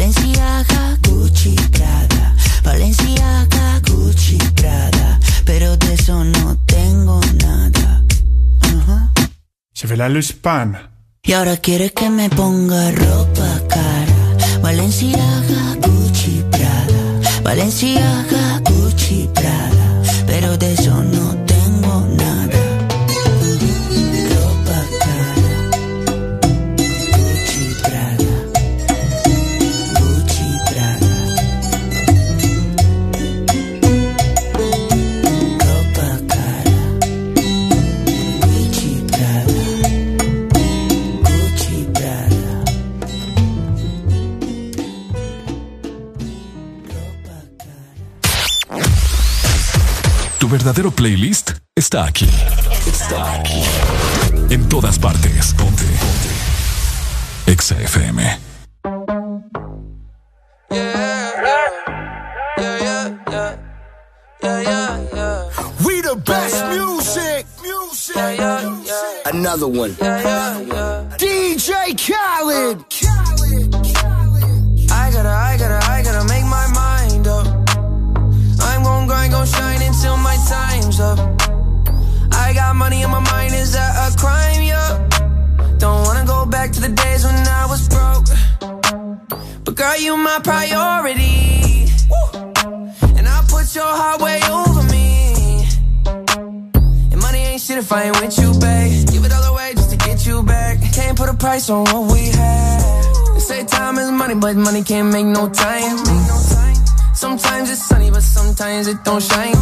Valenciaga, Gucci, Prada. Valenciaga, Gucci, Prada. Pero de eso no tengo nada. Je vais la pan. Y ahora quiere que me ponga ropa cara. Valenciaga, Gucci, Prada. Valenciaga, Gucci, Prada. Pero de eso no tengo verdadero playlist está aquí. Está aquí. En todas partes. Ponte. Ponte. Exa FM. We the best music. Music. Another one. DJ Khaled. I gotta, I gotta, I up. I got money in my mind, is that a crime? Yeah. Don't wanna go back to the days when I was broke. But girl, you my priority. And I put your heart way over me. And money ain't shit if I ain't with you, babe. Give it all away just to get you back. Can't put a price on what we had. They say time is money, but money can't make no time. Sometimes it's sunny, but sometimes it don't shine.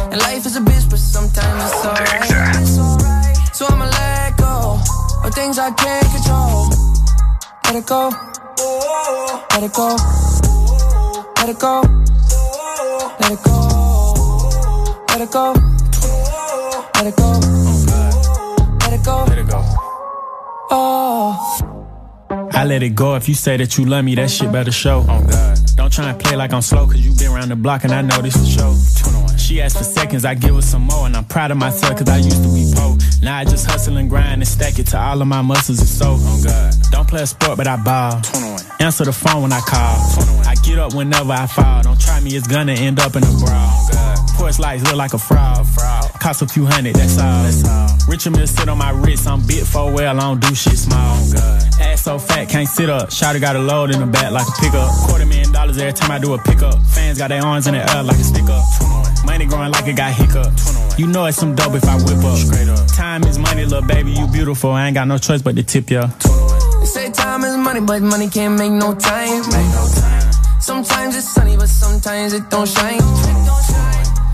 And life is a bitch, but sometimes it's alright. So I'ma let go of things I can't control. Let it go. Let it go. Let it go. Let it go. Let it go. Let it go. Let it go. Let it go. Oh. I let it go if you say that you love me, that shit better show. Oh God. Don't try and play like I'm slow, cause you been around the block and I know this for show. She asked for seconds, I give her some more, and I'm proud of myself cause I used to be poor. Now I just hustle and grind and stack it to all of my muscles and so. Oh God. Don't play a sport, but I ball. Answer the phone when I call. I get up whenever I fall. Don't try me, it's gonna end up in a brawl. Porch lights look like a fraud. Cost a few hundred, that's all. Richard Mill sit on my wrist, I'm bit for well, I don't do shit small. Ass so fat, can't sit up. Shotty got a load in the back like a pickup. Quarter million dollars every time I do a pickup. Fans got their arms in the air like a stick up. Money growing like it got hiccup. You know it's some dope if I whip up. Straight up. Time is money, little baby, you beautiful. I ain't got no choice but to tip ya. They say time is money, but money can't make no time. Sometimes it's sunny, but sometimes it don't shine.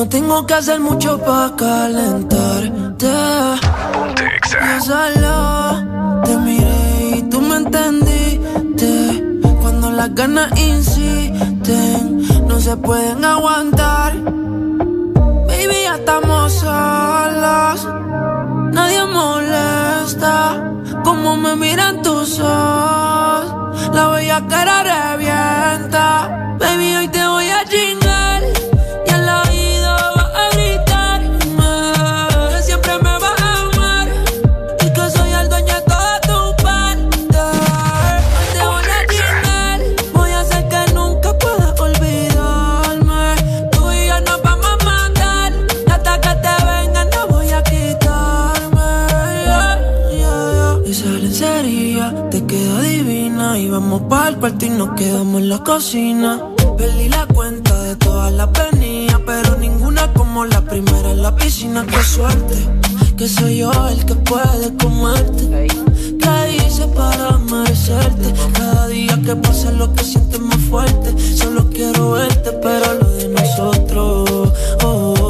No tengo que hacer mucho para calentarte. Yo solo te miré y tú me entendiste. Cuando las ganas insisten, no se pueden aguantar. Baby, ya estamos solos. Nadie molesta como me miran tus ojos. La bella cara revienta. Baby, hoy te quedamos en la cocina. Perdí la cuenta de todas las venidas, pero ninguna como la primera en la piscina. Qué suerte, que soy yo el que puede comerte. ¿Qué hice para merecerte? Cada día que pasa lo que sientes más fuerte. Solo quiero verte, pero lo de nosotros, oh, oh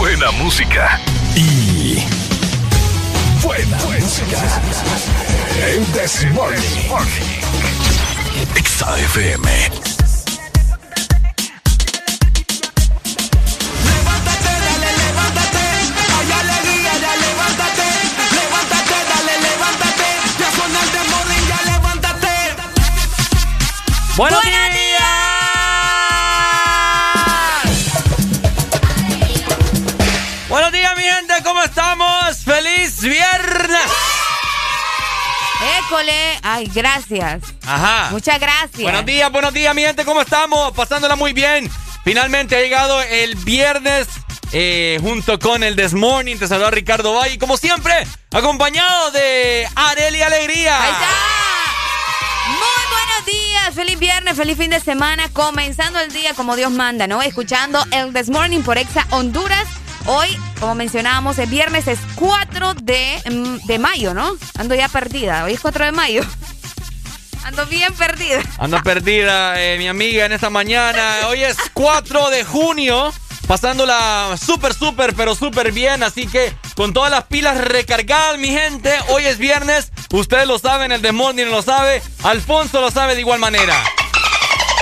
Buena música. Y. Buena, música. El This Morning. Exa École. Ay, gracias. Ajá. Muchas gracias. Buenos días, buenos días, mi gente, ¿cómo estamos? Pasándola muy bien. Finalmente ha llegado el viernes eh, junto con el This Morning. Te saluda Ricardo Valle, como siempre, acompañado de Areli Alegría. Ahí está. Muy buenos días, feliz viernes, feliz fin de semana, comenzando el día como Dios manda, ¿no? Escuchando el This Morning por Exa Honduras. Hoy, como mencionábamos, el viernes es 4 de, mm, de mayo, ¿no? Ando ya perdida. Hoy es 4 de mayo. Ando bien perdida. Anda perdida eh, mi amiga en esta mañana. Hoy es 4 de junio. Pasándola súper, súper, pero súper bien. Así que con todas las pilas recargadas, mi gente. Hoy es viernes. Ustedes lo saben, el Morning lo sabe. Alfonso lo sabe de igual manera.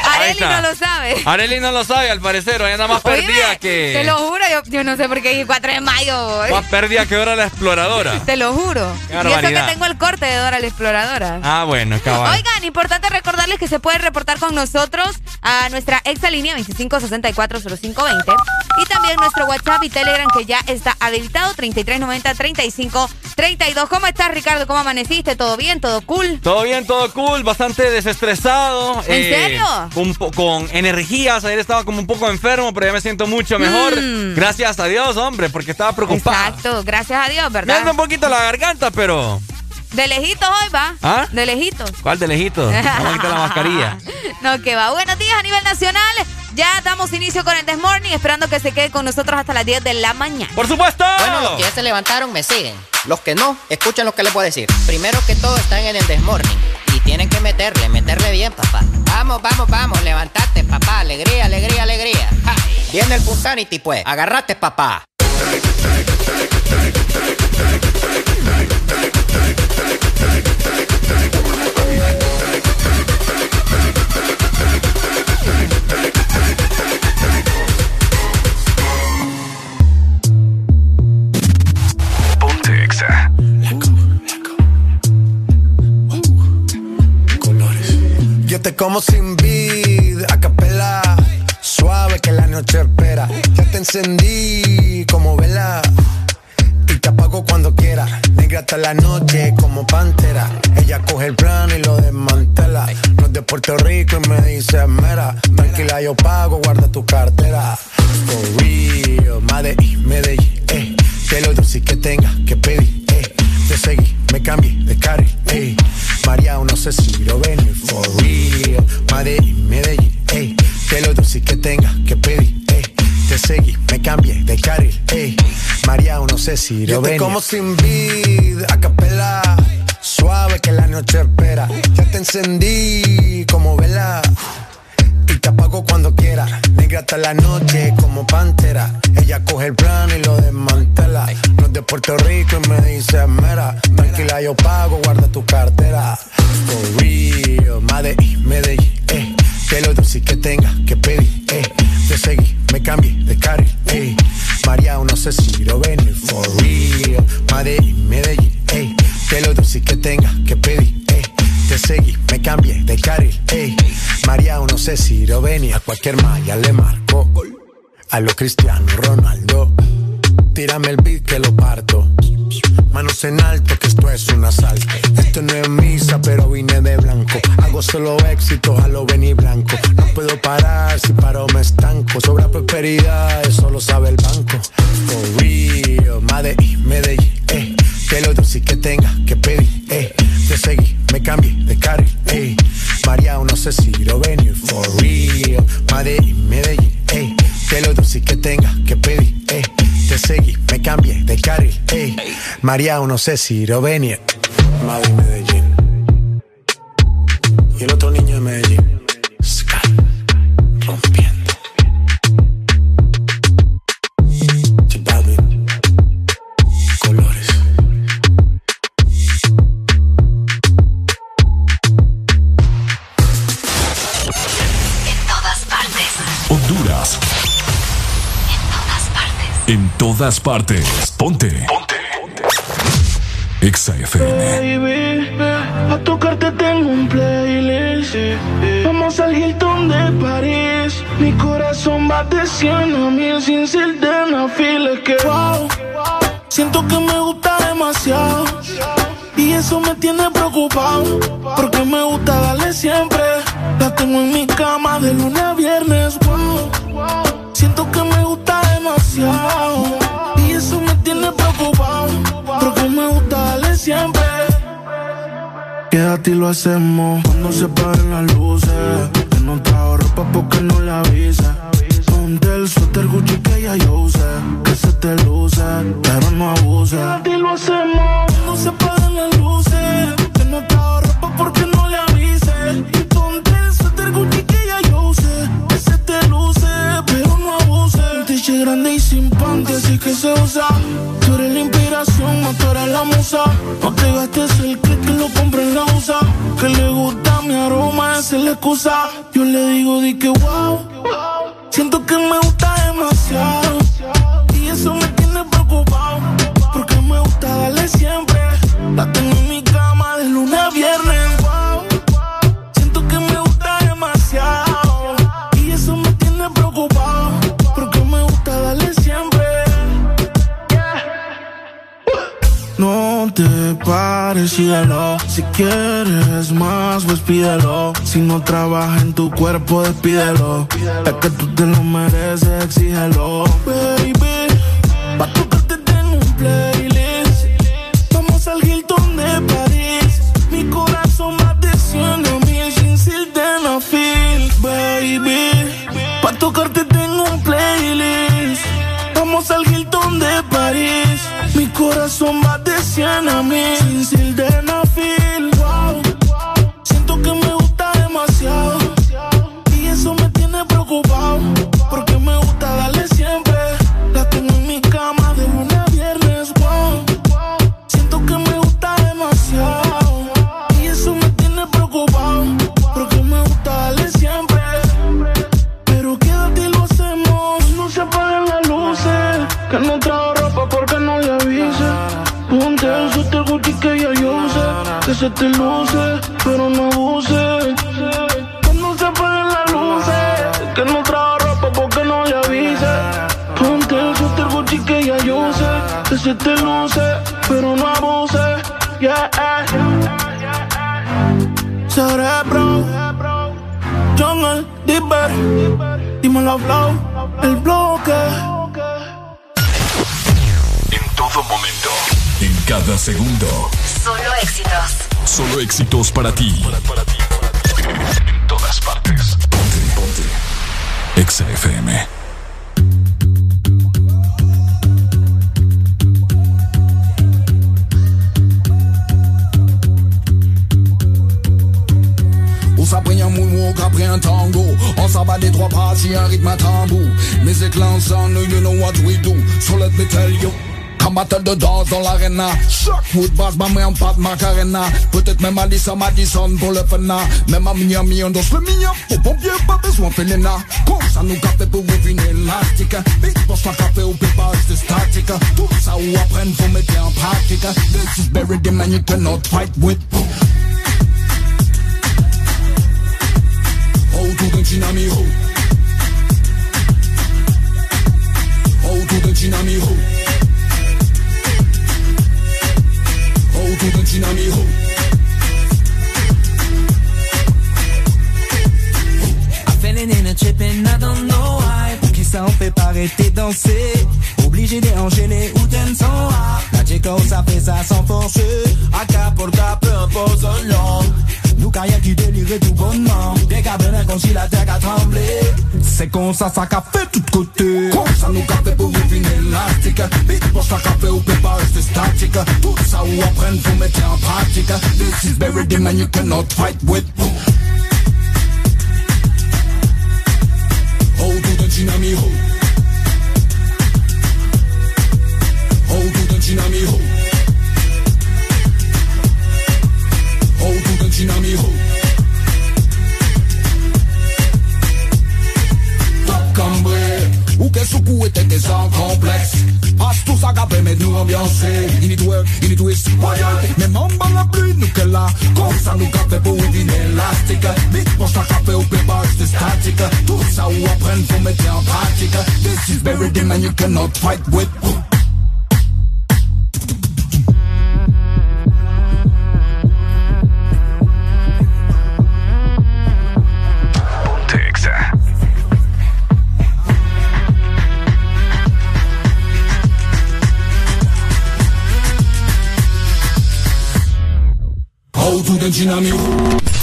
Areli no lo sabe. Arely no lo sabe, al parecer. Ella anda más Oíme, perdida que. Te lo juro, yo, yo no sé por qué dije 4 de mayo. Más perdida que ahora la exploradora. Te lo juro. Qué y eso que tengo el corte de Dora la Exploradora. Ah, bueno, cabal. Oigan, importante recordarles que se pueden reportar con nosotros a nuestra exa línea 25640520 y también nuestro WhatsApp y Telegram que ya está habilitado 3390-3532. ¿Cómo estás, Ricardo? ¿Cómo amaneciste? ¿Todo bien? ¿Todo cool? Todo bien, todo cool, bastante desestresado. ¿En serio? Con, po- con energías, ayer estaba como un poco enfermo, pero ya me siento mucho mejor. Mm. Gracias a Dios, hombre, porque estaba preocupado. Exacto, gracias a Dios, Me ¿verdad? anda un poquito la garganta, pero... De lejitos hoy va. ¿Ah? De lejitos. ¿Cuál de lejito? Vamos a quitar la mascarilla. No, que va. Buenos días a nivel nacional. Ya damos inicio con el This Morning, esperando que se quede con nosotros hasta las 10 de la mañana. ¡Por supuesto! Bueno, los que ya se levantaron me siguen. Los que no, escuchen lo que les voy a decir. Primero que todo están en el desmorning. Y tienen que meterle, meterle bien, papá. Vamos, vamos, vamos, levantate, papá. Alegría, alegría, alegría. Viene el Punsanity, pues. Agarrate, papá. Yo te como sin vida. a lo cristiano. María, no sé si Roveniek. Madre Medellín. Y el otro niño de Medellín. Sky. Rompiendo. Chibabin. Colores. En todas partes. Honduras. En todas partes. En todas partes. Baby, a tocarte tengo un playlist. Vamos al Hilton de París. Mi corazón va de 100 a 1000 sin ser de una que wow. Siento que me gusta demasiado. Y eso me tiene preocupado. Porque me gusta darle siempre. La tengo en mi cama de lunes hacemos. Cuando se paren las luces puedes, pídelo. Es que tú te lo mereces, exígelo. Basse, ma main en pâte Macarena. Peut-être même Alissa Madison pour le fena Même à Miami on danse le mignon. Au pompier pas besoin Felena Comme ça nous café pour une élastique. Vite pour un café au pépas c'est statique. Tout ça ou apprendre faut mettre en pratique. This is buried in man you cannot fight with. Dęcina mi hu O fight with.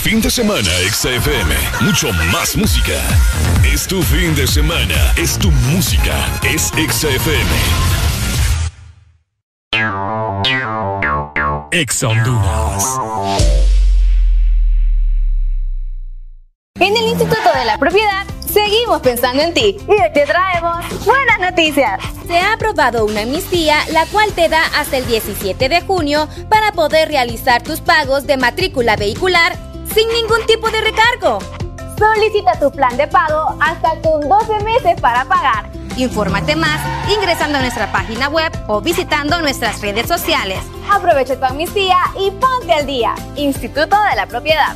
Fin de semana XFM. Mucho más música. Es tu fin de semana. Es tu música. Es XFM. Ex Honduras. En el Instituto de la Propiedad seguimos pensando en ti y hoy te traemos buenas noticias. Se ha aprobado una amnistía la cual te da hasta el 17 de junio para poder realizar tus pagos de matrícula vehicular sin ningún tipo de recargo. Solicita tu plan de pago hasta con 12 meses para pagar. Infórmate más ingresando a nuestra página web o visitando nuestras redes sociales. Aprovecha tu amnistía y ponte al día. Instituto de la Propiedad.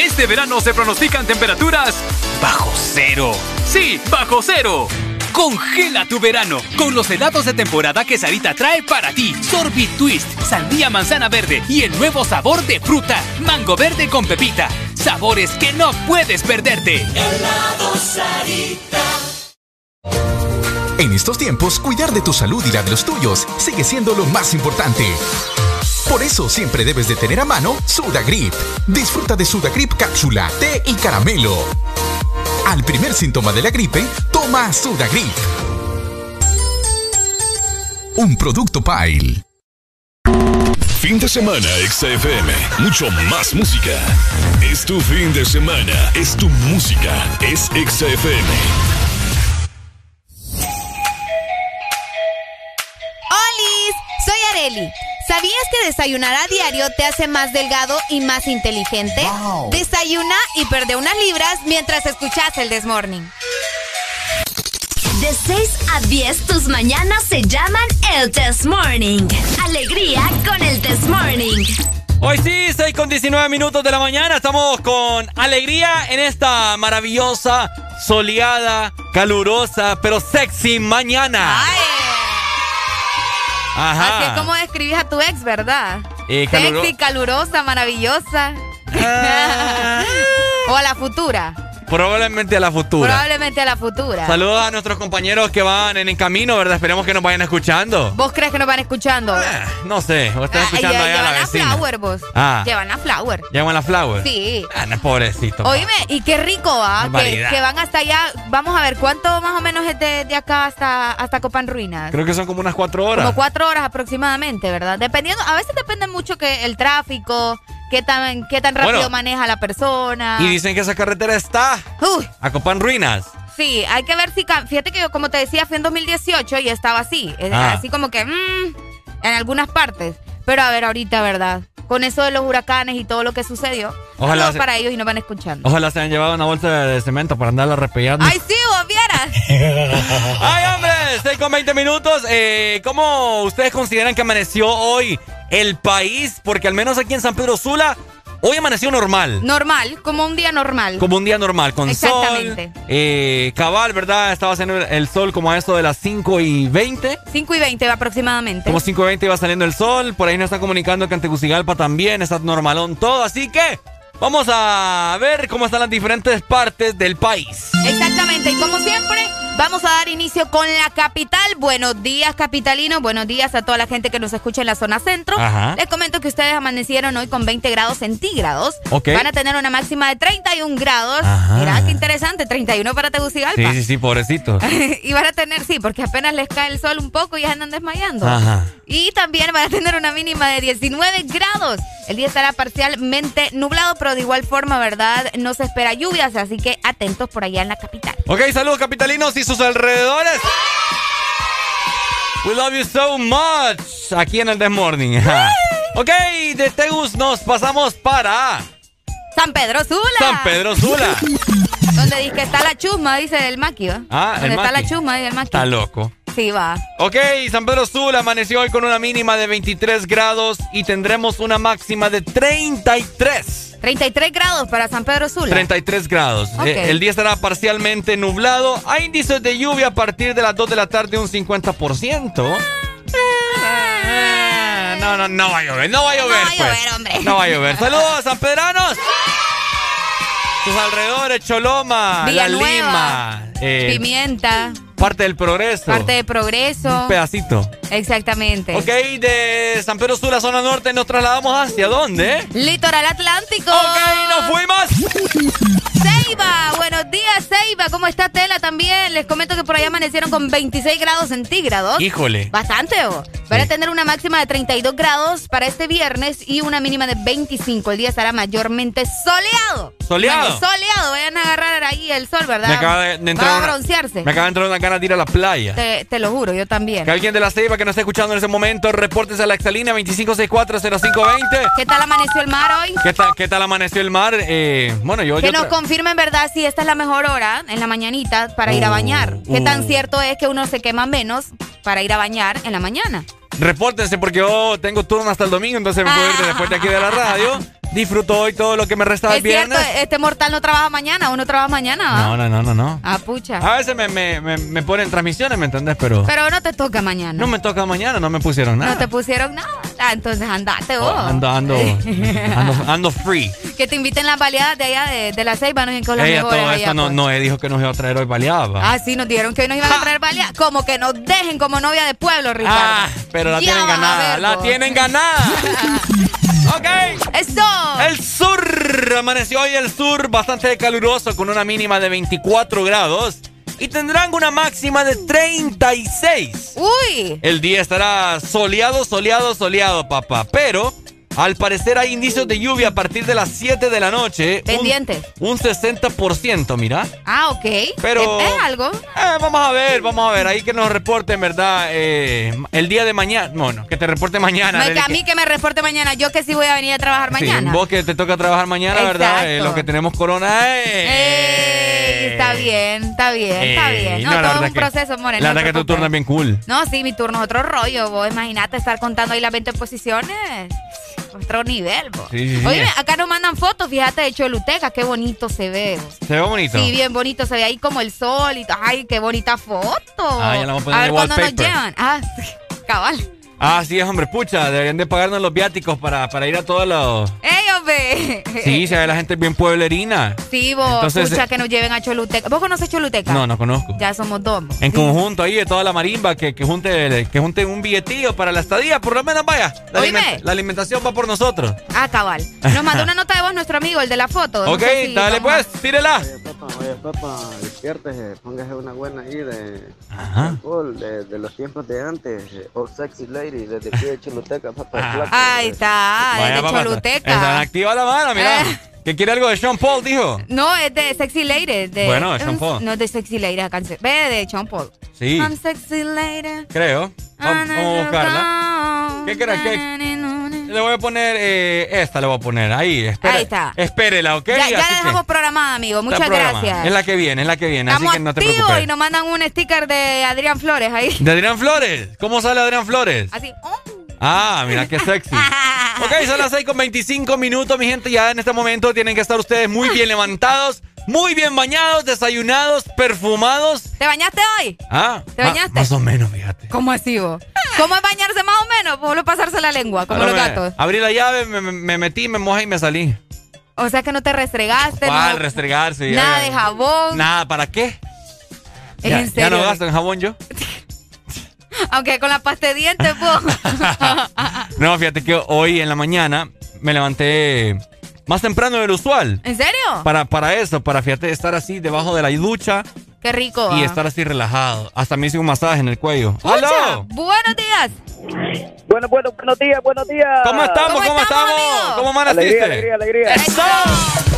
Este verano se pronostican temperaturas bajo cero. Sí, bajo cero. Congela tu verano con los helados de temporada que Sarita trae para ti. Sorbit Twist, sandía manzana verde y el nuevo sabor de fruta, mango verde con pepita. Sabores que no puedes perderte. Helado Sarita. En estos tiempos, cuidar de tu salud y la de los tuyos sigue siendo lo más importante. Por eso siempre debes de tener a mano Sudagrip. Disfruta de Sudagrip cápsula, té y caramelo. Al primer síntoma de la gripe, toma Sudagrip. Un producto Pile. fin de semana, XFM. Mucho más música. Es tu fin de semana. Es tu música. Es XFM. Areli. ¿Sabías que desayunar a diario te hace más delgado y más inteligente? Desayuna y perde unas libras mientras escuchas el Desmorning. De 6 a 10, tus mañanas se llaman el Test Morning. Alegría con el Test Morning. Hoy sí, 6 con 19 minutos de la mañana. Estamos con alegría en esta maravillosa, soleada, calurosa, pero sexy mañana. Ajá. Así es como describís a tu ex, ¿verdad? Eh, caluro- Sexy, calurosa, maravillosa. Ah. o a la futura. Probablemente a la futura. Probablemente a la futura. Saludos a nuestros compañeros que van en el camino, ¿verdad? Esperemos que nos vayan escuchando. ¿Vos crees que nos van escuchando? No sé, o están Ah, escuchando allá a llevan la a vecina. Flower, vos. Ah. Llevan a Flower. ¿Llaman la Flower? Sí. Ah, no, pobrecito. Oíme, y qué rico, ¿ah? Que, que van hasta allá. Vamos a ver, ¿cuánto más o menos es de, de acá hasta, hasta Copan Ruinas? Creo que son como unas cuatro horas. Como cuatro horas aproximadamente, ¿verdad? Dependiendo, a veces depende mucho que el tráfico, qué tan, qué tan rápido Bueno. maneja la persona. Y dicen que esa carretera está Uy, a Ruinas. sí, hay que ver si... Fíjate que yo, como te decía, fui en 2018 y estaba así. Ah. Así como que... mm, en algunas partes. Pero a ver, ahorita, ¿verdad? Con eso de los huracanes y todo lo que sucedió. Ojalá se- para ellos y nos van escuchando. Ojalá se hayan llevado una bolsa de, de cemento para andarla repellando. ¡Ay, sí, vos vieras! ¡Ay, hombre! 6 con 20 minutos. Eh, ¿Cómo ustedes consideran que amaneció hoy el país? Porque al menos aquí en San Pedro Sula, hoy amaneció normal. Normal, como un día normal. Como un día normal, con sol. Exactamente. eh, cabal, ¿verdad? Estaba haciendo el sol como a eso de las 5 y 20. 5 y 20 aproximadamente. Como 5 y 20 iba saliendo el sol. Por ahí nos está comunicando que en Tegucigalpa también está normalón todo. Así que vamos a ver cómo están las diferentes partes del país. Exactamente, y como siempre, vamos a dar inicio con la capital. Buenos días, capitalinos. Buenos días a toda la gente que nos escucha en la zona centro. Ajá. Les comento que ustedes amanecieron hoy con 20 grados centígrados. Ok. Van a tener una máxima de 31 grados. Ajá. Mira qué interesante, 31 para Tegucigalpa. Sí, sí, sí, pobrecitos. y van a tener, sí, porque apenas les cae el sol un poco y ya andan desmayando. Ajá. Y también van a tener una mínima de 19 grados. El día estará parcialmente nublado, pero de igual forma, ¿verdad? No se espera lluvias, así que atentos por allá en la capital. Ok, saludos capitalinos y sus alrededores. We love you so much. Aquí en el This Morning. ok, de Tegus nos pasamos para San Pedro Sula. San Pedro Sula. Donde dice que está la chusma, dice el maqui, ¿va? Ah, el Donde está maqui. la chusma, dice el maqui. Está loco. Sí, va. Ok, San Pedro Sula amaneció hoy con una mínima de 23 grados y tendremos una máxima de 33. 33 grados para San Pedro Sula. 33 grados. Eh, el día estará parcialmente nublado. Hay índices de lluvia a partir de las 2 de la tarde un 50%. Eh, No, no, no va a llover, no va a llover. No va a pues. llover, hombre. No va a llover. Saludos, San Pedranos. Sus alrededores, Choloma, La Lima, eh, Pimienta, parte del progreso. parte de progreso. Un pedacito. Exactamente. Ok, de San Pedro Sula, zona norte, nos trasladamos hacia dónde? Litoral Atlántico. Ok, nos fuimos. Ceiba, buenos días, Ceiba. ¿Cómo está Tela también? Les comento que por ahí amanecieron con 26 grados centígrados. Híjole. Bastante, ¿o? Van a tener una máxima de 32 grados para este viernes y una mínima de 25. El día estará mayormente soleado. ¿Soleado? Bueno, soleado. Vayan a agarrar ahí el sol, ¿verdad? Me acaba de, de entrar Van a una- broncearse. Me acaba de entrar una ganas de ir a la playa. Te, te lo juro, yo también. Que alguien de la Ceiba que nos esté escuchando en ese momento, repórtese a la exalínea 25640520. ¿Qué tal amaneció el mar hoy? ¿Qué tal, ¿Qué tal amaneció el mar? Eh, bueno, yo... Que yo nos confirmen, ¿verdad? Si esta es la mejor hora en la mañanita para ir a Uh, bañar. ¿Qué tan uh. cierto es que uno se quema menos para ir a bañar en la mañana? Repórtense porque yo tengo turno hasta el domingo, entonces me puedo ir después de aquí de la radio. Disfruto hoy todo lo que me resta del es cierto, viernes. este mortal no trabaja mañana, uno trabaja mañana. ¿va? No, no, no, no, no. Ah, pucha. A veces me, me, me, me ponen transmisiones, ¿me entendés? Pero, Pero no te toca mañana. no me toca mañana, no me pusieron nada. No te pusieron nada. Ah, entonces andate vos. Oh, ando, ando, ando, ando free. Que te inviten las baleadas de allá de, de la Ceiba, no sé con las Ella mejores todo allá, esto no, pues. no dijo que nos iba a traer hoy baleada. Ah, sí, nos dijeron que hoy nos iban a traer baleadas. Como que nos dejen como novia de pueblo, Ricardo. Ah, pero la Ya tienen ganada, ver, la vos. tienen ganada. ok. ¡Eso! El sur, amaneció hoy el sur bastante caluroso con una mínima de 24 grados. Y tendrán una máxima de 36. Uy. El día estará soleado, soleado, soleado, papá. Pero al parecer hay indicios de lluvia a partir de las 7 de la noche. Pendiente. Un, un 60%, mira. Ah, ok. Pero- ¿Es, es algo? Eh, vamos a ver, vamos a ver. Ahí que nos reporten, ¿verdad? Eh, el día de mañana. Bueno, que te reporte mañana. No es que a mí que me reporte mañana. Yo que sí voy a venir a trabajar Sí, mañana. vos que te toca trabajar mañana, ¿verdad? Eh, los que tenemos corona. eh. Ey, está bien, está bien, está bien. No, no, todo verdad un que- proceso, More. La verdad que tu turno es bien cool. No, sí, mi turno es otro rollo. Vos imagínate estar contando ahí las 20 posiciones. Otro nivel, vos. Sí, sí, sí. Oye, acá nos mandan fotos, fíjate, de Choluteca. Qué bonito se ve. Se ve bonito. Sí, bien bonito. Se ve ahí como el sol y Ay, qué bonita foto. Ah, ya la vamos a poner ver cuándo nos llevan. Ah, sí, cabal. Ah, sí, es hombre, pucha. Deberían de pagarnos los viáticos para, para ir a todos los. ¡Ey, hombre! Sí, se ve la gente bien pueblerina. Sí, vos, Entonces, pucha, eh, que nos lleven a Choluteca. ¿Vos conoces Choluteca? No, no conozco. Ya somos dos. En conjunto ahí de toda la marimba que, que junte que junte un billetillo para la estadía, por lo menos vaya. La, Oíme. aliment- la alimentación va por nosotros. Ah, cabal. Nos mandó una nota de voz nuestro amigo, el de la foto. No ok, sé si dale a- pues, tírela. Oye, papá, despiértese, póngase una buena ahí de Ajá. alcohol, de, de los tiempos de antes, Oh Sexy Lady, desde aquí de Choluteca, papá. flaco, Ahí está, es de papá, Choluteca. Están activa la mano, mira. Eh. Que quiere algo de Sean Paul, dijo. No, es de Sexy Lady. De, Bueno, de Sean Paul. No es de Sexy Lady la canción. Ve de Sean Paul. Sí. I'm sexy lady. Creo. Vamos, vamos a buscarla. ¿Qué crees? ¿Qué? Le voy a poner eh, esta, le voy a poner ahí. Espera, Ahí está. Espérela, ¿ok? Ya, ya Así la que- dejamos programada, amigo. Muchas programada. gracias. Es la que viene, es la que viene, así Estamos que no te preocupes. y nos mandan un sticker de Adrián Flores ahí. De Adrián Flores. ¿Cómo sale Adrián Flores? Así. oh. Ah, mira qué sexy. Ok, son las 6 con 25 minutos, mi gente. Ya en este momento tienen que estar ustedes muy bien levantados, muy bien bañados, desayunados, perfumados. ¿Te bañaste hoy? Ah, ¿Te bañaste? Más o menos, fíjate. ¿Cómo así vos? ¿Cómo es bañarse más o menos? Pues Solo pasarse la lengua, como Ahora los me- gatos. Abrí la llave, me, me- me metí, me mojé y me salí. O sea que no te restregaste, ¿Cuál no- restregarse? Ya- nada de jabón. Nada, ¿para qué? Ya, ya no gasto en jabón yo. Aunque con la pasta de dientes. No, fíjate que hoy en la mañana me levanté más temprano de lo usual. ¿En serio? Para, para eso, para fíjate, estar así debajo de la ducha Qué rico. y ah. estar así relajado. Hasta me hice un masaje en el cuello. Pucha, ¡Aló! Buenos días. Bueno, bueno, buenos días, buenos días. ¿Cómo estamos? ¿Cómo, estamos? ¿Cómo amaneciste? Alegría, alegría, alegría. ¡Eso!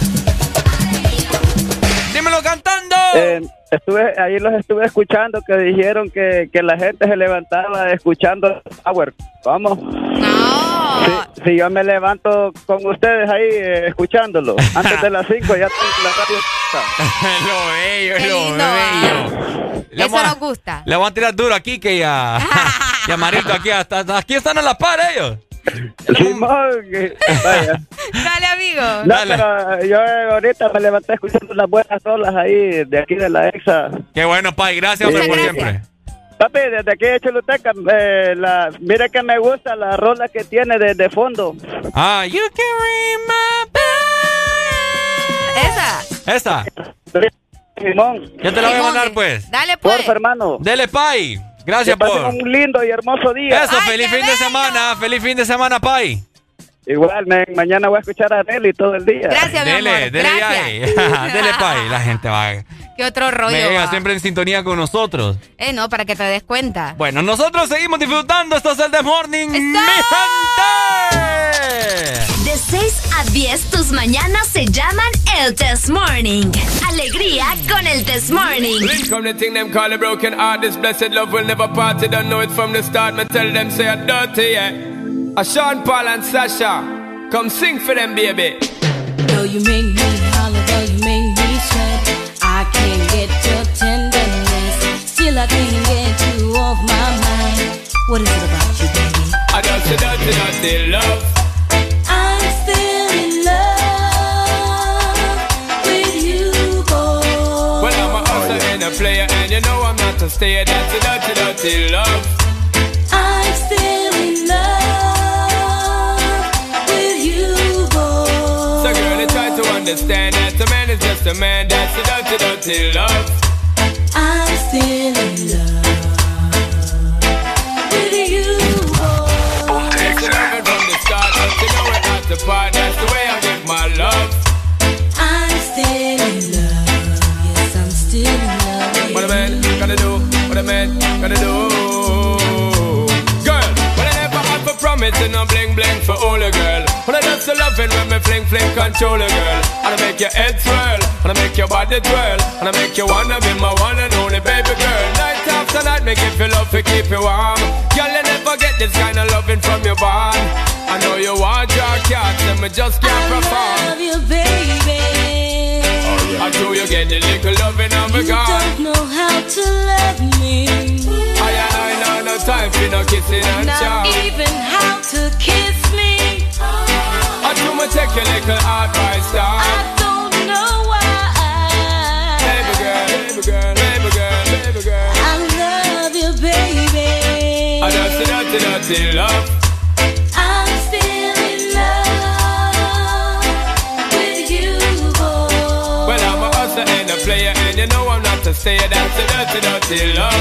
¡Dímelo cantando! Eh, estuve, ahí los estuve escuchando que dijeron que, que la gente se levantaba escuchando Power. ¿Cómo? No. Si, si yo me levanto con ustedes ahí eh, escuchándolo, antes de las 5 ya tengo la radio. Es lo bello, Qué lo lindo, bello. Le Eso vamos a- nos gusta. Le voy a tirar duro aquí que ya. y a Marito aquí hasta, hasta aquí están a la par ellos. Simón, vaya. Dale, amigo. No, pero yo ahorita me levanté escuchando las buenas olas ahí de aquí de la EXA. Qué bueno, Pai. Gracias, hombre, por siempre. Papi, desde aquí de Choluteca, eh, la, mira que me gusta la rola que tiene de, de fondo. Ah, you can Esa. Esa. Simón. Ya te la voy a mandar, pues. Dale, pues. Porfa, hermano. Dele, Pai. Gracias Que por. un lindo y hermoso día. Eso, feliz fin de semana. Feliz fin de semana, Pai. Igual, mañana voy a escuchar a Nelly todo el día. Gracias, mi Dele, amor. dele Gracias. ahí. Dele, Pai. La gente va. Qué otro rollo. Mega, siempre en sintonía con nosotros. Eh, no, para que te des cuenta. Bueno, nosotros seguimos disfrutando. Esto es el The Morning. ¡Mi gente! De 6 a 10, tus mañanas se llaman el Test Morning. Alegría con el Test Morning. Link from the thing them call a broken heart. This blessed love will never part. They don't know it from the start. Me tell them say I'm dirty, yeah. A Sean Paul and Sasha, come sing for them, baby. Though you make me holler, though you make me sweat, I can't get your tenderness. Still, I can't get you off my mind. What is it about you, baby? I just say dirty, dirty love. I'm a a dirty, dirty love. I'm still in love with you, boy. So, girl, they try to understand that a man is just a man. That's a dirty, dirty love. I'm still in love with you, boy. It's never from the start, but you know we're at the part. That's the way I fling fling control a girl. And I make your head swirl, and I make your body twirl, and I make you wanna be my one and only baby girl. Night after night, make you feel love to keep you warm. Girl, you never get this kind of loving from your bond. I know you want your cat, and me just can't perform. I Love you, baby. I know you get the little loving a You don't know how to love me. I I no time for no kissing and Not even how to kiss me. I do me take your little advice. I don't know why. Baby girl, baby girl, baby girl, baby girl. I love you, baby. I dirty, dirty, dirty love. I'm still in love with you, boy. Well, I'm a hustler and a player, and you know I'm not a stayer. That's a dirty, dirty love.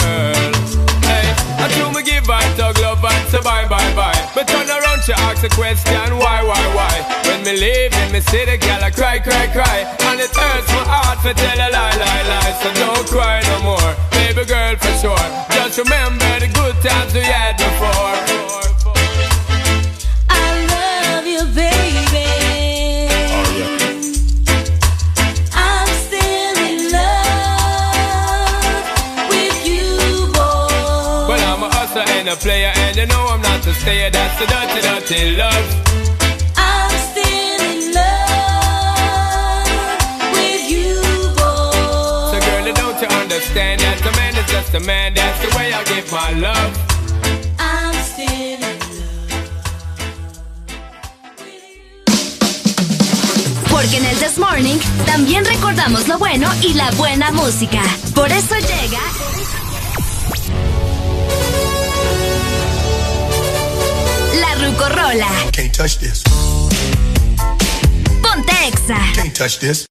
I do me give her tug love and say bye, bye, bye. But turn around, she ask a question, why, why, why? When me leave in me the girl, I cry, cry, cry. And it hurts my heart to tell a lie, lie, lie. So don't cry no more, baby girl, for sure. Just remember the good times we had before. A player, and you know I'm not a stayer. That's the dirty, dirty love. I'm still in love with you, boy. So, girl, don't you understand that a man is just a man? That's the way I give my love. I'm still in Porque en el This Morning también recordamos lo bueno y la buena música. Por eso llega. Rucorola. Can't touch this. Ponte Exa. Can't touch this.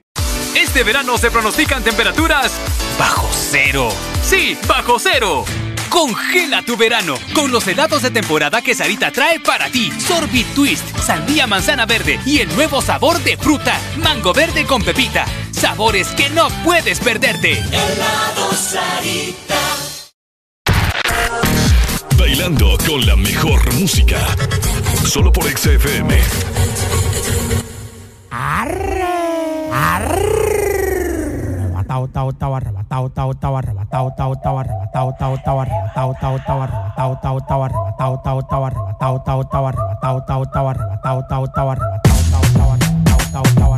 Este verano se pronostican temperaturas bajo cero. Sí, bajo cero. Congela tu verano con los helados de temporada que Sarita trae para ti. Sorbit Twist, sandía manzana verde y el nuevo sabor de fruta, mango verde con pepita. Sabores que no puedes perderte. Helado Sarita. Bailando con la mejor música. Solo por XFM. Arrebatado, tao, tao, arrebatado, tao, tao, arrebatado, tao, tao, arrebatado, tao, tao, arrebatado, tao, tao, arrebatado, tao, tao, arrebatado, tao, tao, arrebatado, tao, tao, arrebatado, tao, tao, arrebatado,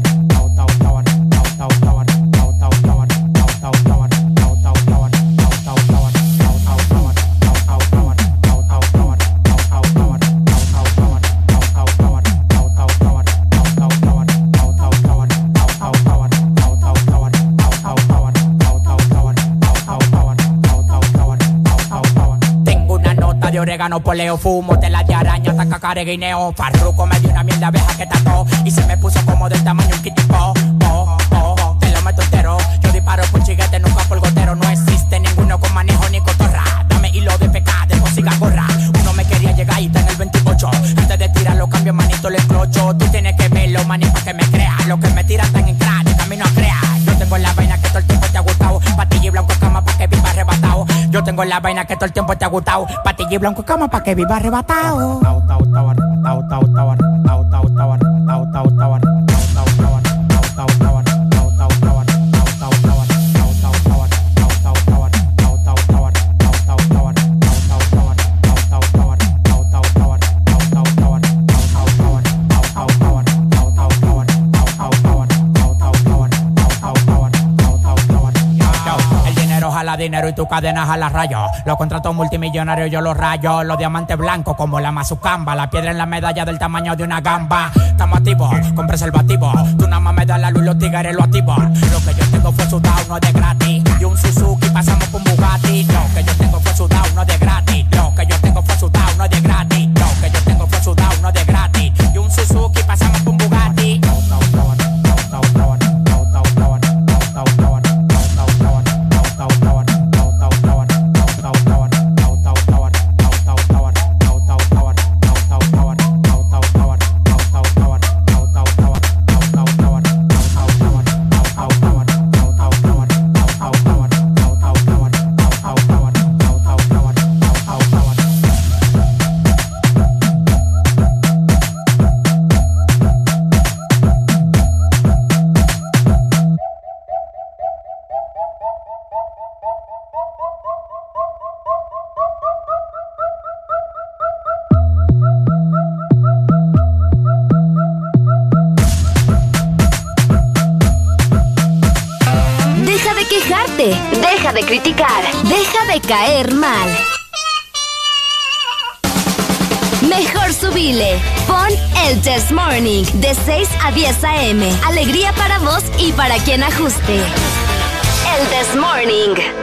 orégano, poleo, fumo, tela de araña, ataca care, guineo. Farruco me dio una miel de abeja que tató y se me puso como del tamaño un kitipo. Oh, oh, oh, te lo meto entero. Yo disparo por chiguete, nunca por gotero. No existe ninguno con manejo ni cotorra. Dame hilo de pecado, no siga gorra. Uno me quería llegar y está en el 28. Antes de tirarlo, cambio manito, le clocho. Tú tienes que verlo, maní, pa' que me crea. Lo que me tiran tan en Yo tengo la vaina que todo el tiempo te ha gustado. Patilla y blanco cama pa' que viva arrebatado. Y tu cadena jala rayo. Los contratos multimillonarios yo los rayo. Los diamantes blancos como la mazucamba. La piedra en la medalla del tamaño de una gamba. Estamos activos con preservativo. Tú nada más me das la luz los tigres lo activo. Lo que yo tengo fue sudado, no es de gratis. Y un Suzuki pasamos por un a 10 a.m. Alegría para vos y para quien ajuste. El Test Morning.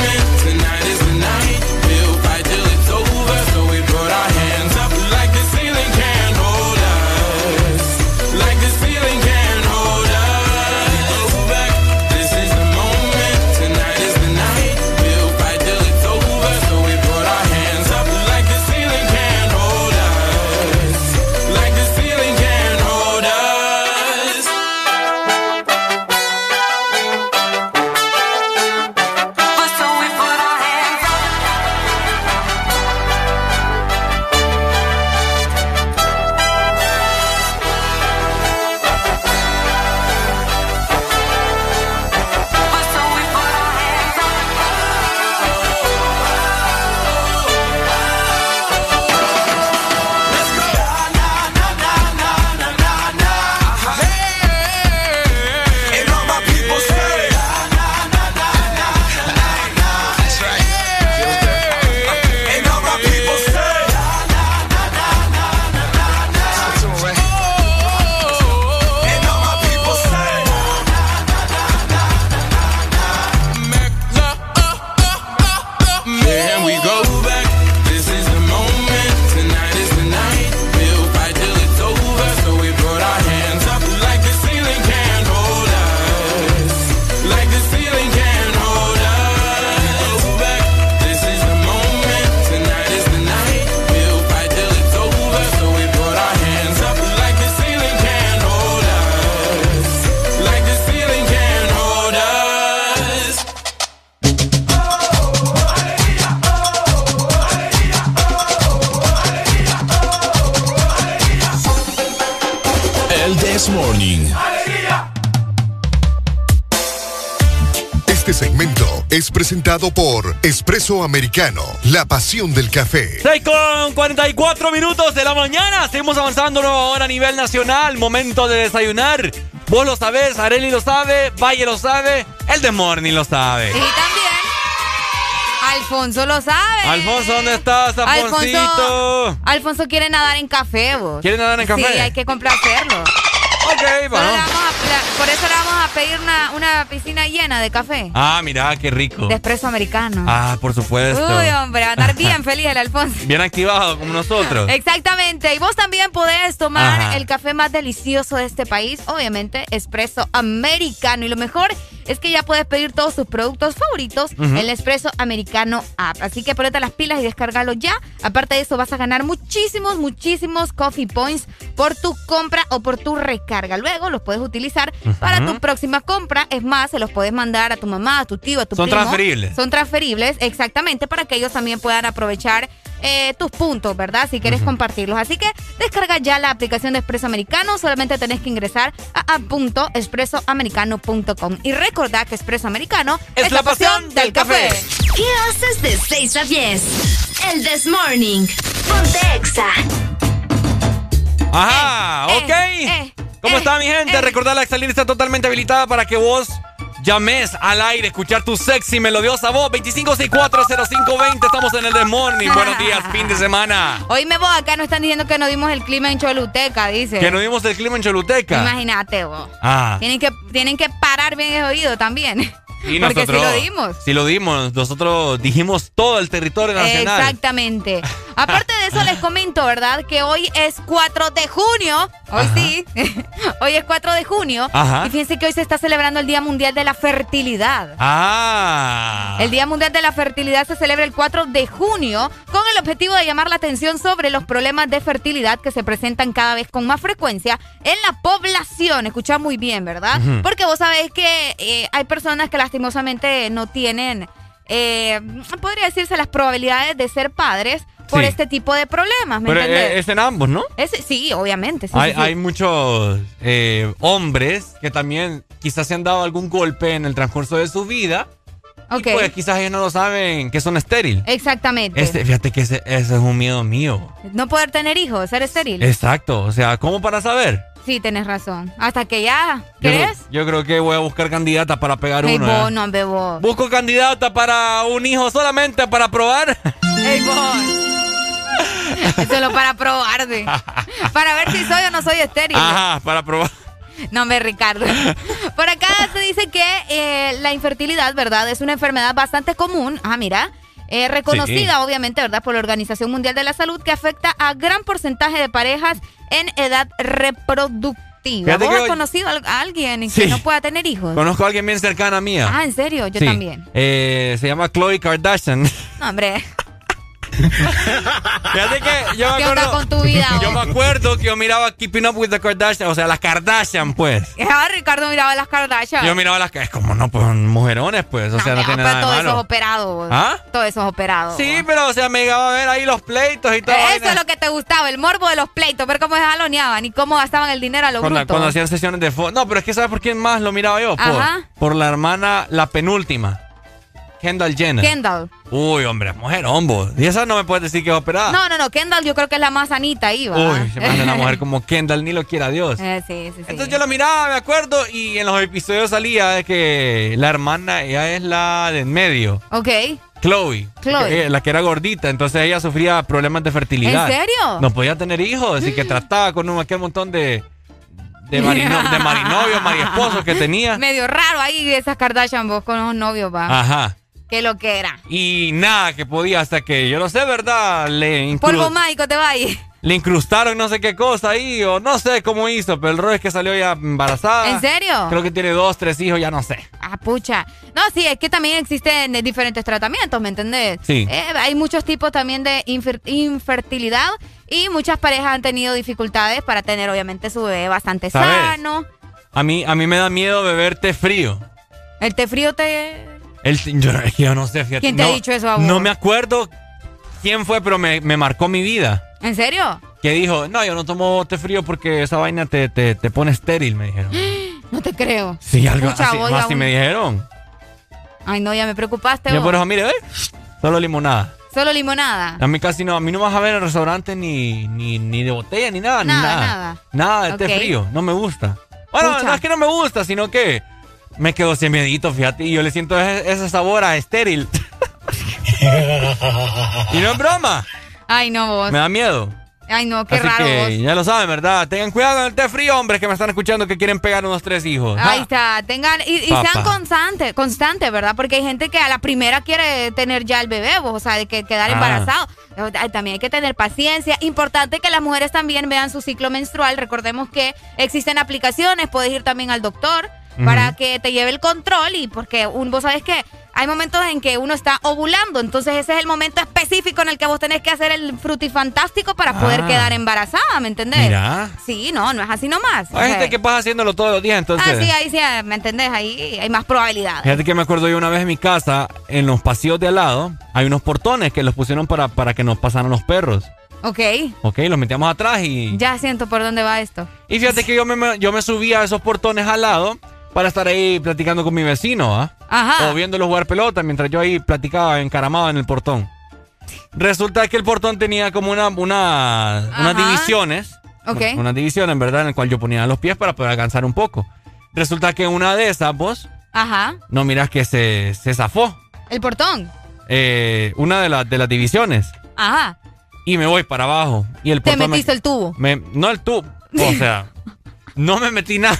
Presentado por Espresso Americano, la pasión del café. 6 con 44 minutos de la mañana. Seguimos avanzando nueva hora a nivel nacional. Momento de desayunar. Vos lo sabés, Areli lo sabe, Valle lo sabe, el de Morning lo sabe. Y también Alfonso lo sabe. Alfonso, ¿dónde estás, Alfonsito? Alfonso, Alfonso quiere nadar en café, vos. ¿Quiere nadar en café? Sí, hay que complacerlo. Ok, vamos por eso le vamos a pedir una, una piscina llena de café. Ah, mira, qué rico. De espresso americano. Ah, por supuesto. Uy, hombre, va a estar bien feliz el Alfonso. Bien activado como nosotros. Exactamente. Y vos también podés tomar Ajá. el café más delicioso de este país, obviamente, espresso americano. Y lo mejor es que ya puedes pedir todos tus productos favoritos en la Espresso Americano app. Así que ponete las pilas y descárgalo ya. Aparte de eso, vas a ganar muchísimos, muchísimos coffee points por tu compra o por tu recarga. Luego los puedes utilizar para tu próxima compra. Es más, se los puedes mandar a tu mamá, a tu tío, a tu Son primo. transferibles. Son transferibles, exactamente, para que ellos también puedan aprovechar eh, tus puntos, ¿verdad? Si quieres compartirlos. Así que descarga ya la aplicación de Espresso Americano. Solamente tenés que ingresar a app.espressoamericano.com. Y recordá que Espresso Americano es, la pasión del café. ¿Qué haces de 6 a 10? El This Morning. Ponte Exa. Ajá, Eh, ok. ¿Cómo está mi gente? Recordar la Exalir está totalmente habilitada para que vos llames al aire, escuchar tu sexy melodiosa voz. 25640520. Estamos en el The Morning. Buenos días, fin de semana. Hoy me voy acá, nos están diciendo que nos dimos el clima en Choluteca, dice. Que nos dimos el clima en Choluteca. Imagínate vos. Ah. Tienen que, tienen que parar bien el oído también. Y Porque nosotros- lo dimos. Sí lo dimos. Nosotros dijimos todo el territorio nacional. Exactamente. Aparte de eso, les comento, ¿verdad? Que hoy es 4 de junio. Hoy Ajá. sí. hoy es 4 de junio. Ajá. Y fíjense que hoy se está celebrando el Día Mundial de la Fertilidad. Ah. El Día Mundial de la Fertilidad se celebra el 4 de junio con el objetivo de llamar la atención sobre los problemas de fertilidad que se presentan cada vez con más frecuencia en la población. Escucha muy bien, ¿verdad? Porque vos sabés que eh, hay personas que lastimosamente no tienen, eh, podría decirse, las probabilidades de ser padres por Sí. este tipo de problemas, ¿me Pero entendés? eh, es en ambos, ¿no? Sí, obviamente. sí, hay, sí. hay muchos eh, hombres que también quizás se han dado algún golpe en el transcurso de su vida. Ok. Y pues quizás ellos no lo saben que son estéril. Exactamente. Este, fíjate que ese, ese es un miedo mío. No poder tener hijos, ser estéril. Exacto. O sea, ¿cómo para saber? Sí, tenés razón. Hasta que ya, ¿crees? yo creo que voy a buscar candidata para pegar uno. vos, ¿eh? no, vos. Busco candidata para un hijo solamente para probar. Ey, vos. Solo para probarte. Para ver si soy o no soy estéril. Ajá, para probar. No me Ricardo. Por acá se dice que eh, la infertilidad, ¿verdad? Es una enfermedad bastante común. Ah, mira. eh, reconocida, Sí. obviamente, ¿verdad? Por la Organización Mundial de la Salud, que afecta a gran porcentaje de parejas en edad reproductiva. ¿Vos has conocido a a alguien Sí. que no pueda tener hijos? Conozco a alguien bien cercana mía. Ah, ¿en serio? Yo Sí. también. Eh, se llama Chloe Kardashian. No, hombre. Fíjate que yo me ¿Qué onda acuerdo. con tu vida? Yo me acuerdo que yo miraba Keeping Up with the Kardashian, o sea, las Kardashian, pues. Ah, Ricardo miraba las Kardashian. Yo miraba las. Es como no, pues mujerones, pues. O sea, no Ah, tiene pero nada de todo eso es malo. operado. ¿Ah? Todo eso es operado. Sí, pero, o sea, me llegaba a ver ahí los pleitos y todo. Eso es lo que te gustaba, el morbo de los pleitos, ver cómo se jaloneaban y cómo gastaban el dinero a lo Cuando, bruto. cuando hacían sesiones de fotos. No, pero es que ¿sabes por quién más lo miraba yo? Por, Ajá. por la hermana, la penúltima. Kendall Jenner. Kendall. Uy, hombre, mujer, hombo. Y esa no me puedes decir que es operada. No, no, no, Kendall yo creo que es la más sanita ahí, va. Uy, se me hace una mujer como Kendall, ni lo quiera Dios. Eh, sí, sí, sí. Entonces yo lo miraba, me acuerdo, y en los episodios salía de que la hermana, ella es la de en medio. Ok. Chloe, Chloe. eh, la que era gordita, entonces ella sufría problemas de fertilidad. ¿En serio? No podía tener hijos, así que trataba con un, aquel montón de de, marino, de marinovios, mariesposos que tenía. Medio raro ahí esas Kardashian vos con los novios, va. Ajá. Qué lo que era. Y nada que podía hasta que, yo no sé, ¿verdad? Le, Polvo mágico te va ahí. le incrustaron no sé qué cosa ahí, o no sé cómo hizo, pero el rollo es que salió ya embarazada. ¿En serio? Creo que tiene dos, tres hijos, ya no sé. Ah, pucha. No, sí, es que también existen diferentes tratamientos, ¿me entendés? Sí. Eh, hay muchos tipos también de infer- infertilidad y muchas parejas han tenido dificultades para tener, obviamente, su bebé bastante ¿Sabes? sano. A mí, a mí me da miedo beber té frío. El té frío te... El, yo, yo no sé, fíjate. ¿Quién te ha dicho eso a vos? No me acuerdo quién fue, pero me, me marcó mi vida. ¿En serio? Que dijo, no, yo no tomo té frío porque esa vaina te, te, te pone estéril, me dijeron. No te creo. Sí, algo Pucha, así, un- me dijeron. Ay, no, ya me preocupaste Yo por eso, mire, ¿ves? Solo limonada. Solo limonada. A mí casi no, a mí no vas a ver en el restaurante ni, ni, ni de botella ni nada, Nada, nada. nada. Nada de té Ok. frío, no me gusta. Bueno, no es que no me gusta, sino que me quedo sin miedito, fíjate, y yo le siento ese, ese sabor a estéril. y no es broma, Ay, no vos. me da miedo. Ay, no, qué Así raro. que ya lo saben, ¿verdad? Tengan cuidado con el té frío, hombres que me están escuchando que quieren pegar unos tres hijos. Ahí Ah. está, tengan y, y sean constantes, constantes, ¿verdad? Porque hay gente que a la primera quiere tener ya el bebé, vos, o sea, de que quedar Ah. embarazado. También hay que tener paciencia. Importante que las mujeres también vean su ciclo menstrual. Recordemos que existen aplicaciones, puedes ir también al doctor para que te lleve el control y porque un, vos sabes que hay momentos en que uno está ovulando, entonces ese es el momento específico en el que vos tenés que hacer el frutifantástico para poder Ah. quedar embarazada, ¿me entendés? Mira. Sí, no, no es así nomás. O Hay sea, gente que pasa haciéndolo todos los días, entonces. Ah, sí, ahí sí, ¿me entendés? Ahí hay más probabilidades. Fíjate que me acuerdo yo una vez en mi casa, en los pasillos de al lado, hay unos portones que los pusieron para, para que nos pasaran los perros. Ok, Ok, los metíamos atrás y. ya siento por dónde va esto. Y fíjate que yo me- me, yo me subía a esos portones al lado para estar ahí platicando con mi vecino, ¿ah? Ajá. O viéndolo jugar pelota mientras yo ahí platicaba encaramado en el portón. Resulta que el portón tenía como una, una, unas divisiones. Ok. Unas divisiones, en verdad, en el cual yo ponía los pies para poder alcanzar un poco. Resulta que una de esas, vos, Ajá. no miras que se, se zafó. El portón. eh, una de, las de las divisiones. Ajá. Y me voy para abajo. Y el Te portón me- metiste el tubo. me- no el tubo. O sea, no me metí nada.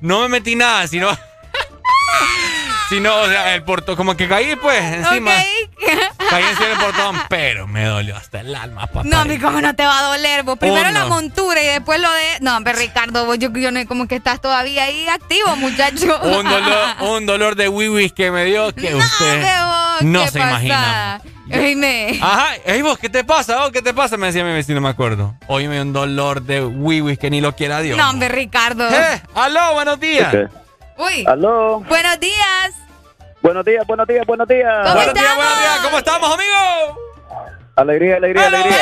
No me metí nada, sino. Sino, o sea, el portón, como que caí, pues, encima. Caí encima del portón, pero me dolió hasta el alma, papá. No, mi cómo no te va a doler, vos. Primero Oh, la no. montura y después lo de. No, hombre, Ricardo, vos, yo, yo no como que estás todavía ahí activo, muchacho. Un dolor, un dolor de wiwis que me dio que usted vos, no ¿qué se pasa? imagina. Oíme. Ajá, ey vos, ¿qué te pasa? Oh, ¿Qué te pasa? Me decía mi vecino, me acuerdo. Hoy me dio un dolor de wiwis que ni lo quiera Dios. No, hombre, Ricardo. Eh, aló, buenos días. Uy. Aló. Buenos días. Buenos días, buenos días, buenos días. ¿Cómo buenos días, buenos días. ¿Cómo estamos, amigos? Alegría, alegría, alegría.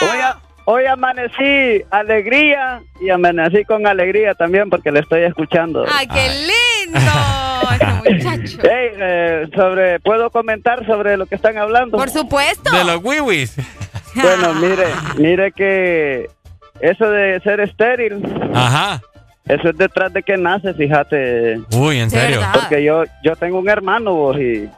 Hoy, a- hoy amanecí alegría y amanecí con alegría también porque le estoy escuchando. Ay, qué lindo. Ese muchacho. Ey, eh, sobre, ¿Puedo comentar sobre lo que están hablando? Por supuesto. De los wiwis. Bueno, mire, mire que eso de ser estéril, Ajá. eso es detrás de que nace, fíjate. Uy, en serio. Porque yo yo tengo un hermano vos, y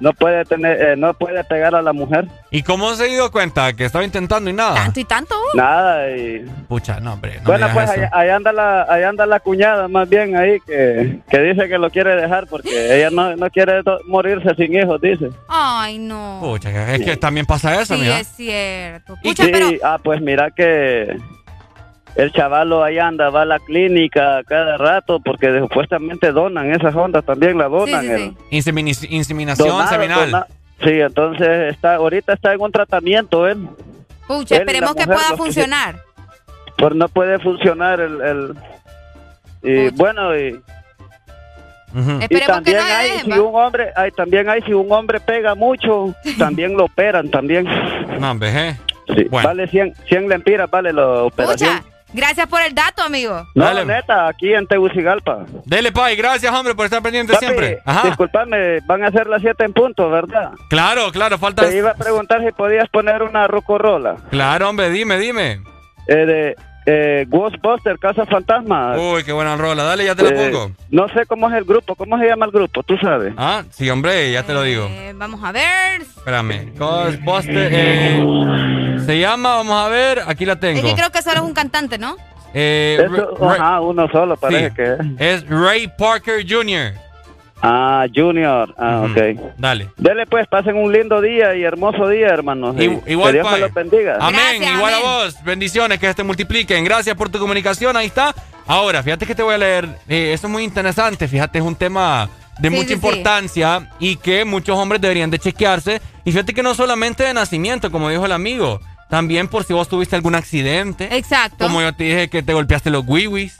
no puede tener eh, no puede pegar a la mujer. ¿Y cómo se dio cuenta que estaba intentando y nada? Tanto y tanto. Nada y Pucha, no, hombre. No bueno, pues ahí, anda la ahí anda la cuñada más bien ahí que, que dice que lo quiere dejar porque ella no, no quiere morirse sin hijos, dice. Ay, no. Pucha, que- es que también pasa eso, Sí, mira. es cierto. Y Pucha, pero. ah, pues mira que el chavalo ahí anda, va a la clínica cada rato porque supuestamente donan esas ondas, también la donan. el- Insemini- inseminación donado, seminal. dona- Sí, entonces está ahorita está en un tratamiento él. Pucha, Él y esperemos que pueda que funcionar. Pues no puede funcionar el... el- y bueno, y, y Esperemos que también no hay, dejen, si ¿va? un hombre, hay, también hay, si un hombre pega mucho, también lo operan también. No, hombre, eh. Sí, Vale 100, 100 lempiras, vale la operación. Pucha, gracias por el dato, amigo. No, neta, aquí en Tegucigalpa. Dele, Pai, gracias, hombre, por estar pendiente Papi, siempre. Ajá. disculpame, van a ser las 7 en punto, ¿verdad? Claro, claro, falta. Te iba a preguntar si podías poner una rocorrola. Claro, hombre, dime, dime. Eh, de eh, Ghostbuster, Casa Fantasma. Uy, qué buena rola. Dale, ya te la Eh, pongo. No sé cómo es el grupo, ¿cómo se llama el grupo? ¿Tú sabes? Ah, sí, hombre, ya te lo digo. Eh, vamos a ver. Espérame. Ghostbuster. eh, se llama, vamos a ver, aquí la Es tengo. que creo que solo es un cantante, ¿no? Eh, Eso, Ra- Ra- ajá, uno solo parece Sí. que es. es Ray Parker Jr. Ah, Junior. Ah, Ujú. ok. Dale. Dele pues, pasen un lindo día y hermoso día, hermanos. Y igual, que Dios me los bendiga. Amén, igual a vos. Bendiciones, que se multipliquen. Gracias por tu comunicación, ahí está. Ahora, fíjate que te voy a leer. eh, esto es muy interesante, fíjate, es un tema de Sí, mucha sí, sí. importancia y que muchos hombres deberían de chequearse. Y fíjate que no solamente de nacimiento, como dijo el amigo, también por si vos tuviste algún accidente. Exacto. Como yo te dije que te golpeaste los wiwis.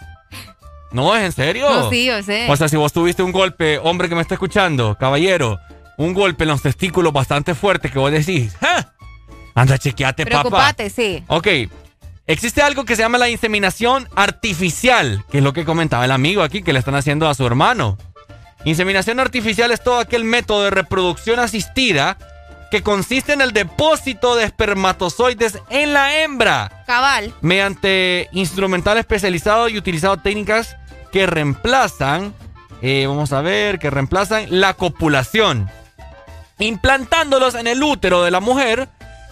No, es en serio. No, sí, yo sé. O sea, si vos tuviste un golpe, hombre que me está escuchando, caballero, un golpe en los testículos bastante fuerte que vos decís, "Ja, anda, chequeate, papá. Preocupate, sí. Ok. Existe algo que se llama la inseminación artificial, que es lo que comentaba el amigo aquí, que le están haciendo a su hermano. Inseminación artificial es todo aquel método de reproducción asistida que consiste en el depósito de espermatozoides en la hembra Cabal. mediante instrumental especializado y utilizado técnicas que reemplazan, eh, vamos a ver, que reemplazan la copulación. implantándolos en el útero de la mujer,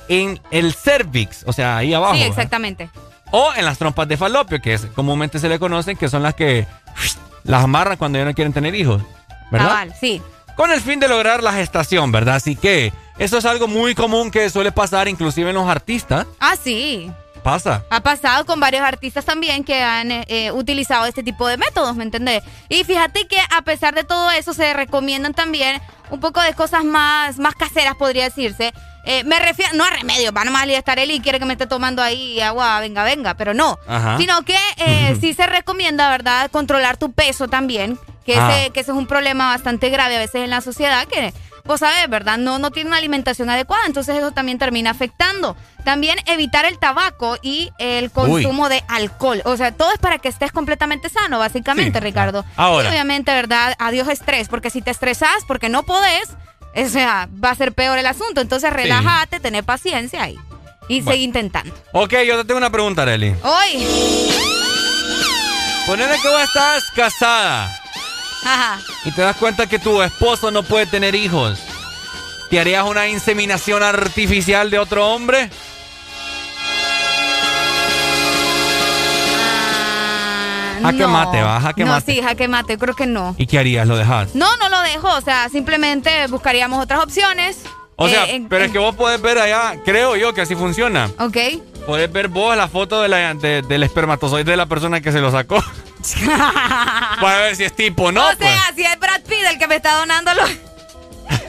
en el cervix, o sea, ahí abajo. Sí, ¿verdad? exactamente. O en las trompas de falopio, que es, comúnmente se le conocen, que son las que las amarran cuando ya no quieren tener hijos. ¿Verdad? Cabal, sí. Con el fin de lograr la gestación, ¿verdad? Así que eso es algo muy común que suele pasar inclusive en los artistas. Ah, sí. Pasa. Ha pasado con varios artistas también que han eh, eh, utilizado este tipo de métodos, ¿me entendés? Y fíjate que a pesar de todo eso se recomiendan también un poco de cosas más, más caseras, podría decirse. Eh, me refiero, no a remedios, va nomás a estar él y quiere que me esté tomando ahí agua, venga, venga, pero no. Ajá. Sino que eh, sí se recomienda, ¿verdad? Controlar tu peso también, que, Ah. ese, que ese es un problema bastante grave a veces en la sociedad, que vos sabés, ¿verdad? No, no tiene una alimentación adecuada, entonces eso también termina afectando. También evitar el tabaco y el consumo de alcohol. O sea, todo es para que estés completamente sano, básicamente, Sí. Ricardo. Ahora. Y obviamente, ¿verdad? Adiós estrés, porque si te estresas porque no podés, o sea, va a ser peor el asunto. Entonces, relájate, tener paciencia y, y Bueno. seguir intentando. Ok, yo te tengo una pregunta, Arely. Hoy. Ponele que vos estás casada Ajá. y te das cuenta que tu esposo no puede tener hijos. ¿Te harías una inseminación artificial de otro hombre? Jaque No. mate, va, jaque no, mate. sí, jaque mate, creo que no. ¿Y qué harías? ¿Lo dejas? No, no lo dejo, o sea, simplemente buscaríamos otras opciones. O Eh, sea, en- pero es que vos podés ver allá, creo yo que así funciona. Ok. Podés ver vos la foto de la- de- del espermatozoide de la persona que se lo sacó. Para ver si es tipo o no. o sea, pues. si es Brad Pitt el que me está donando los...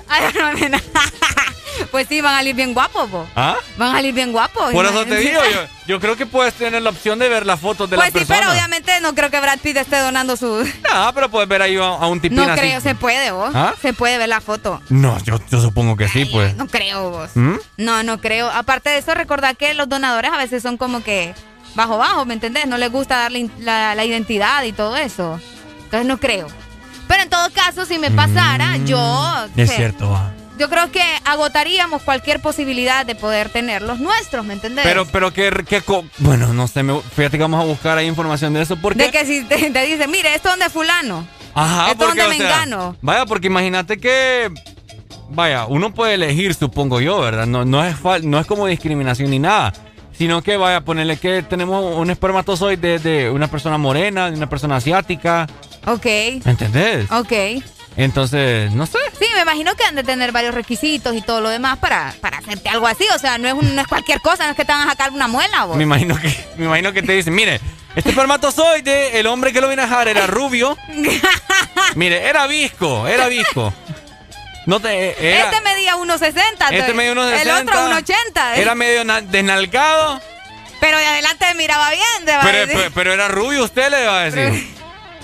Pues sí, van a salir bien guapos, po. ¿Ah? Van a salir bien guapos. Por eso te digo, yo, yo creo que puedes tener la opción de ver las fotos de Pues la sí, persona. pero obviamente no creo que Brad Pitt esté donando su... No, pero puedes ver ahí a, a un tipín No así. creo, se puede vos. ¿Ah? Se puede ver la foto. No, yo, yo supongo que sí, pues. No creo vos. ¿Mm? No, no creo. Aparte de eso, recordad que los donadores a veces son como que bajo bajo, ¿me entendés? No les gusta darle la, la identidad y todo eso. Entonces no creo. Pero en todo caso, si me pasara, yo... Mm, Es sé, cierto, va. Yo creo que agotaríamos cualquier posibilidad de poder tener los nuestros, ¿me entendés? Pero, pero que, que co- bueno, no sé, me- fíjate que vamos a buscar ahí información de eso porque... De que si te, te dicen, mire, esto es donde fulano. Ajá, esto es porque, donde o sea, mengano. Vaya, porque imagínate que... Vaya, uno puede elegir, supongo yo, ¿verdad? No, no, es, no es como discriminación ni nada. Sino que, vaya, ponerle que tenemos un espermatozoide de una persona morena, de una persona asiática. Ok. ¿Me entendés? Ok. Entonces, no sé. Sí, me imagino que han de tener varios requisitos y todo lo demás para, para hacerte algo así. O sea, no es, un- no es cualquier cosa, no es que te van a sacar una muela, vos. Me imagino que, me imagino que te dicen, mire, este espermatozoide, el hombre que lo vino a dejar era rubio. Mire, era visco, era visco. No te, era, este medía 1.60. este medio unos El otro 1.80. Era medio na- desnalgado, Pero de adelante miraba bien, te pero, pero, pero era rubio, usted le va a decir.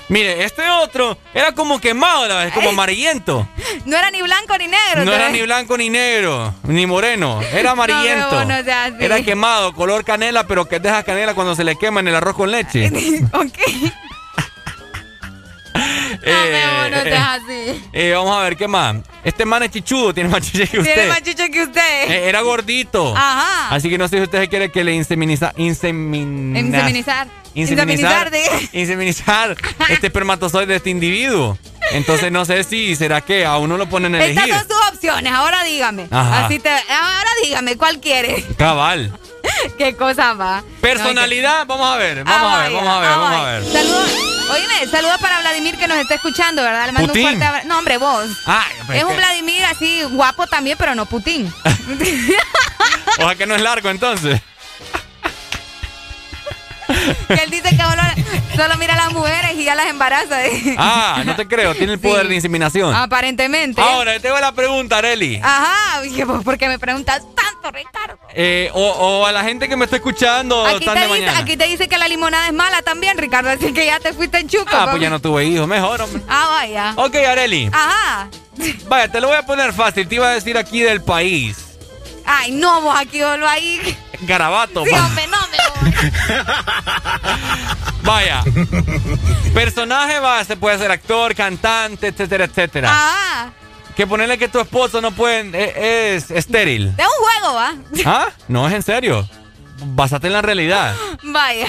Mire, este otro era como quemado, la vez, como amarillento. No era ni blanco ni negro. No era ni blanco ni negro, ni moreno, era amarillento. No, no seas así. Era quemado, color canela, pero que deja canela cuando se le quema en el arroz con leche. ok. Eh, No así. eh, vamos a ver, ¿qué más? Este man es chichudo, tiene más chiche que usted. Tiene más chicho que usted. Eh, era gordito. Ajá. Así que no sé si usted quiere que le inseminiza, Inseminizar. Inseminizar. diga. Inseminizar este espermatozoide de este individuo. Entonces no sé si será que a uno lo ponen a Estas elegir. son sus opciones. Ahora dígame. Ajá. Así te, ahora dígame, ¿cuál quiere? Cabal. ¿Qué cosa va? Personalidad, vamos a ver, Ah, vamos a ver, vaya, vamos a ver, ah, vamos a ver. Saludos. Oíme, saludos para Vladimir que nos está escuchando, ¿verdad? Le mando Putin. un fuerte abrazo. No, hombre, vos. Ay, es un Vladimir así guapo también, pero no Putin. Ojalá que no es largo entonces. Que él dice que solo, solo mira a las mujeres y ya las embaraza. Ah, no te creo, tiene el poder de inseminación. Aparentemente. Ahora, te tengo la pregunta, Areli. Ajá, oye, pues, ¿por qué me preguntas tanto, Ricardo? Eh, o, o a la gente que me está escuchando Aquí tan te, de dice, mañana. aquí te dice que la limonada es mala también, Ricardo, así que ya te fuiste en chuco. Ah, papi. pues ya no tuve hijos, mejor, hombre. Ah, vaya. Ok, Areli. Ajá. Vaya, te lo voy a poner fácil. Te iba a decir aquí del país. Ay, no, vos aquí volvo ahí. Garabato. Sí, hombre, no me Vaya. Personaje va, se puede ser actor, cantante, etcétera, etcétera. Ah, Que ponerle que tu esposo no puede, e- es, estéril. de un juego, ¿va? ¿Ah? No, es en serio. Basate en la realidad. Vaya.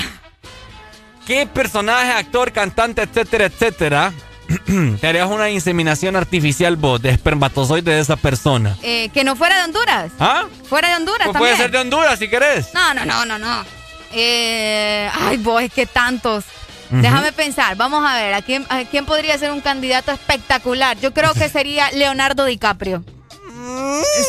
¿Qué personaje, actor, cantante, etcétera, etcétera, te harías una inseminación artificial vos de espermatozoide de esa persona. Eh, que no fuera de Honduras. ¿Ah? Fuera de Honduras Pues también. puede ser de Honduras si querés. No, no, no, no, no. Eh, ay, vos, es que tantos. Déjame pensar, vamos a ver, ¿a quién, ¿a quién podría ser un candidato espectacular? Yo creo que sería Leonardo DiCaprio.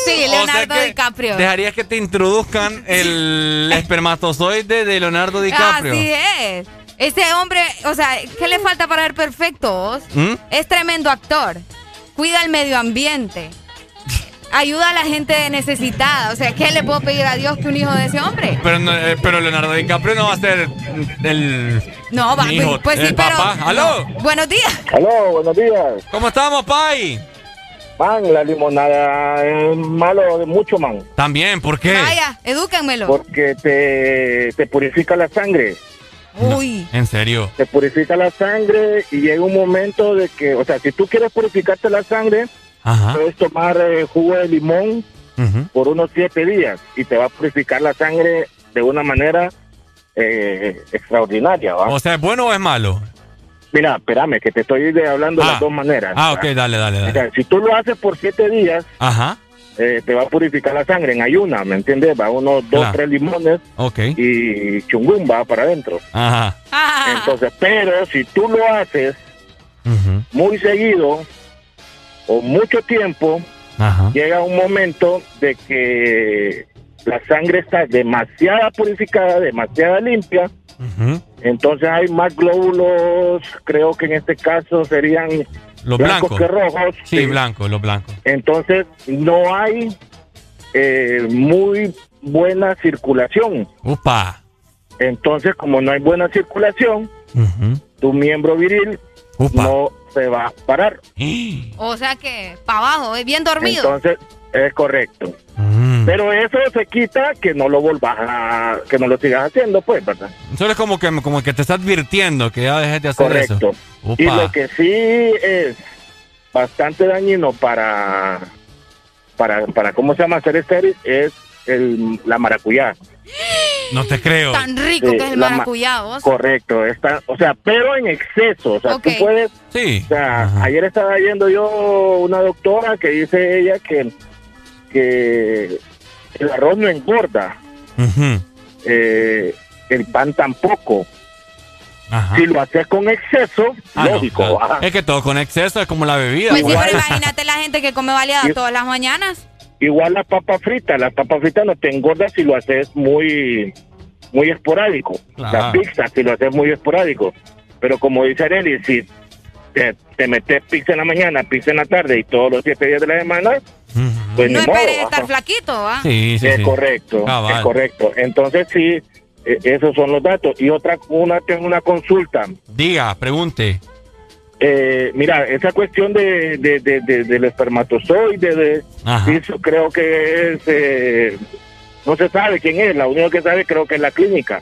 Sí, O sea Leonardo DiCaprio. Dejarías que te introduzcan el espermatozoide de Leonardo DiCaprio. Así es. Ese hombre, o sea, ¿qué le falta para ser perfecto? vos? ¿Mm? Es tremendo actor. Cuida el medio ambiente. Ayuda a la gente necesitada. O sea, ¿qué le puedo pedir a Dios que un hijo de ese hombre? Pero, no- eh, pero Leonardo DiCaprio no va a ser el. No, va, hijo, pues sí, pero. papá. ¡Aló! Buenos días. Aló, buenos días. ¿Cómo estamos, Pai? Man, la limonada es malo de mucho, man. También, ¿por qué? Vaya, edúquenmelo. Porque te, te purifica la sangre. Uy. En serio. Te purifica la sangre y llega un momento de que, o sea, si tú quieres purificarte la sangre, Ajá. puedes tomar eh, jugo de limón por unos siete días y te va a purificar la sangre de una manera eh, extraordinaria. ¿va? O sea, ¿es bueno o es malo? Mira, espérame, que te estoy de- hablando de Ah. las dos maneras. Ah, ok, dale, dale, O dale. sea, si tú lo haces por siete días, Ajá. eh, te va a purificar la sangre en ayuna, ¿me entiendes? Va unos dos, Claro. tres limones Ok. y chungún va para adentro. Ajá. Entonces, pero si tú lo haces muy seguido o mucho tiempo, Ajá. llega un momento de que la sangre está demasiado purificada, demasiado limpia, entonces hay más glóbulos, creo que en este caso serían Los blancos blancos. que rojos. Sí, blanco, los blancos. Entonces no hay eh, muy buena circulación. Upa. Entonces, como no hay buena circulación, tu miembro viril Upa. no se va a parar. O sea que, para abajo, es bien dormido. Entonces, es correcto. Mm. Pero eso se quita que no lo volvas a, que no lo sigas haciendo, pues, ¿verdad? Solo es como que, como que te está advirtiendo que ya dejes de hacer Correcto. eso. Upa. Y lo que sí es bastante dañino para, para, para ¿cómo se llama? Hacer estéril es el, la maracuyá. No te creo. Tan rico Sí, que es el maracuyá, vos. Correcto, está, o sea, pero en exceso, o sea, Ok. tú puedes, Sí. o sea, ayer estaba viendo yo una doctora que dice ella que, que el arroz no engorda, eh, el pan tampoco. Ajá. Si lo haces con exceso, Ah, no, lógico. Es que todo con exceso es como la bebida. Pues sí, pero imagínate la gente que come baleadas Y- todas las mañanas. Igual la papa frita, la papa frita no te engorda si lo haces muy, muy esporádico. La Claro. pizza, si lo haces muy esporádico. Pero como dice Arely, si te, te metes pizza en la mañana, pizza en la tarde y todos los siete días de la semana, pues no ni modo. esperes ¿va? estar flaquito, ¿va? Sí, sí, es sí. correcto, Cabal. es correcto. Entonces sí, eh, esos son los datos. Y otra, una, tengo una consulta. Diga, pregunte. Eh, mira, esa cuestión de, de, de, de- del espermatozoide, de, eso creo que es, eh, no se sabe quién es, la única que sabe creo que es la clínica,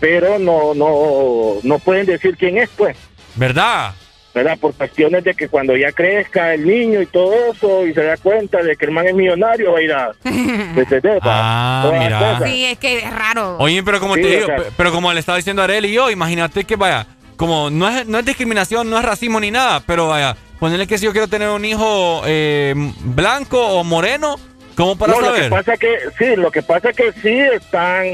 pero no, no, no pueden decir quién es, pues, ¿Verdad? ¿verdad? Por cuestiones de que cuando ya crezca el niño y todo eso y se da cuenta de que el man es millonario, va a ir a... ¿entendés? Ah, mira. Sí, es que es raro. Oye, pero como Sí, te o digo, sea- pero como le estaba diciendo Arely y yo, imagínate que vaya, como no es, no es discriminación, no es racismo ni nada, pero vaya, ponerle que si yo quiero tener un hijo eh, blanco o moreno, ¿cómo para no, lo que saber? pasa que, sí, lo que pasa que sí están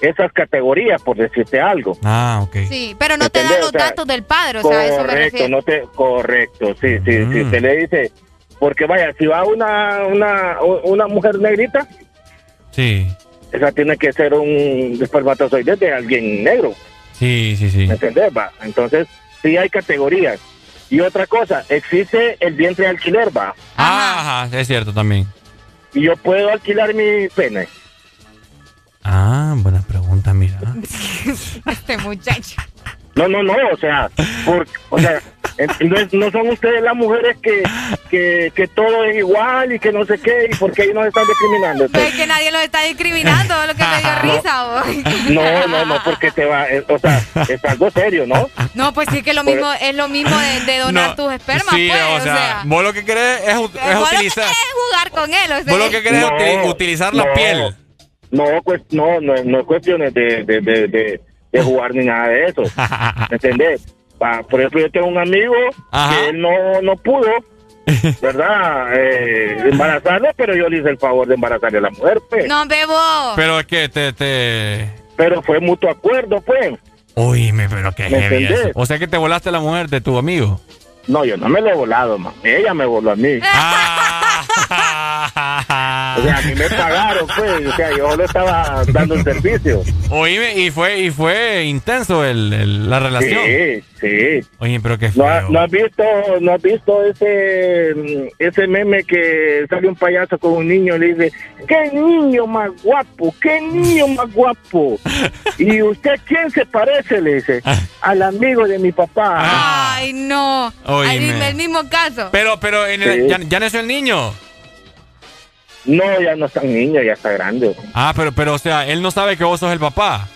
esas categorías, por decirte algo. Ah, ok. Sí, pero no te dan los O sea, datos del padre, o sea, a eso me correcto, refiero. no te, correcto, sí, sí, Mm. sí, se le dice, porque vaya, si va una, una, una mujer negrita, Sí, esa tiene que ser un espermatozoide de alguien negro, sí, sí, sí. ¿me entendés? Va? Entonces, sí hay categorías. Y otra cosa, existe el vientre de alquiler, va, Ah, Ajá, es cierto también. y yo puedo alquilar mi pene. Ah, buena pregunta, mira. Este muchacho. No, no, no, o sea, por, o sea, en- no, son ustedes las mujeres que, que, que todo es igual y que no sé qué, y porque ahí nos están discriminando. No es que nadie los está discriminando, lo que me dio risa. vos. No, no, no, porque te va, eh, o sea, es algo serio, ¿no? No, pues sí que lo mismo, es lo mismo de, de donar No, tus espermas, sí, pues, o sea, vos lo que querés es, es vos lo que utilizar, querés es jugar con él, o sea, vos lo que querés es No, utilizar la no. piel. No, pues no, no, no es cuestiones de, de, de, de, de jugar ni nada de eso. ¿Me entendés? Por ejemplo, yo tengo un amigo que él no, no pudo, ¿verdad? Eh, embarazarlo, pero yo le hice el favor de embarazarle a la mujer, pues. No, bebo. Pero es que te, te... Pero fue mutuo acuerdo, pues. Uy, pero qué ¿Me heavy eso. O sea que te volaste a la mujer de tu amigo. No, yo no me lo he volado, man. Ella me voló a mí. O sea, a mí me pagaron, pues. O sea, yo solo estaba dando el servicio. Oíme, y fue, y fue intenso el, el- la relación. Sí, sí. Oye, pero qué ¿No, ha- feo. no has visto, no has visto ese, mm, ese meme que sale un payaso con un niño y le dice, qué niño más guapo, qué niño más guapo. ¿Y usted quién se parece? Le dice, al amigo de mi papá. Ay, no. Oíme. Dime el mismo caso. Pero, pero en el- Sí. ya, ya nació el niño. No, ya no está niño, ya está grande. Ah, pero, pero, o sea, él no sabe que vos sos el papá.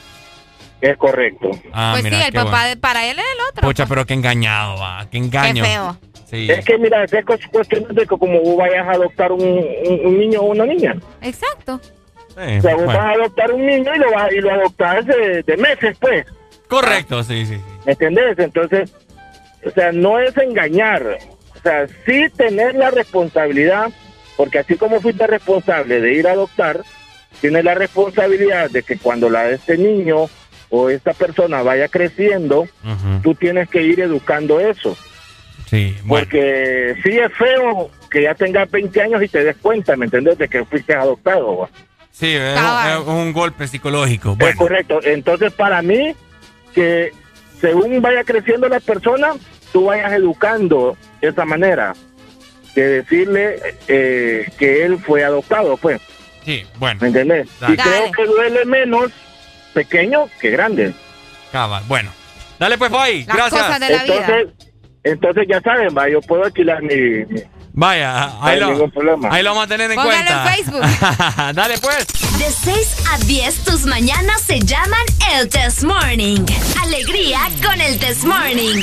Es correcto. Ah, pues mira, sí, el papá bueno. de- para él es el otro. Pucha, pero qué engañado, va. Qué engaño. Qué feo. Sí. Es que mira, es cu- cuestión de que como vos vayas a adoptar un, un- un niño o una niña. Exacto. Sí, O sea, vos bueno. vas a adoptar un niño y lo, vas, y lo adoptas de, de meses, pues. Correcto, sí, sí. sí. ¿Me entendés? Entonces, o sea, no es engañar. O sea, sí tener la responsabilidad, porque así como fuiste responsable de ir a adoptar, tienes la responsabilidad de que cuando la este niño o esta persona vaya creciendo, Ujú. tú tienes que ir educando eso. Sí, bueno. Porque sí es feo que ya tengas 20 años y te des cuenta, ¿me entendés? De que fuiste adoptado. Sí, es, es un golpe psicológico. Es Bueno, correcto. Entonces, para mí, que según vaya creciendo la persona, tú vayas educando de esa manera. De decirle eh, que él fue adoptado, pues. sí, bueno. ¿Me entendés? Dale. Y creo que duele menos pequeño que grande. Cabal, bueno. Dale pues. Las Gracias. cosas de la vida. Entonces, entonces ya saben, va, yo puedo alquilar mi... Vaya, no ahí hay lo, ahí lo vamos a tener en Póngalo cuenta. en Facebook. Dale pues. De 6 a 10 tus mañanas se llaman el Test Morning. Alegría con el Test Morning.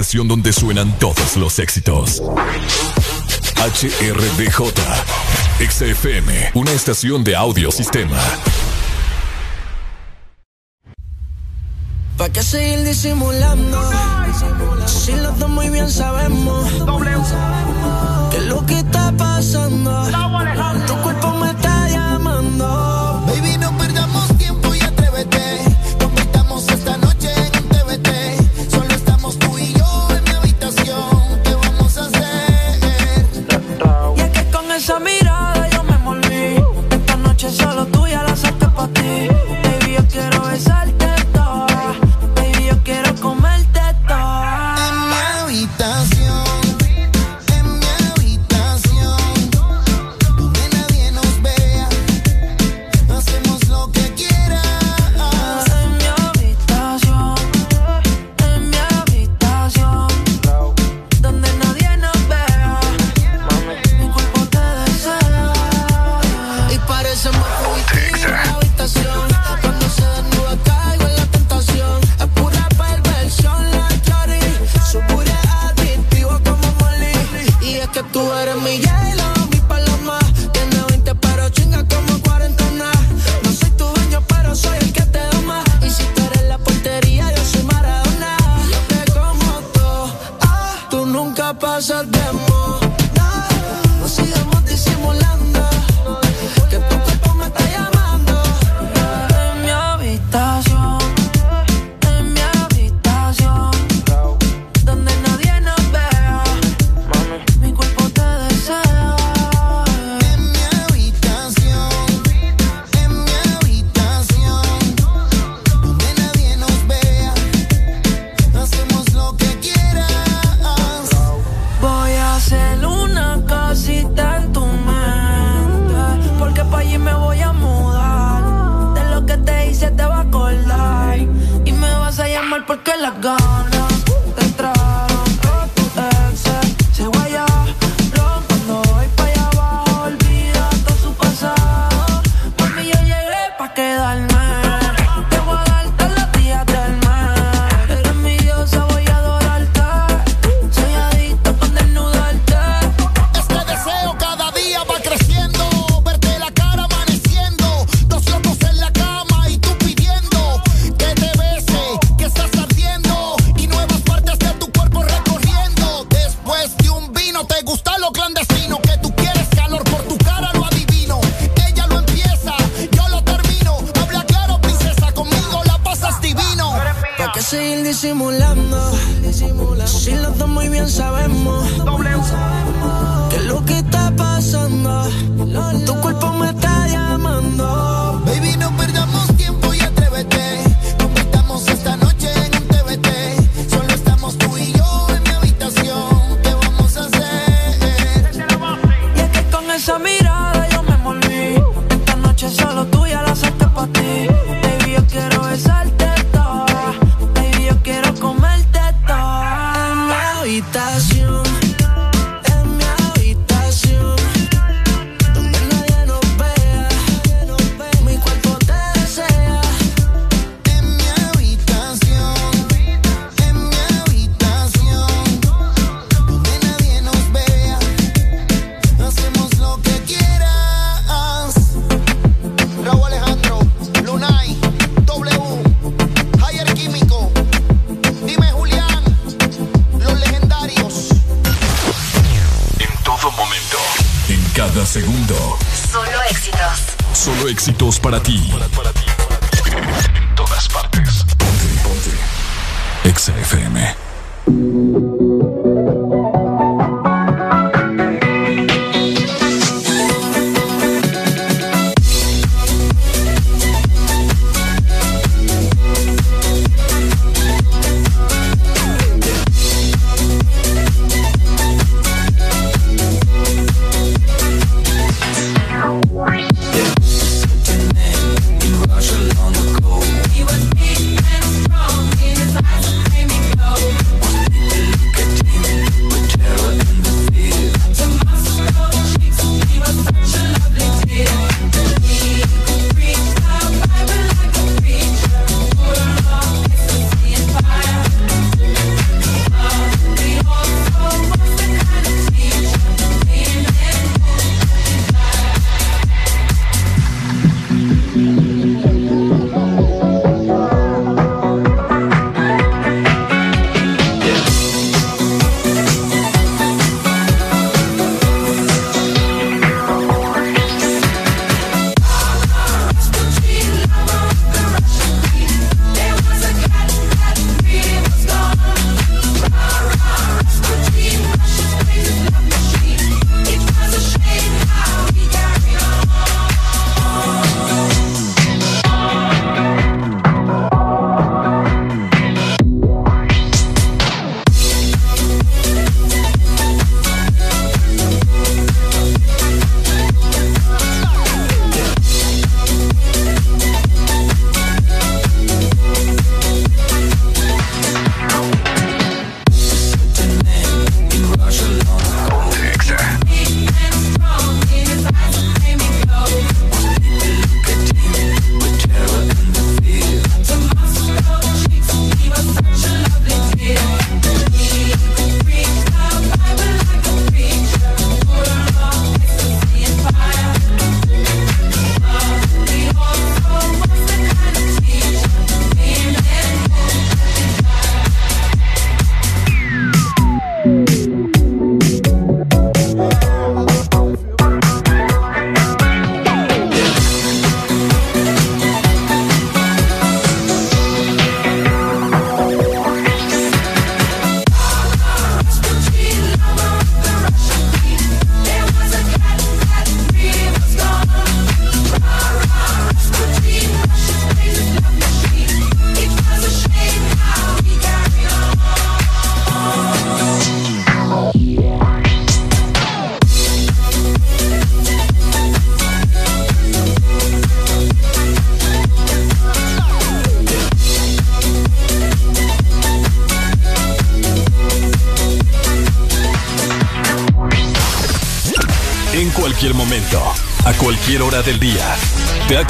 estación donde suenan todos los éxitos. HRDJ, XFM, una estación de audiosistema. ¿Para qué seguir disimulando? Si los dos muy bien sabemos que lo que está pasando, tu cuerpo me está llamando.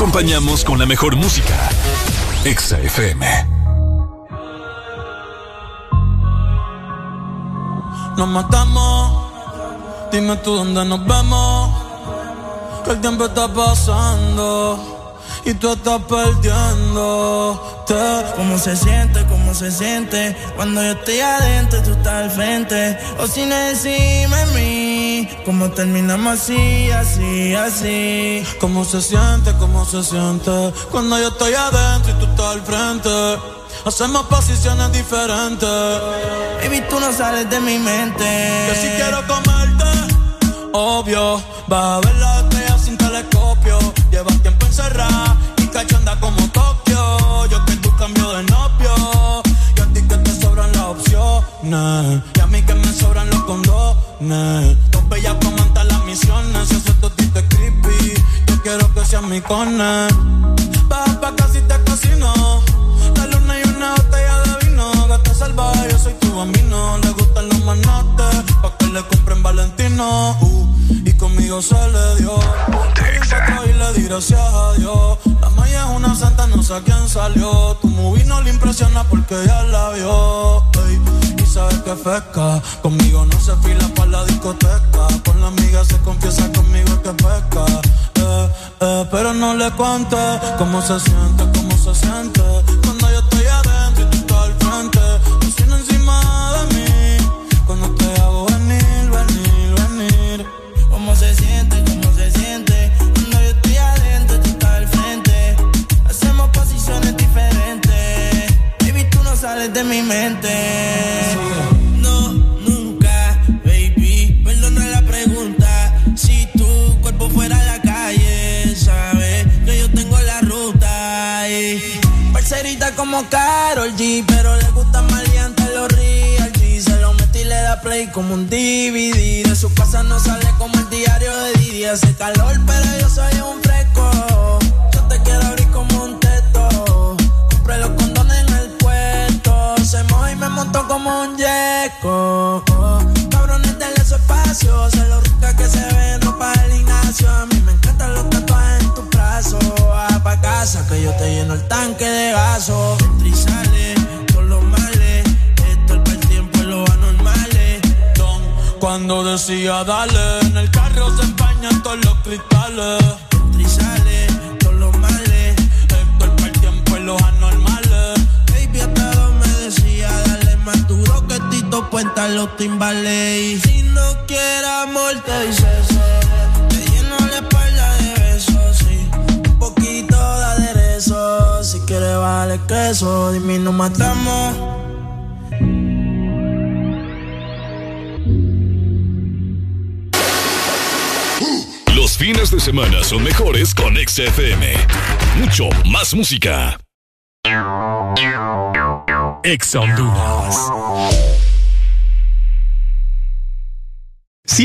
Acompañamos con la mejor música. Exa FM. Nos matamos, dime tú dónde nos vemos. Que el tiempo está pasando y tú estás perdiendo. ¿Cómo se siente? ¿Cómo se siente? Cuando yo estoy adentro tú estás al frente. O si no decime ¿cómo terminamos así, así, así? ¿Cómo se siente? ¿Cómo se siente? Cuando yo estoy adentro y tú estás al frente. Hacemos posiciones diferentes. Baby, tú no sales de mi mente. Que si quiero comerte, obvio. Vas a ver cómo se siente,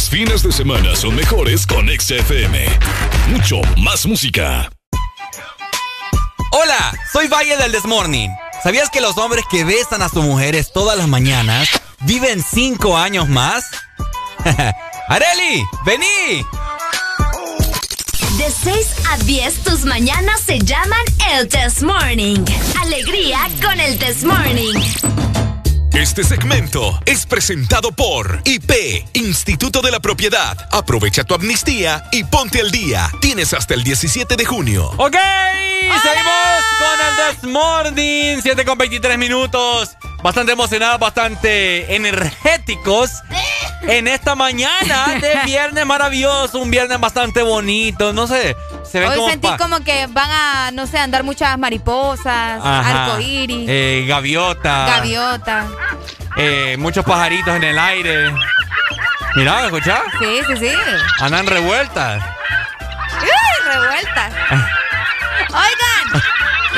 Los fines de semana son mejores con Exa FM. Mucho más música. Hola, soy Valle del Desmorning. ¿Sabías que los hombres que besan a sus mujeres todas las mañanas viven cinco años más? ¡Areli! ¡Vení! De 6 a 10, tus mañanas se llaman el Test Morning. Alegría con el Test Morning. Este segmento es presentado por IP, Instituto de la Propiedad. Aprovecha tu amnistía y ponte al día. Tienes hasta el 17 de junio. Ok, seguimos con el This Morning, 7 con 23 minutos. Bastante emocionados, bastante energéticos. En esta mañana de viernes maravilloso, un viernes bastante bonito, no sé. Se ven Hoy como sentí pa- como que van a, no sé, andar muchas mariposas, Ajá. arcoíris, eh, gaviota. gaviota. Eh, muchos pajaritos en el aire. Mira, ¿escuchás? Sí, sí, sí. Andan revueltas. ¡Uy, revueltas! Oigan,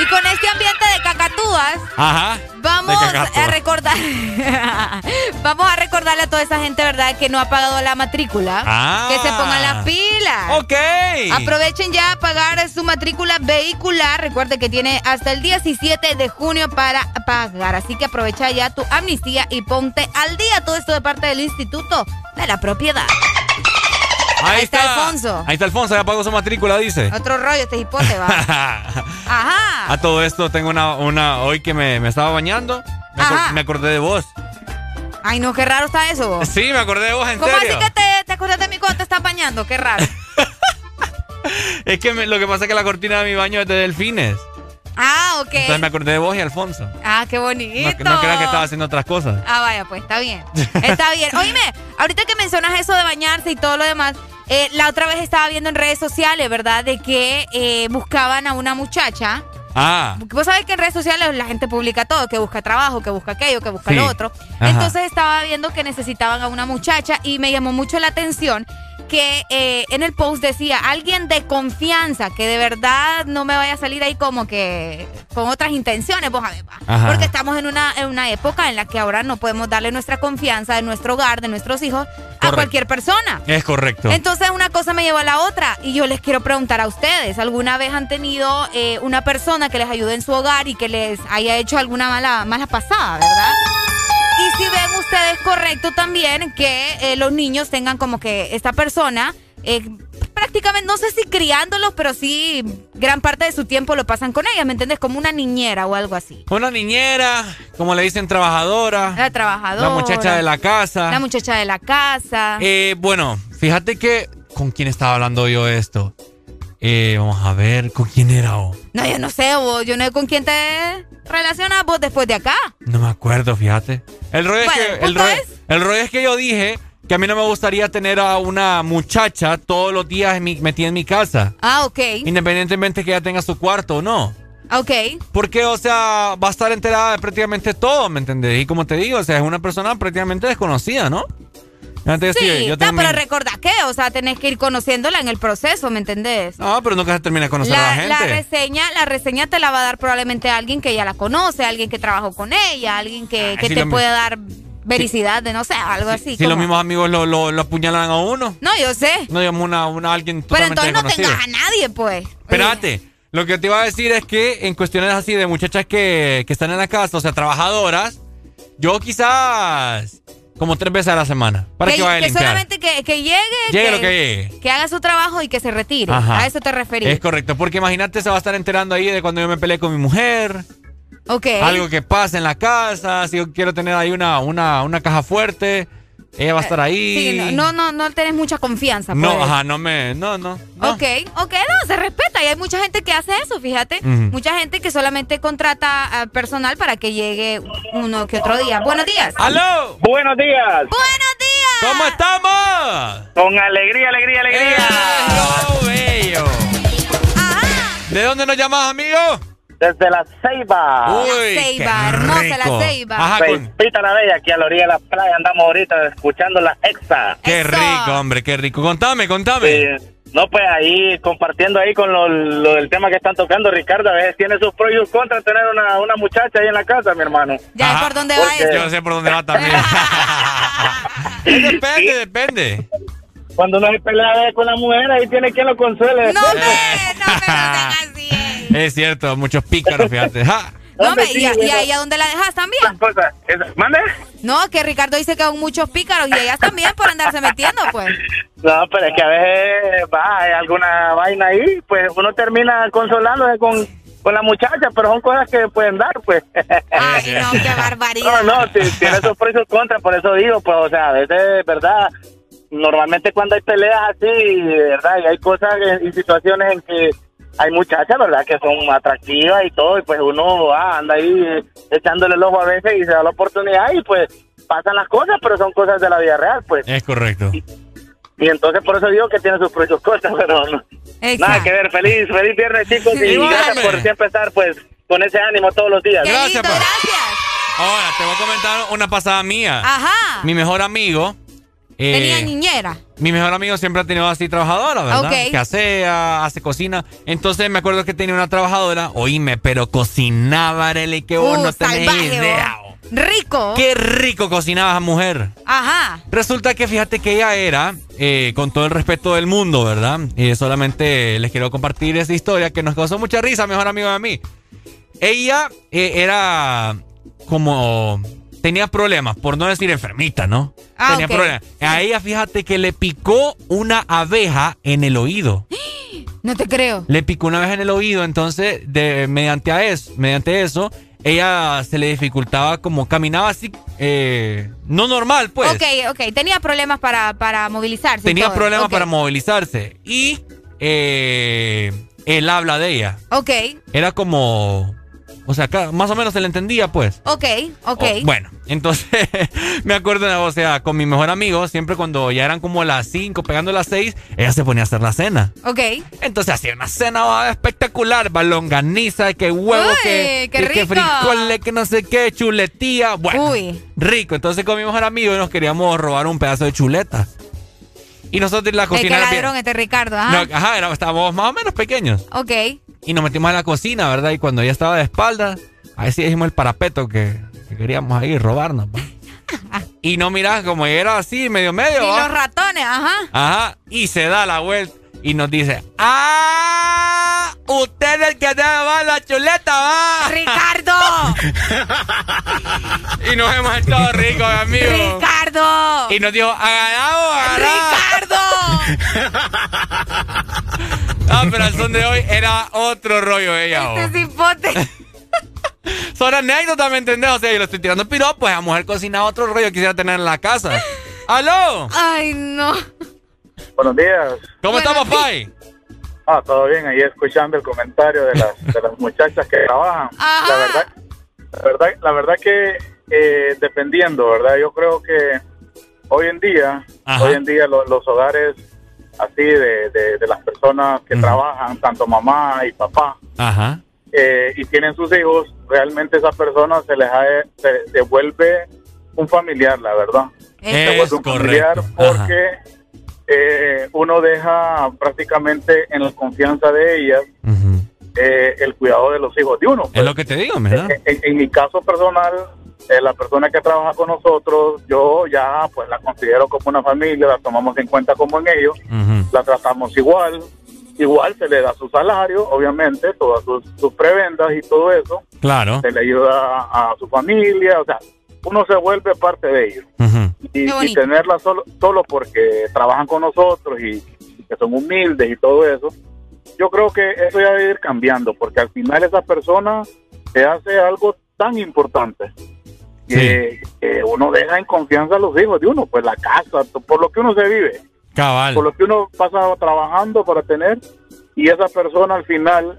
y con este ambiente de cacatúas, Ajá. vamos De a recordar. vamos a recordarle a toda esa gente, ¿verdad?, que no ha pagado la matrícula. Ah. Que se pongan las pilas. Ok. Aprovechen ya a pagar su matrícula vehicular. Recuerde que tiene hasta el 17 de junio para pagar. Así que aprovecha ya tu amnistía y ponte al día. Todo esto de parte del Instituto de la Propiedad. Ahí, está Alfonso. Ahí está Alfonso, ya pagó su matrícula, dice. Otro rollo, este hipote, va. Ajá. A todo esto tengo una, una hoy que me, me estaba bañando. Me, acor- Ajá. me acordé de vos. Ay, no, qué raro está eso. vos. Sí, me acordé de vos, en ¿Cómo serio. así que te, acuerdas de mí cuando te estás bañando? Qué raro. Es que me- lo que pasa es que la cortina de mi baño es de delfines. Ah, ok. Entonces me acordé de vos y Alfonso. Ah, qué No, bonito. no creas que estaba haciendo otras cosas. Ah, vaya, pues está bien. Está bien. Oíme, ahorita que mencionas eso de bañarse y todo lo demás, eh, la otra vez estaba viendo en redes sociales, ¿verdad? De que eh, buscaban a una muchacha. Ah. Vos sabés que en redes sociales la gente publica todo, que busca trabajo, que busca aquello, que busca Sí. lo otro. Ajá. Entonces estaba viendo que necesitaban a una muchacha y me llamó mucho la atención que eh, en el post decía alguien de confianza, que de verdad no me vaya a salir ahí como que con otras intenciones, vos a. Porque estamos en una, en una época en la que ahora no podemos darle nuestra confianza de nuestro hogar, de nuestros hijos, a cualquier persona. Es correcto. Entonces una cosa me llevó a la otra y yo les quiero preguntar a ustedes, ¿alguna vez han tenido eh, una persona que les ayude en su hogar y que les haya hecho alguna mala, mala pasada, verdad? Si ven ustedes correcto también que eh, los niños tengan como que esta persona, eh, prácticamente, no sé si criándolos, pero sí gran parte de su tiempo lo pasan con ella, ¿me entiendes? Como una niñera o algo así. Una niñera, como le dicen, trabajadora. La trabajadora. La muchacha de la casa. La muchacha de la casa. Eh, bueno, fíjate que. ¿Con quién estaba hablando yo esto? Eh, vamos a ver, ¿con quién era? oh? No, yo no sé, vos, yo no sé con quién te relacionas vos después de acá. No me acuerdo, fíjate. El rollo, Bueno, es que, el, rollo, es- el rollo es que yo dije que a mí no me gustaría tener a una muchacha todos los días en mi- metida en mi casa. Ah, ok. Independientemente que ella tenga su cuarto o no. Ok. Porque, o sea, va a estar enterada de prácticamente todo, ¿me entendés? Y como te digo, o sea, es una persona prácticamente desconocida, ¿no? Antes Sí, yo pero recordá que, o sea, tenés que ir conociéndola en el proceso, ¿me entendés? No, pero nunca se termina de conocer a la gente. la reseña, la reseña te la va a dar probablemente alguien que ya la conoce, alguien que trabajó con ella, alguien que, que sí, te puede dar vericidad de no sé, algo así. si los mismos amigos lo, lo, lo apuñalan a uno, No, yo sé. no digamos una, una alguien Pero entonces no tengas a nadie, pues. Espérate, lo que te iba a decir es que en cuestiones así de muchachas que, que están en la casa, o sea, trabajadoras, yo quizás como tres veces a la semana para que, que, vaya a que limpiar. solamente que, que llegue, Llegue que, lo que llegue. que haga su trabajo y que se retire. Ajá. A eso te referís. Es correcto, porque imagínate, se va a estar enterando ahí de cuando yo me peleé con mi mujer, Ok. algo que pasa en la casa, si yo quiero tener ahí una, una, una caja fuerte, ella va a estar ahí. Sí, no, no, no, no tenés mucha confianza. No, pues. ajá, no me, no, no. Ok, ok, no, se respeta y hay mucha gente que hace eso, fíjate. Mucha gente que solamente contrata a personal para que llegue uno que otro día. Buenos días. ¡Aló! Buenos días. Buenos días. ¿Cómo estamos? Con alegría, alegría, alegría. ¡Eso, bello! ¿De dónde nos llamas, amigo? Desde la Ceiba. Uy, Ceiba, qué hermosa la. Ceiba. Ajá, con- la Bella, aquí a la orilla de la playa andamos ahorita escuchando la exa. Qué rico, hombre, qué rico. Contame, contame. Sí. No, pues ahí compartiendo ahí con lo, lo del tema que están tocando, Ricardo, a veces tiene sus pros y sus contras tener una, una muchacha ahí en la casa, mi hermano. Ya es por dónde va esto. Yo sé por dónde va también. depende, depende. Cuando uno se pelea con la mujer, ahí tiene quien lo consuele. No, hombre, no, pero Es cierto, muchos pícaros, fíjate. Ja. No, hombre, sí, y, a- y ahí a dónde la dejas también. ¿Mande? No, que Ricardo dice que son muchos pícaros y ellas también por andarse metiendo, pues. No, pero es que a veces va, hay alguna vaina ahí, pues uno termina consolándose con, con la muchacha, pero son cosas que pueden dar, pues. Ay, no, qué barbaridad. No, no, tiene sus precios contra, por eso digo, pues, o sea, a veces, ¿verdad? Normalmente cuando hay peleas así, ¿verdad? Y hay cosas y situaciones en que hay muchachas, ¿verdad? Que son atractivas y todo, y pues uno ah, anda ahí echándole el ojo a veces y se da la oportunidad y pues pasan las cosas, pero son cosas de la vida real, pues. Es correcto. Y entonces por eso digo que tiene sus precios contra, pero no, nada que ver. Feliz, feliz viernes, chicos, y Igual. gracias por siempre estar, pues, con ese ánimo todos los días. Gracias, pa. Ahora, te voy a comentar una pasada mía. Ajá. Mi mejor amigo. Eh, Tenía niñera. Mi mejor amigo siempre ha tenido así trabajadora, ¿verdad? Ok. Que asea, hace cocina. Entonces me acuerdo que tenía una trabajadora, oíme, pero cocinaba, Arely, que vos Uh, no tenés salvaje, idea. vos. Rico. Qué rico cocinaba esa mujer. Ajá. Resulta que fíjate que ella era, eh, con todo el respeto del mundo, ¿verdad? Y solamente les quiero compartir esa historia que nos causó mucha risa, mejor amigo de mí. Ella eh, era como... Tenía problemas, por no decir enfermita, ¿no? Ah, Tenía problemas. A ella, fíjate que le picó una abeja en el oído. No te creo. Le picó una abeja en el oído, entonces, de, mediante, a eso, mediante eso, ella se le dificultaba como caminaba así, eh, no normal, pues. Ok, ok. Tenía problemas para, para movilizarse. Tenía todo. problemas para movilizarse. Y eh, el habla de ella Ok, era como. O sea, ca- más o menos se le entendía, pues. ok, ok. Bueno, entonces me acuerdo, o sea, con mi mejor amigo, siempre cuando ya eran como las 5, pegando las 6, ella se ponía a hacer la cena. Ok. Entonces hacía una cena espectacular, balonganiza, que huevo, Uy, que, qué que- que rico. frijoles, que no sé qué, chuletía. Bueno, rico. Entonces con mi mejor amigo nos queríamos robar un pedazo de chuleta. Y nosotros en la Es que cocina... era bien- ladrón este Ricardo, ajá. no, ajá, era- estábamos más o menos pequeños. Ok. Y nos metimos a la cocina, ¿verdad? Y cuando ella estaba de espalda, ahí sí dijimos el parapeto que, que queríamos ahí robarnos. ¿va? y no mirás como era así, medio medio. Y ¿va? los ratones, ajá. Ajá. Y se da la vuelta y nos dice, ¡Ah! Usted es el que llevar la chuleta, va. ¡Ricardo! y nos hemos estado ricos, amigo. ¡Ricardo! Y nos dijo, ¿agarramos, Ah, pero al son de hoy era otro rollo ella. Este oh. cipote. Son anécdotas, ¿me entendés? O sea, yo le estoy tirando piropos, pues a mujer cocina otro rollo que quisiera tener en la casa. ¡Aló! Ay, no. Buenos días. ¿Cómo estamos, Pai? Ah, todo bien. Ahí escuchando el comentario de las, de las muchachas que trabajan. La verdad, la verdad, la verdad que eh, dependiendo, ¿verdad? Yo creo que hoy en día, hoy en día lo- los hogares así de, de- de las personas que trabajan, tanto mamá y papá, Ajá. eh, y tienen sus hijos, realmente esa persona se les ha, se, se vuelve un familiar, la verdad. se Es vuelve un familiar porque eh, uno deja prácticamente en la confianza de ellas eh, el cuidado de los hijos de uno. Es lo que te digo, ¿verdad? En, en- en mi caso personal, eh, la persona que trabaja con nosotros, yo ya pues la considero como una familia, la tomamos en cuenta como en ellos, la tratamos igual, igual se le da su salario, obviamente, todas sus, sus prebendas y todo eso, Claro. se le ayuda a, su familia, o sea, uno se vuelve parte de ellos. Y, y tenerla solo, solo porque trabajan con nosotros y, y que son humildes y todo eso, yo creo que eso ya debe ir cambiando, porque al final esa persona te hace algo tan importante que, que uno deja en confianza a los hijos de uno, pues la casa, por lo que uno se vive, Cabal. por lo que uno pasa trabajando para tener, y esa persona al final,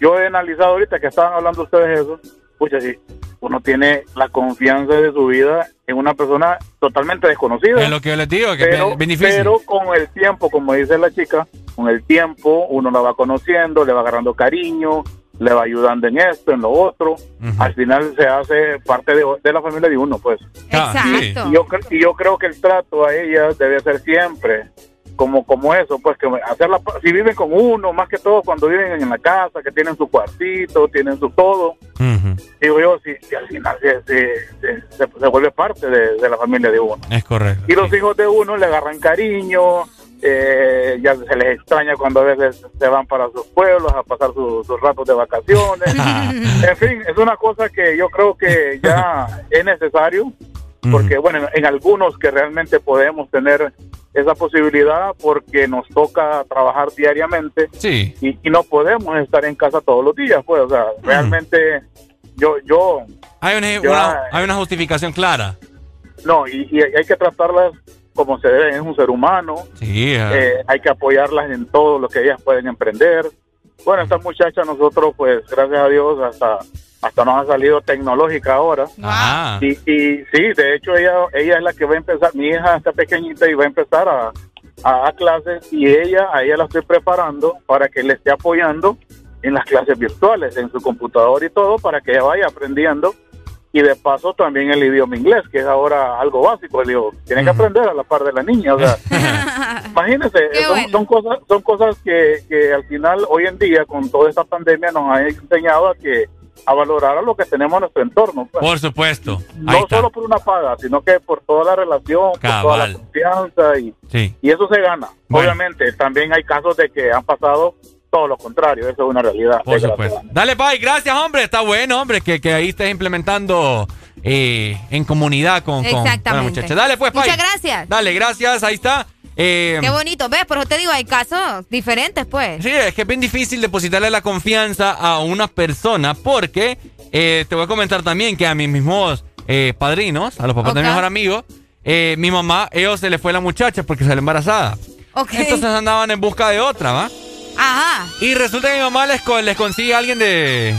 yo he analizado ahorita que estaban hablando ustedes eso, pucha, sí, uno tiene la confianza de su vida en una persona totalmente desconocida. Es lo que yo les digo, que pero, es pero con el tiempo, como dice la chica, con el tiempo uno la va conociendo, le va agarrando cariño, le va ayudando en esto, en lo otro. Al final se hace parte de, de la familia de uno, pues. Exacto. Y yo, y yo creo que el trato a ellas debe ser siempre como como eso, pues que hacerla, si viven con uno, más que todo cuando viven en la casa, que tienen su cuartito, tienen su todo, digo yo, si, si al final se, se, se- se- se vuelve parte de, de la familia de uno. Es correcto. Y los hijos de uno le agarran cariño, eh, ya se les extraña cuando a veces se van para sus pueblos a pasar su- sus ratos de vacaciones. en fin, es una cosa que yo creo que ya es necesario, porque bueno, en algunos que realmente podemos tener esa posibilidad porque nos toca trabajar diariamente Sí. y, y no podemos estar en casa todos los días, pues, o sea, realmente yo, yo, Hay una, Yo- una- hay una justificación clara. no, y, y hay que tratarlas como se debe, es un ser humano, Sí. eh, hay que apoyarlas en todo lo que ellas pueden emprender. Bueno, esta muchacha nosotros, pues, gracias a Dios, hasta hasta nos ha salido tecnológica ahora. Ah. Y, y sí, de hecho ella ella es la que va a empezar, mi hija está pequeñita y va a empezar a, a, a clases y ella, a ella la estoy preparando para que le esté apoyando en las clases virtuales, en su computador y todo, para que ella vaya aprendiendo y de paso también el idioma inglés, que es ahora algo básico, le digo, tienen que aprender a la par de la niña, o sea, imagínense, son, son cosas, son cosas que, que al final hoy en día con toda esta pandemia nos ha enseñado a que a valorar a lo que tenemos en nuestro entorno. pues. Por supuesto. Ahí No está. solo por una paga, sino que por toda la relación, por toda la confianza y, Sí. y eso se gana. Bueno. Obviamente, también hay casos de que han pasado todo lo contrario, eso es una realidad. Por supuesto. Dale, Pai, gracias, hombre. Está bueno, hombre, que, que ahí estés implementando eh, en comunidad con, con, con la Exactamente. muchacha. Dale, pues, Pai. Muchas gracias. Dale, gracias, ahí está. Eh, Qué bonito, ¿ves? Por eso te digo, hay casos diferentes, pues. Sí, es que es bien difícil depositarle la confianza a una persona porque eh, te voy a comentar también que a mis mismos eh, padrinos, a los papás de mi mejor amigo, eh, mi mamá, ellos se le fue la muchacha porque salió embarazada. Ok. Entonces andaban en busca de otra, ¿va? Ajá. Y resulta que mi mamá les, co- les consigue a alguien de,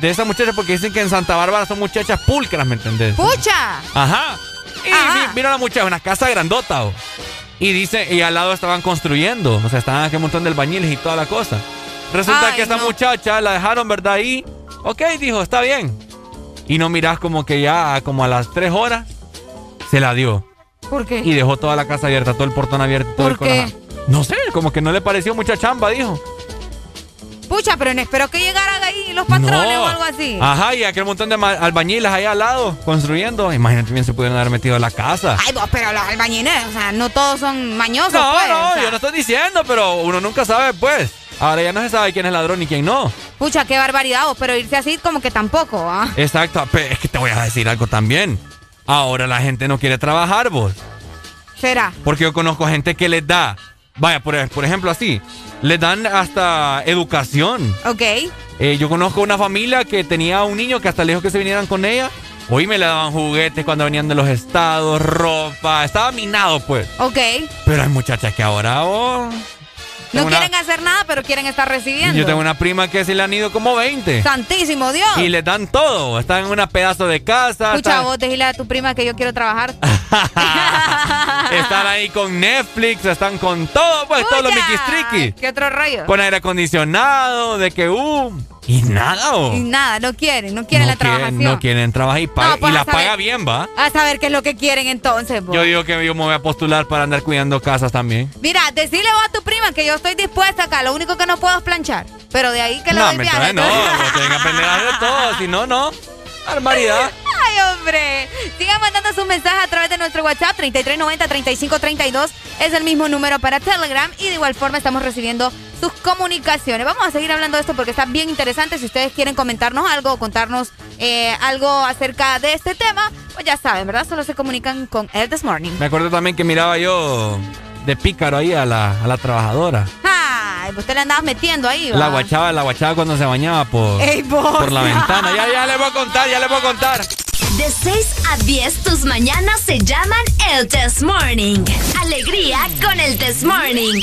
de esa muchacha porque dicen que en Santa Bárbara son muchachas pulcras, ¿me entendés? ¡Pucha! Ajá. Y vi- vino la muchacha, una casa grandota. oh. Y dice, y al lado estaban construyendo. O sea, estaban aquí un montón de albañiles y toda la cosa. Resulta Ay, que esta no. muchacha la dejaron, ¿verdad? Ahí. Ok, dijo, está bien. Y no mirás como que ya, como a las tres horas, se la dio. ¿Por qué? Y dejó toda la casa abierta, todo el portón abierto. todo ¿Por el qué? cola- No sé, como que no le pareció mucha chamba, dijo. Pucha, pero no espero que llegaran ahí los patrones o algo así. Ajá, y aquel montón de albañiles ahí al lado, construyendo. Imagínate bien se pudieron haber metido en la casa. Ay, vos, pero los albañiles, o sea, no todos son mañosos, No, pues. no, o sea. yo no estoy diciendo, pero uno nunca sabe, pues. Ahora ya no se sabe quién es ladrón y quién no. Pucha, qué barbaridad, vos, pero irse así como que tampoco, ¿ah? Exacto, pero es que te voy a decir algo también. Ahora la gente no quiere trabajar, vos. Será. Porque yo conozco gente que les da, vaya, por, por ejemplo así, les dan hasta educación. Ok. Eh, yo conozco una familia que tenía un niño que hasta le dijo que se vinieran con ella. Hoy me le daban juguetes cuando venían de los estados, ropa. Estaba minado, pues. Ok. Pero hay muchachas que ahora... oh, No una- quieren hacer nada, pero quieren estar recibiendo. Yo tengo una prima que se le han ido como 20. Santísimo Dios. Y les dan todo. Están en una pedazo de casa. Escucha, están, vos, decirle a tu prima que yo quiero trabajar. están ahí con Netflix, están con todo, pues, todos los Pucha, miquistriquis. ¿Qué otro rollo? Con aire acondicionado, de que, uh, y nada, oh. Y nada, no quieren, no quieren no la trabajación. quieren, no quieren trabajar y, paga- No, pues, y la saber. paga bien, ¿va? A saber qué es lo que quieren entonces, vos. Yo digo que yo me voy a postular para andar cuidando casas también. Mira, decirle vos a tu prima que yo estoy dispuesta acá. Lo único que no puedo es planchar. Pero de ahí que le no, doy viaje. no, vos tienen que aprender a hacer todo, si no, no. Barbaridad. Ay, hombre. Sigan mandando sus mensajes a través de nuestro WhatsApp 3390-3532. Es el mismo número para Telegram. Y de igual forma estamos recibiendo sus comunicaciones. Vamos a seguir hablando de esto porque está bien interesante. Si ustedes quieren comentarnos algo o contarnos eh, algo acerca de este tema, pues ya saben, ¿verdad? Solo se comunican con él this morning. Me acuerdo también que miraba yo de pícaro ahí a la, a la trabajadora. Ay, pues usted le andabas metiendo ahí, ¿va? La guachaba, la guachaba cuando se bañaba por, Ey, por la ventana. Ya, ya le voy a contar, ya le voy a contar. De 6 a 10, tus mañanas se llaman el Test Morning. Alegría con el Test Morning.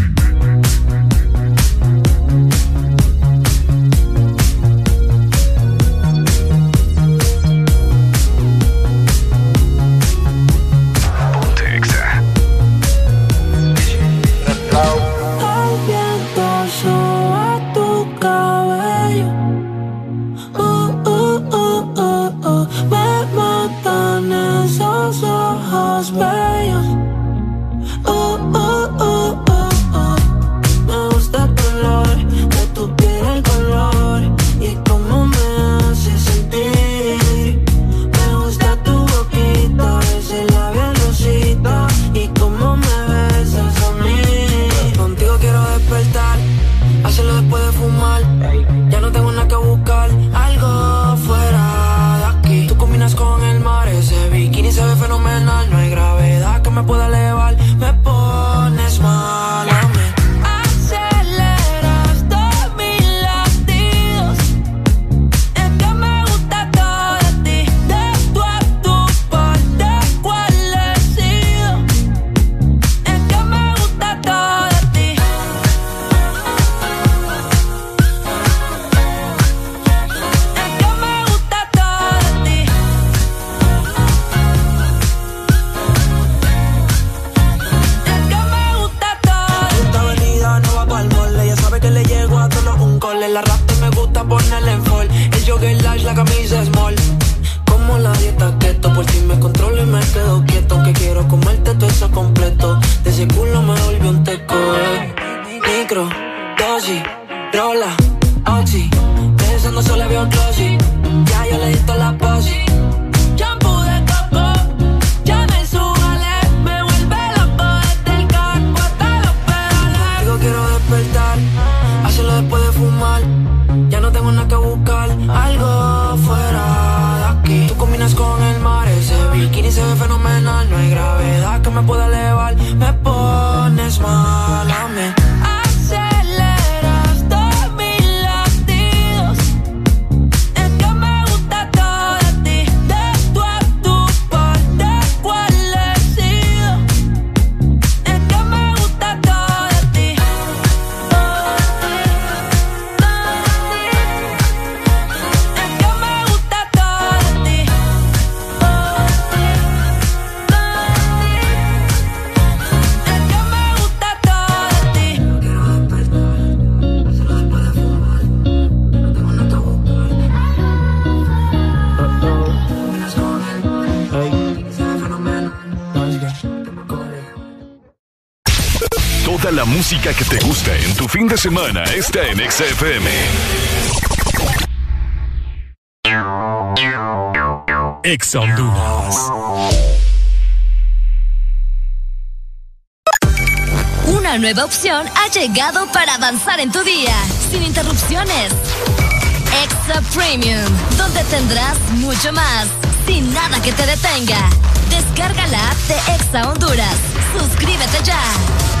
Ojos bellos. Quedo quieto. Que quiero comerte todo eso completo. De ese culo me volvió un teco, eh. Micro, dosis, rola, oxi. Pensando solo veo glossy. Ya yo le di la posi. Me pueda elevar. Música que te gusta en tu fin de semana está en XFM. Ex Honduras. Una nueva opción ha llegado para avanzar en tu día, sin interrupciones. Extra Premium, donde tendrás mucho más, sin nada que te detenga. Descarga la app de Exa Honduras. Suscríbete ya.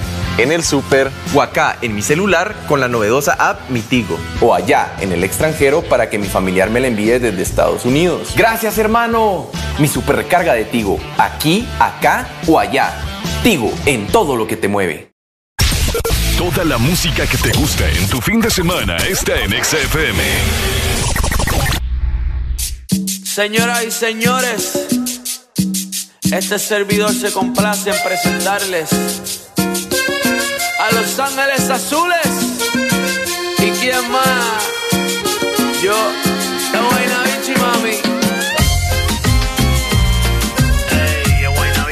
en el super o acá en mi celular con la novedosa app Mi Tigo. O allá en el extranjero para que mi familiar me la envíe desde Estados Unidos. Gracias hermano. Mi super recarga de Tigo, aquí, acá o allá. Tigo en todo lo que te mueve. Toda la música que te gusta en tu fin de semana está en XFM. Señoras y señores, este servidor se complace en presentarles a Los Ángeles Azules. ¿Y quién más? Yo, la Guayna Vinci, mami. Ey, Guayna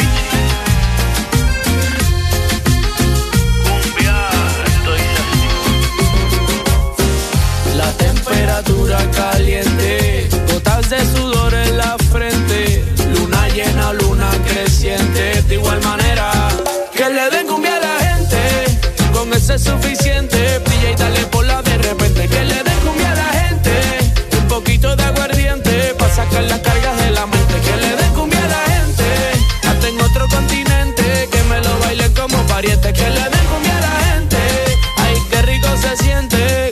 La temperatura caliente, gotas de sudor en la frente, luna llena, luna creciente, de igual manera suficiente, brilla y dale por la de repente, que le den cumbia a la gente, un poquito de aguardiente, para sacar las cargas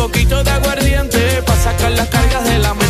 poquito de aguardiente. Pa' sacar las cargas de la mente.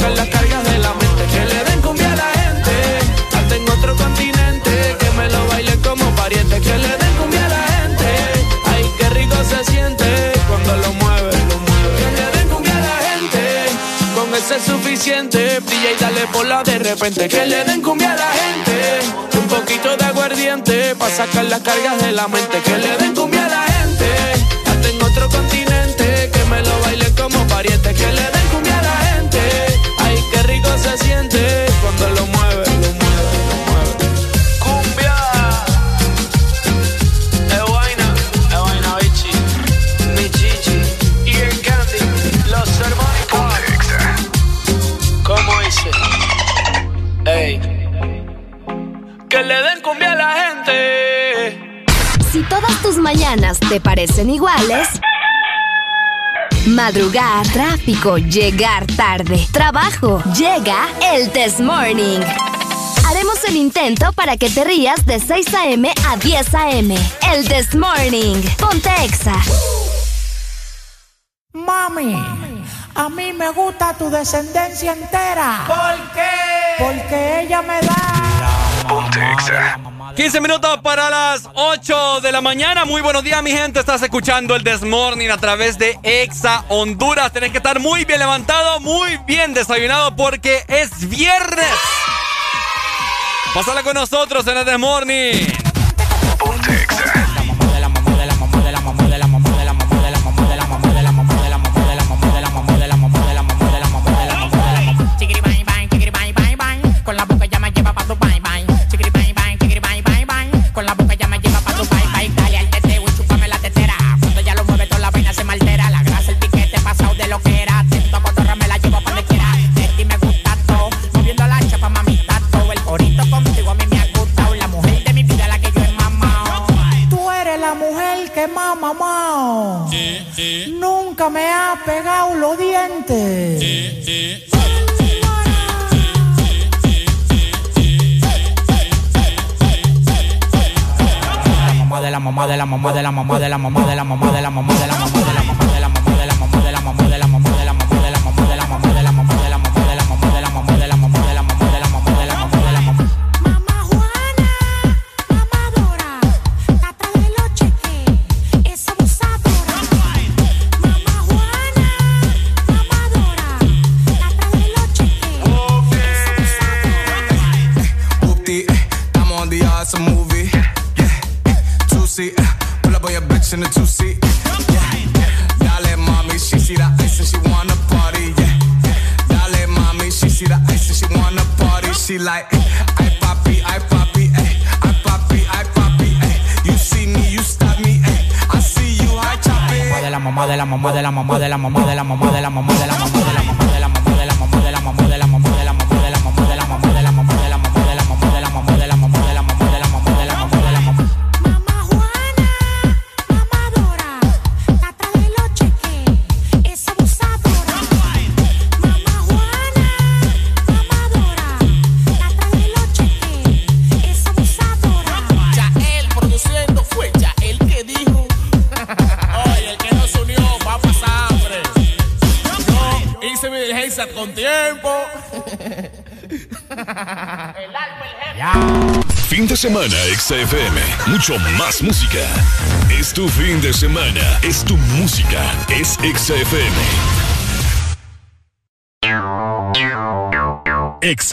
Que le den cumbia a la gente. Hasta en otro continente. Que me lo baile como pariente. Que le den cumbia a la gente. Ay, qué rico se siente cuando lo mueve, lo mueve. Que le den cumbia a la gente. Con eso es suficiente. Brilla y dale por la de repente. Que le den cumbia a la gente. Un poquito de aguardiente. Pa' sacar las cargas de la mente. Que le den cumbia a la gente. Hasta en otro continente. Que me lo baile siente cuando lo mueve, lo mueve, lo mueve. Cumbia. Es vaina, es vaina, bichi. Mi chichi y el candy. Los hermanos. ¿Cómo dice? Ey. Que le den cumbia a la gente. Si todas tus mañanas te parecen iguales, madrugar, tráfico, llegar tarde, trabajo, llega el Test Morning. Haremos el intento para que te rías de 6 a.m. a 10 a.m. El Test Morning. Ponte Exa. Mami, a mí me gusta tu descendencia entera. ¿Por qué? Porque ella me da. 15 minutos para las 8 de la mañana. Muy buenos días, mi gente. Estás escuchando el Desmorning a través de Exa Honduras. Tenés que estar muy bien levantado, muy bien desayunado porque es viernes. Pásala con nosotros en el Desmorning. Me ha pegado los dientes. de la mamá de la mamá de la mamá de la mamá de la mamá de la mamá de la mamá de la mamá de la mamá de la mamá like I poppy, I poppy, I poppy, I poppy. You see me, you stop me. I see you, I chop it. De la mamá, de la mamá, de la mamá, de la mamá, de la mamá, de la mamá, de la mamá, de la mamá. Con tiempo. Fin de semana, XFM. Mucho más música. Es tu fin de semana. Es tu música. Es XFM. Ex.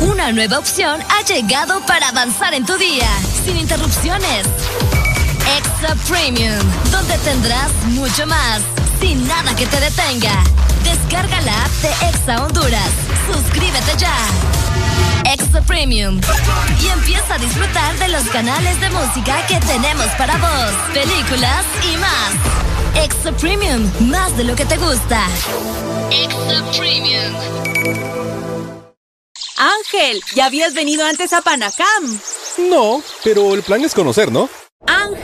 Una nueva opción ha llegado para avanzar en tu día, sin interrupciones. Extra Premium, donde tendrás mucho más, sin nada que te detenga. Descarga la app de Exa Honduras. Suscríbete ya. Extra Premium. Y empieza a disfrutar de los canales de música que tenemos para vos, películas y más. Extra Premium, más de lo que te gusta. Extra Premium. Ángel, ¿ya habías venido antes a Panacam? No, pero el plan es conocer, ¿no? Ángel,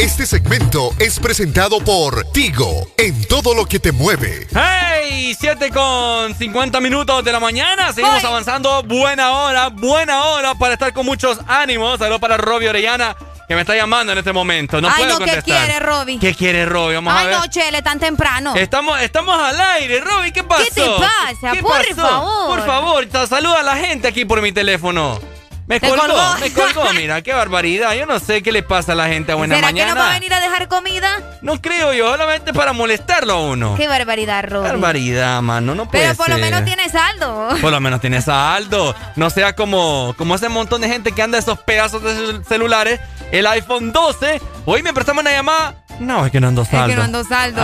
Este segmento es presentado por Tigo, en todo lo que te mueve. ¡Hey! 7 con 50 minutos de la mañana. Seguimos avanzando. Buena hora, buena hora para estar con muchos ánimos. Saludos para Robbie Orellana, que me está llamando en este momento. No Ay, puedo no, ¿qué contestar. quiere, Robbie? ¿Qué quiere Robbie? Vamos a Ay, ver. no, Chele, tan temprano. Estamos, estamos al aire, Robbie, ¿qué pasó? ¿Qué te pasa? ¿Qué Por pasó? favor. Por favor, saluda a la gente aquí por mi teléfono. Me ¿Te colgó, colgó? me colgó, mira, qué barbaridad. Yo no sé qué le pasa a la gente a buena ¿Será mañana. que no va a venir a dejar comida? No creo yo, solamente para molestarlo a uno. Qué barbaridad, Robbie. Barbaridad, mano, no puede Pero por lo menos tiene saldo. Por lo menos tiene saldo. No sea como, como ese montón de gente que anda esos pedazos de cel- celulares. El iPhone 12. Hoy me prestamos una llamada. No, es que no ando saldo. Es que no ando saldo.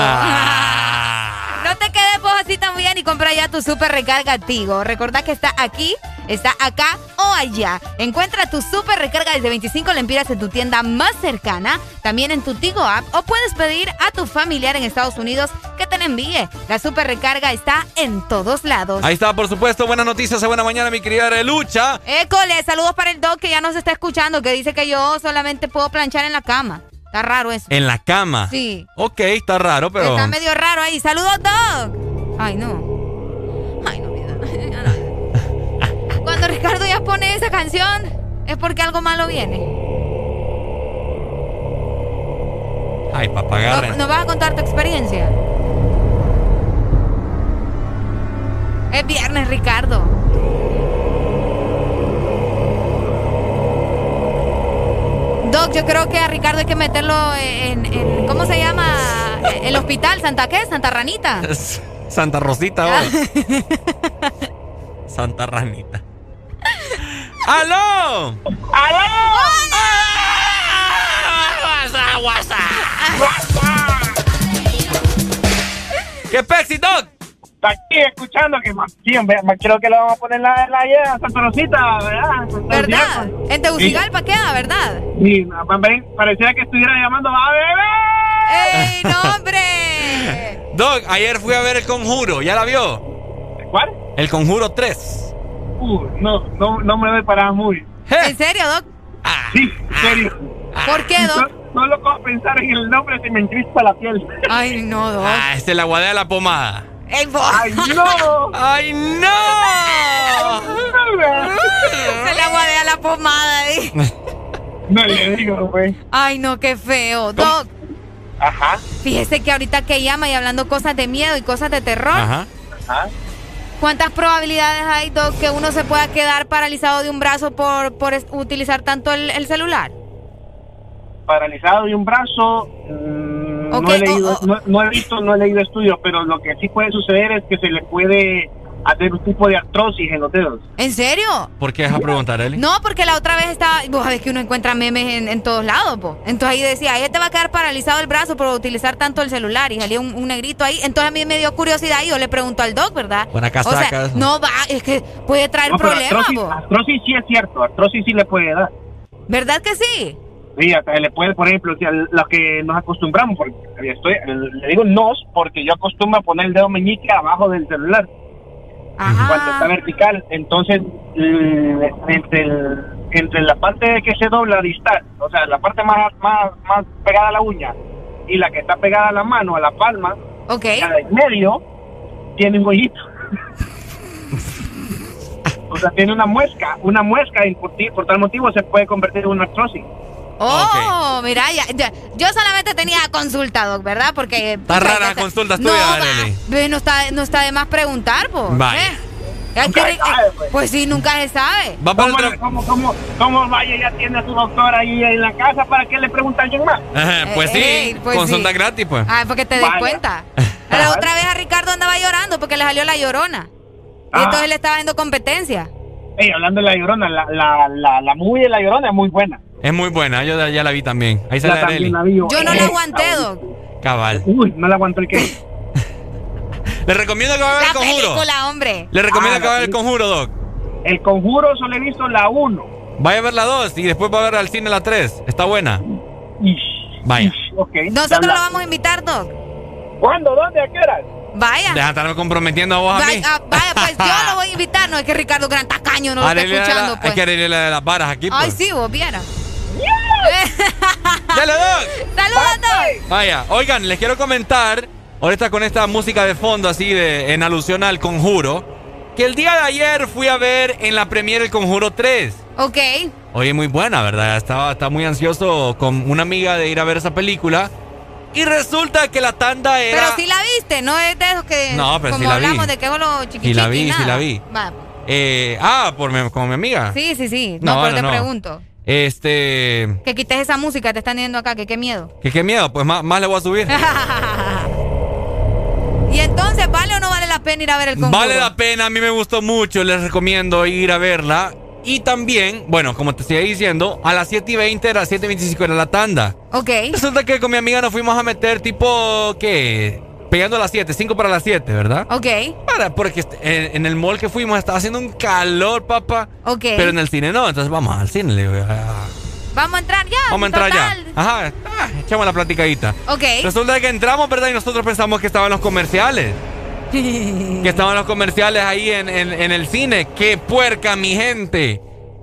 No te quedes vos así también y compra ya tu super recarga Tigo. Recordá que está aquí, está acá o allá. Encuentra tu super recarga desde 25 lempiras en tu tienda más cercana, también en tu Tigo app o puedes pedir a tu familiar en Estados Unidos que te la envíe. La super recarga está en todos lados. Ahí está, por supuesto. Buenas noticias buena mañana, mi querida Relucha. École, saludos para el Doc que ya nos está escuchando, que dice que yo solamente puedo planchar en la cama. Está raro eso. En la cama. Sí. Ok, está raro, pero. Está medio raro ahí. Saludos, Doc. Ay, no. Ay, no. Cuando Ricardo ya pone esa canción, es porque algo malo viene. Ay, papá, agarren. ¿No, ¿Nos vas a contar tu experiencia? Es viernes, Ricardo. Doc, yo creo que a Ricardo hay que meterlo en, en- ¿cómo se llama? El hospital, ¿Santa qué? ¿Santa Ranita? Santa Rosita, ahora. Santa Ranita. ¡Aló! ¡Aló! ¡Guasa, guasa! ¡Qué pexi, Doc! Aquí escuchando que más, sí, creo que lo vamos a poner la, en la idea, Santa Rosita, ¿verdad? ¿Verdad? En Tegucigalpa queda, ¿verdad? Sí, parecía que estuviera llamando a bebé. ¡Ey, no, hombre! Doc, ayer fui a ver el conjuro, ¿ya la vio? ¿Cuál? El conjuro 3. Uh, no, no, no me doy para muy. ¿En serio, Doc? Sí, en serio. ¿Por qué, Doc? No, no lo puedo pensar en el nombre, se me encrispa la piel. Ay, no, Doc. Ah, este la guadea de la pomada. ¡Ey, vos! ¡Ay, no! ¡Ay, no! Se le aguadea la pomada ahí. No le digo, güey. Ay, no, qué feo. Doc, Ajá. fíjese que ahorita que llama y hablando cosas de miedo y cosas de terror, Ajá. Ajá. ¿cuántas probabilidades hay, Doc, que uno se pueda quedar paralizado de un brazo por, por utilizar tanto el, el celular? Paralizado de un brazo. No, he leído, oh, oh. No, no he visto, no he leído estudios, pero lo que sí puede suceder es que se le puede hacer un tipo de artrosis en los dedos. ¿En serio? ¿Por qué vas a preguntar, Eli? No, porque la otra vez estaba. Vos sabés que uno encuentra memes en, en todos lados, po. Entonces ahí decía, ahí te va a quedar paralizado el brazo por utilizar tanto el celular. Y salía un, un negrito ahí. Entonces a mí me dio curiosidad y yo le pregunto al doc, ¿verdad? Buena O casaca. sea, no va, es que puede traer No, problemas, artrosis, po. artrosis sí es cierto, artrosis sí le puede dar. ¿Verdad que sí? Sí, hasta le puede, por ejemplo, los que nos acostumbramos, porque estoy, le digo nos, porque yo acostumbro a poner el dedo meñique abajo del celular. Cuando está vertical, entonces l- entre, el- entre la parte que se dobla distal, o sea, la parte más, más, más pegada a la uña y la que está pegada a la mano, a la palma, Ok. la medio, tiene un hoyito. o sea, tiene una muesca, una muesca y por, por tal motivo se puede convertir en una artrosis. Oh, mira, ya, ya- yo solamente tenía consulta, doc, ¿verdad? Porque... Está rara la consulta no, Arely. no está, no está de más preguntar, po. Vaya. ¿eh? Aquí, eh, pues sí, nunca se sabe. Va ¿Cómo, cómo, cómo, cómo vaya ya tiene a su doctor ahí en la casa para que le pregunte a alguien más? Ajá, pues sí, Ey, pues consulta sí. gratis, pues. Ah, porque te des Vaya. cuenta. La otra vez a Ricardo andaba llorando porque le salió la llorona. Y Ah. entonces le estaba haciendo competencia. Ey, hablando de la llorona, la, la, la, la movie de la llorona es muy buena. Es muy buena, yo ya, la vi también. Ahí sale también Areli. la vi yo. Yo no la aguanté, Doc. Cabal. Uy, no la aguanto el que. Le recomiendo que vaya a ver La el conjuro. película, hombre. Le recomiendo Ah, que vaya el conjuro, Doc. El conjuro solo he visto la 1. Vaya a ver la 2 y después va a ver al cine la 3. Está buena. Vaya. Ok. Nosotros la- vamos a invitar, Doc. ¿Cuándo? ¿Dónde? ¿A qué hora? Vaya. Deja de estarme comprometiendo a vos a mí. Vaya, ah, vaya, pues yo lo voy a invitar. No es que Ricardo Gran Tacaño no lo está Areli la escuchando, Hay pues. que Areli la de las varas aquí, Ay, pues. sí, vos vieras. ¡Dale, Doc! ¡Saludos, Doc! Vaya, oigan, les quiero comentar, ahorita con esta música de fondo, así de en alusión al conjuro, que el día de ayer fui a ver en la premiere el conjuro 3. Ok. Oye, muy buena, ¿verdad? Estaba, estaba muy ansioso con una amiga de ir a ver esa película. Y resulta que la tanda era. Pero sí la viste, no es de esos que. No, pero como sí la vi. hablamos de que es lo chiquichiqui Sí la vi, y sí nada. la vi. Va. Eh, ah, por mi, como mi amiga. Sí, sí, sí. No, No, pero no, te no. pregunto. Este. Que quites esa música, te están diciendo acá, que qué miedo. Que qué miedo, pues más, más le voy a subir. y entonces, ¿vale o no vale la pena ir a ver el conjuro? Vale la pena, a mí me gustó mucho, les recomiendo ir a verla. Y también, bueno, como te estoy diciendo, a las 7 y 20, a las 7 y 25 era la tanda. Ok. Resulta que con mi amiga nos fuimos a meter tipo, ¿qué? Pegando a las 7, 5 para las 7, ¿verdad? Ok. Para, porque en, en el mall que fuimos estaba haciendo un calor, papá. Ok. Pero en el cine no, entonces vamos al cine. Le digo, ah, Vamos a entrar ya. vamos a entrar total. ya. Ajá, ah, echamos la platicadita. Ok. Resulta que entramos, ¿verdad? Y nosotros pensamos que estaban los comerciales. que estaban los comerciales ahí en, en- en el cine. ¡Qué puerca, mi gente!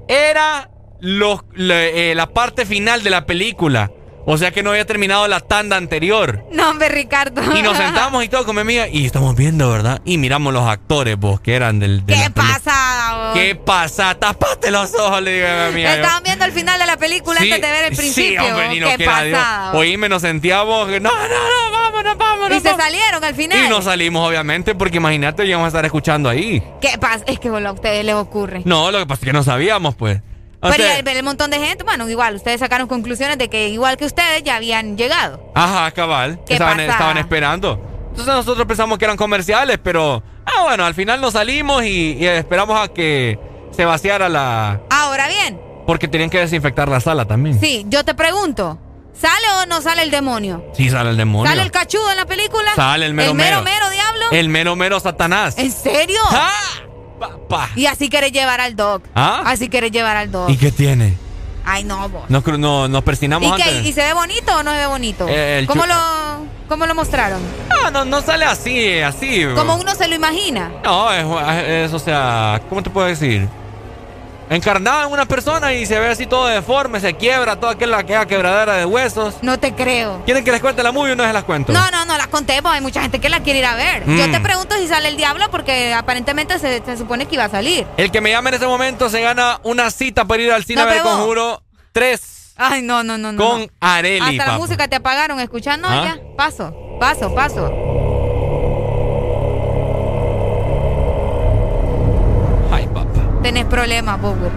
Era los- eh, la parte final de la película. O sea que no había terminado la tanda anterior. No, hombre, Ricardo. Y nos sentamos y todo con mi amiga. Y estamos viendo, ¿verdad? Y miramos los actores, vos, que eran del. de ¿Qué pasa? ¿Qué pasa? Tapate los ojos, le digo a mi amiga. Estaban viendo el final de la película Sí, antes de ver el principio. Sí, hombre, ni lo ¿Qué pasa? Oíme, nos sentíamos. No, no, no, vámonos, vámonos. Y se vámonos". salieron al final. Y nos salimos, obviamente, porque imagínate, íbamos a estar escuchando ahí. ¿Qué pasa? Es que bueno, a ustedes les ocurre. No, lo que pasa es que no sabíamos, pues. O Pero sea, ver el montón de gente, bueno, igual, ustedes sacaron conclusiones de que igual que ustedes ya habían llegado. Ajá, cabal. ¿Qué Estaban, pasa? estaban esperando. Entonces nosotros pensamos que eran comerciales, pero. Ah, bueno, al final nos salimos y, y esperamos a que se vaciara la. Ahora bien, Porque tenían que desinfectar la sala también. sí, yo te pregunto, ¿sale o no sale el demonio? Sí, sale el demonio. ¿Sale el cachudo en la película? Sale el mero ¿El mero mero. mero diablo? El mero mero Satanás. ¿En serio? Pa. Y así querés llevar al dog. ¿Ah? Así querés llevar al dog. ¿Y qué tiene? Ay, no, vos. Nos, no, nos ¿Y, persinamos qué? antes. ¿Y se ve bonito o no se ve bonito? Eh, ¿Cómo, lo, ¿Cómo lo mostraron? No, no, no sale así, así. Como uno se lo imagina. No, es, es, o sea, ¿cómo te puedo decir? Encarnado en una persona y se ve así todo deforme, se quiebra, toda aquella, quebradera de huesos. No te creo. ¿Quieren que les cuente la movie o no se las cuento? No, no, no las contemos. Hay mucha gente que la quiere ir a ver. Mm. Yo te pregunto si sale el diablo porque aparentemente se, se supone que iba a salir. El que me llame en ese momento se gana una cita para ir al cine No a ver. Conjuro 3 Ay, no, no, no, no. con no. Areli, Hasta la música te apagaron escuchando ¿Ah? ya. Paso, paso, paso. Ay, papá. Tenés problemas, Bobo.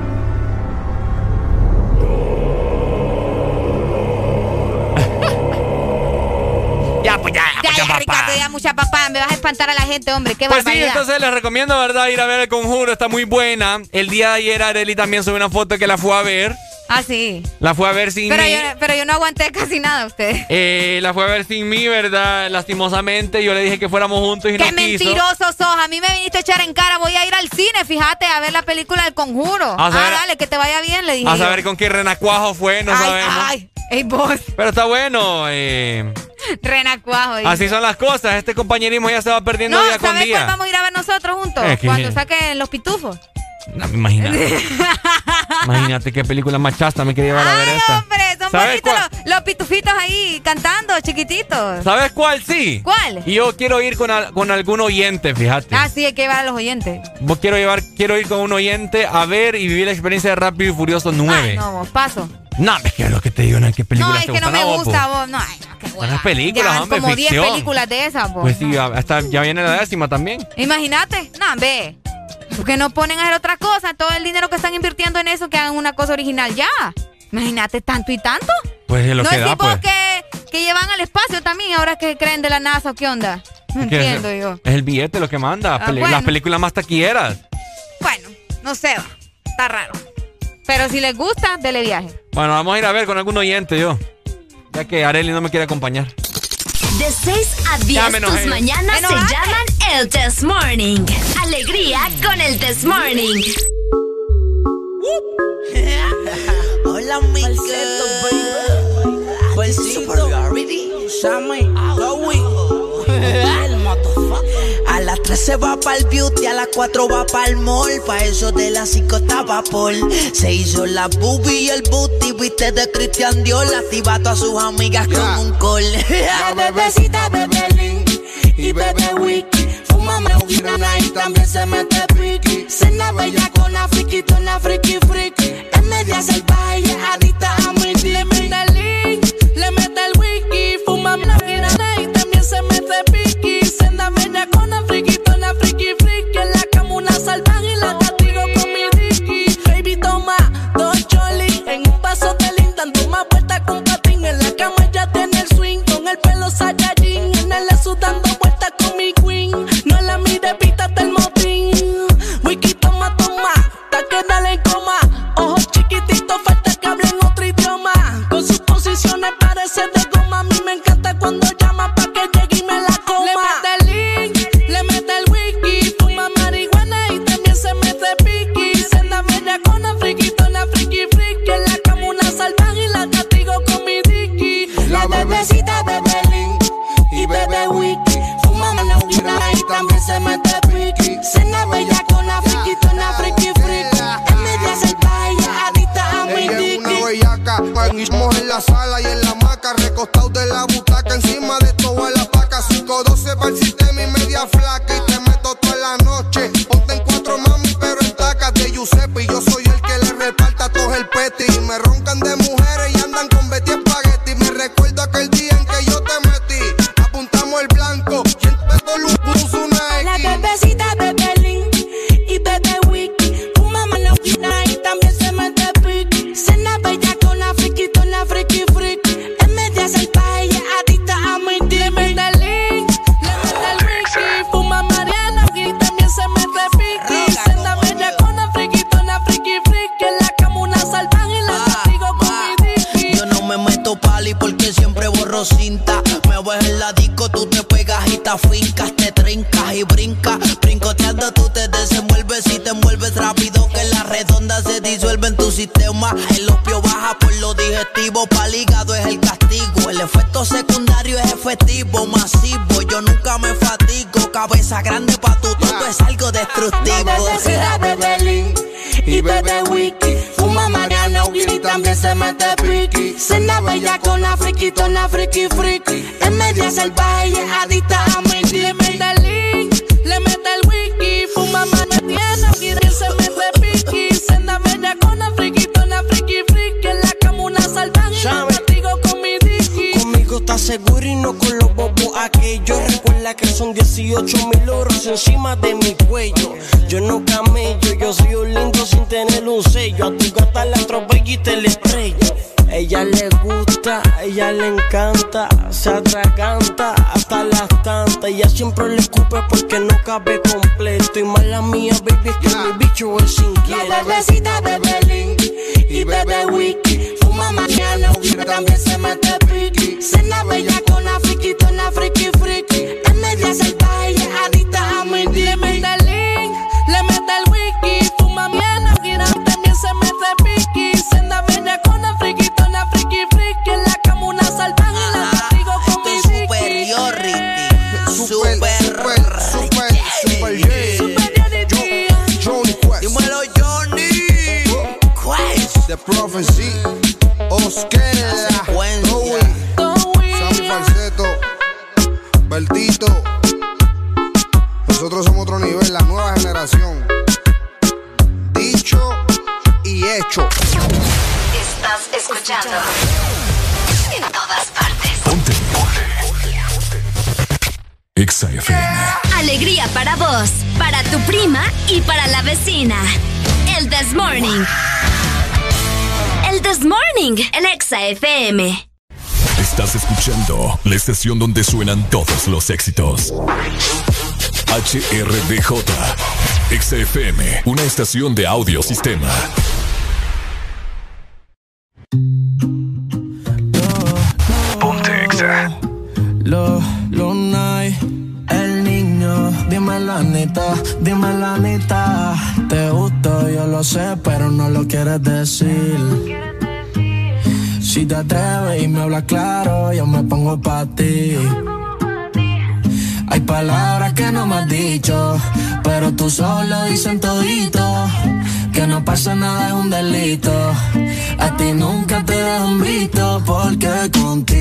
Ya, pues ya, Ya, pues ya, papá. Ricardo, ya mucha papá. Me vas a espantar a la gente, hombre. Qué Pues sí, entonces les recomiendo, ¿verdad? Ir a ver el conjuro, está muy buena. El día de ayer Areli también subió una foto que la fue a ver. Ah, sí. La fue a ver sin Pero mí. yo, pero yo no aguanté casi nada, usted. Eh, la fue a ver sin mí, ¿verdad? Lastimosamente, yo le dije que fuéramos juntos y ¡Qué no quiso. mentiroso sos! A mí me viniste a echar en cara. Voy a ir al cine, fíjate, a ver la película del conjuro. A saber- ah, dale, que te vaya bien, le dije. A yo. saber con qué renacuajo fue, no ay, sabemos. Ay, ey, vos, Pero está bueno. eh, renacuajo. así son las cosas. Este compañerismo ya se va perdiendo No, día con ¿sabes cuál día. vamos a ir a ver nosotros juntos? Es que- Cuando saquen los pitufos. No, imagínate. imagínate qué película más chasta me quería llevar a ver esta. Hombre, son ¿Sabes bonitos los, los pitufitos ahí cantando, chiquititos. ¿Sabes cuál sí? ¿Cuál? Y yo quiero ir con, al- con algún oyente, fíjate. Ah, sí, hay que llevar a los oyentes. Vos quiero llevar, quiero ir con un oyente a ver y vivir la experiencia de Rápido y Furioso 9. Ay, no, vos, paso. No, es que es lo que te digo, no, ¿qué No, películas es te que no me vos, gusta, po? vos. No, ay, no, qué Buenas Ya películas, van hombre, como 10 ficción. películas de esas, vos. Pues sí, hasta ya viene la décima también. Imagínate. No, ve. Porque no ponen a hacer otra cosa. Todo el dinero que están invirtiendo en eso, que hagan una cosa original ya. Imagínate tanto y tanto. Pues es lo no que es da, tipo pues. que, que llevan al espacio también, ahora que creen de la NASA o qué onda. No Es entiendo es, yo. Es el billete lo que manda. Ah, bueno. Las películas más taquilleras. Bueno, no sé, va. está raro. Pero si les gusta, dele viaje. Bueno, vamos a ir a ver con algún oyente yo. Ya que Areli no me quiere acompañar. De 6 a 10, Ya me enojé tus mañanas se llaman el Test Morning. Alegría con el Test Morning. Hola, mi. A las 3 se va para el beauty, a las 4 va para el mall. Pa' eso de las 5 estaba Paul. Se hizo la boobie y el booty, viste de Christian Dior. Activa a todas sus amigas con un call. La bebecita bebe link y bebe wiki. Fuma marihuana y también se mete piqui. Cena bella con la friki, una friki friki. Es media salvaje y es adicta a mi Le mete el link, le mete el wiki. Fuma marihuana y también se mete piqui. Cena bella con la friki, una friki friki. En la cama una salvaje y la castigo con mi dicky. Baby toma dos cholis en un paso de link. Dando más vueltas con patín. En la cama ya tiene el swing. Con el pelo Saiyajin. En el eso se mete piqui. Cena bella con una friquita, una friki friki. Es media salvaje adicta a mi Ella es una bellaca, estamos en la sala y en la maca, recostados de la butaca, encima de una friki porque no estación donde suenan todos los éxitos. HRDJ, XFM, una estación de audio sistema. Lo, lo night, el niño, dime la neta, dime la neta. Te gusto, yo lo sé, pero no lo quieres decir. Si te atreves y me hablas claro, yo me pongo pa' tú solo dicen todito que no pasa nada es un delito. A ti nunca te dan visto porque contigo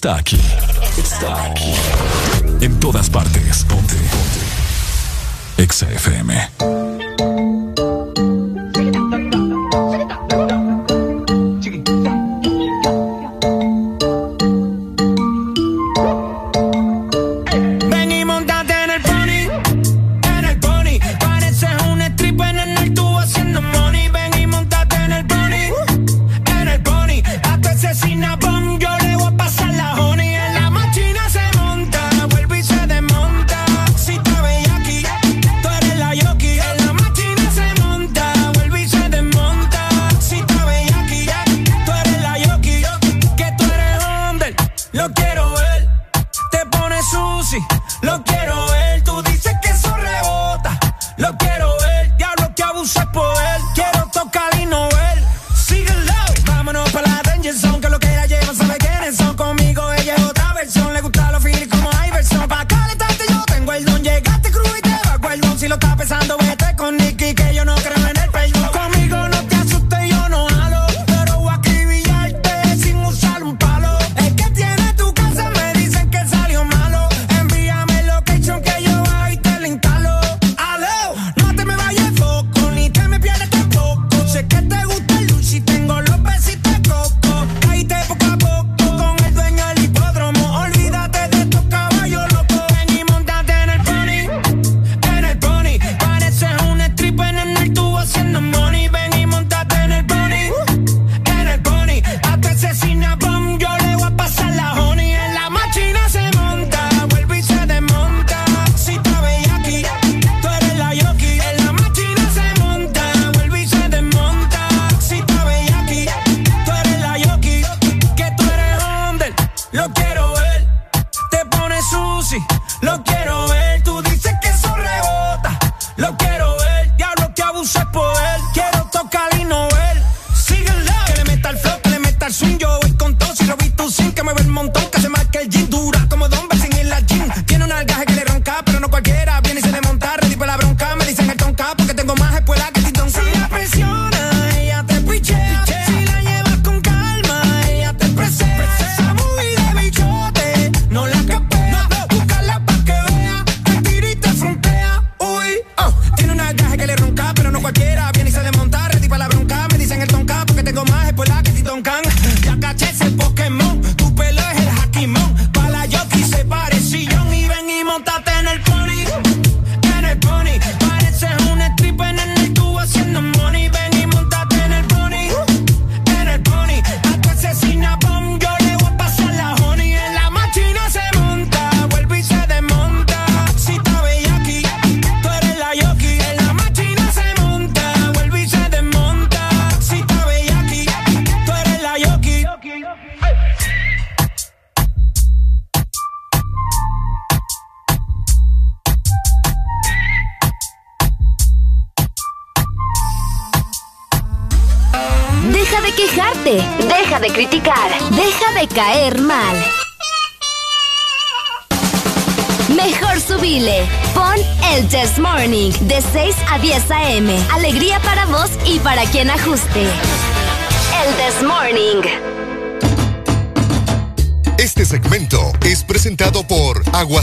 destaque.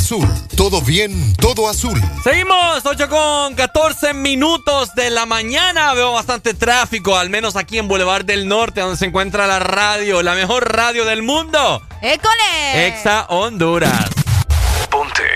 azul. Todo bien, todo azul. Seguimos, 8 con 14 minutos de la mañana. Veo bastante tráfico, al menos aquí en Boulevard del Norte, donde se encuentra la radio, la mejor radio del mundo. ¡École! Exa Honduras.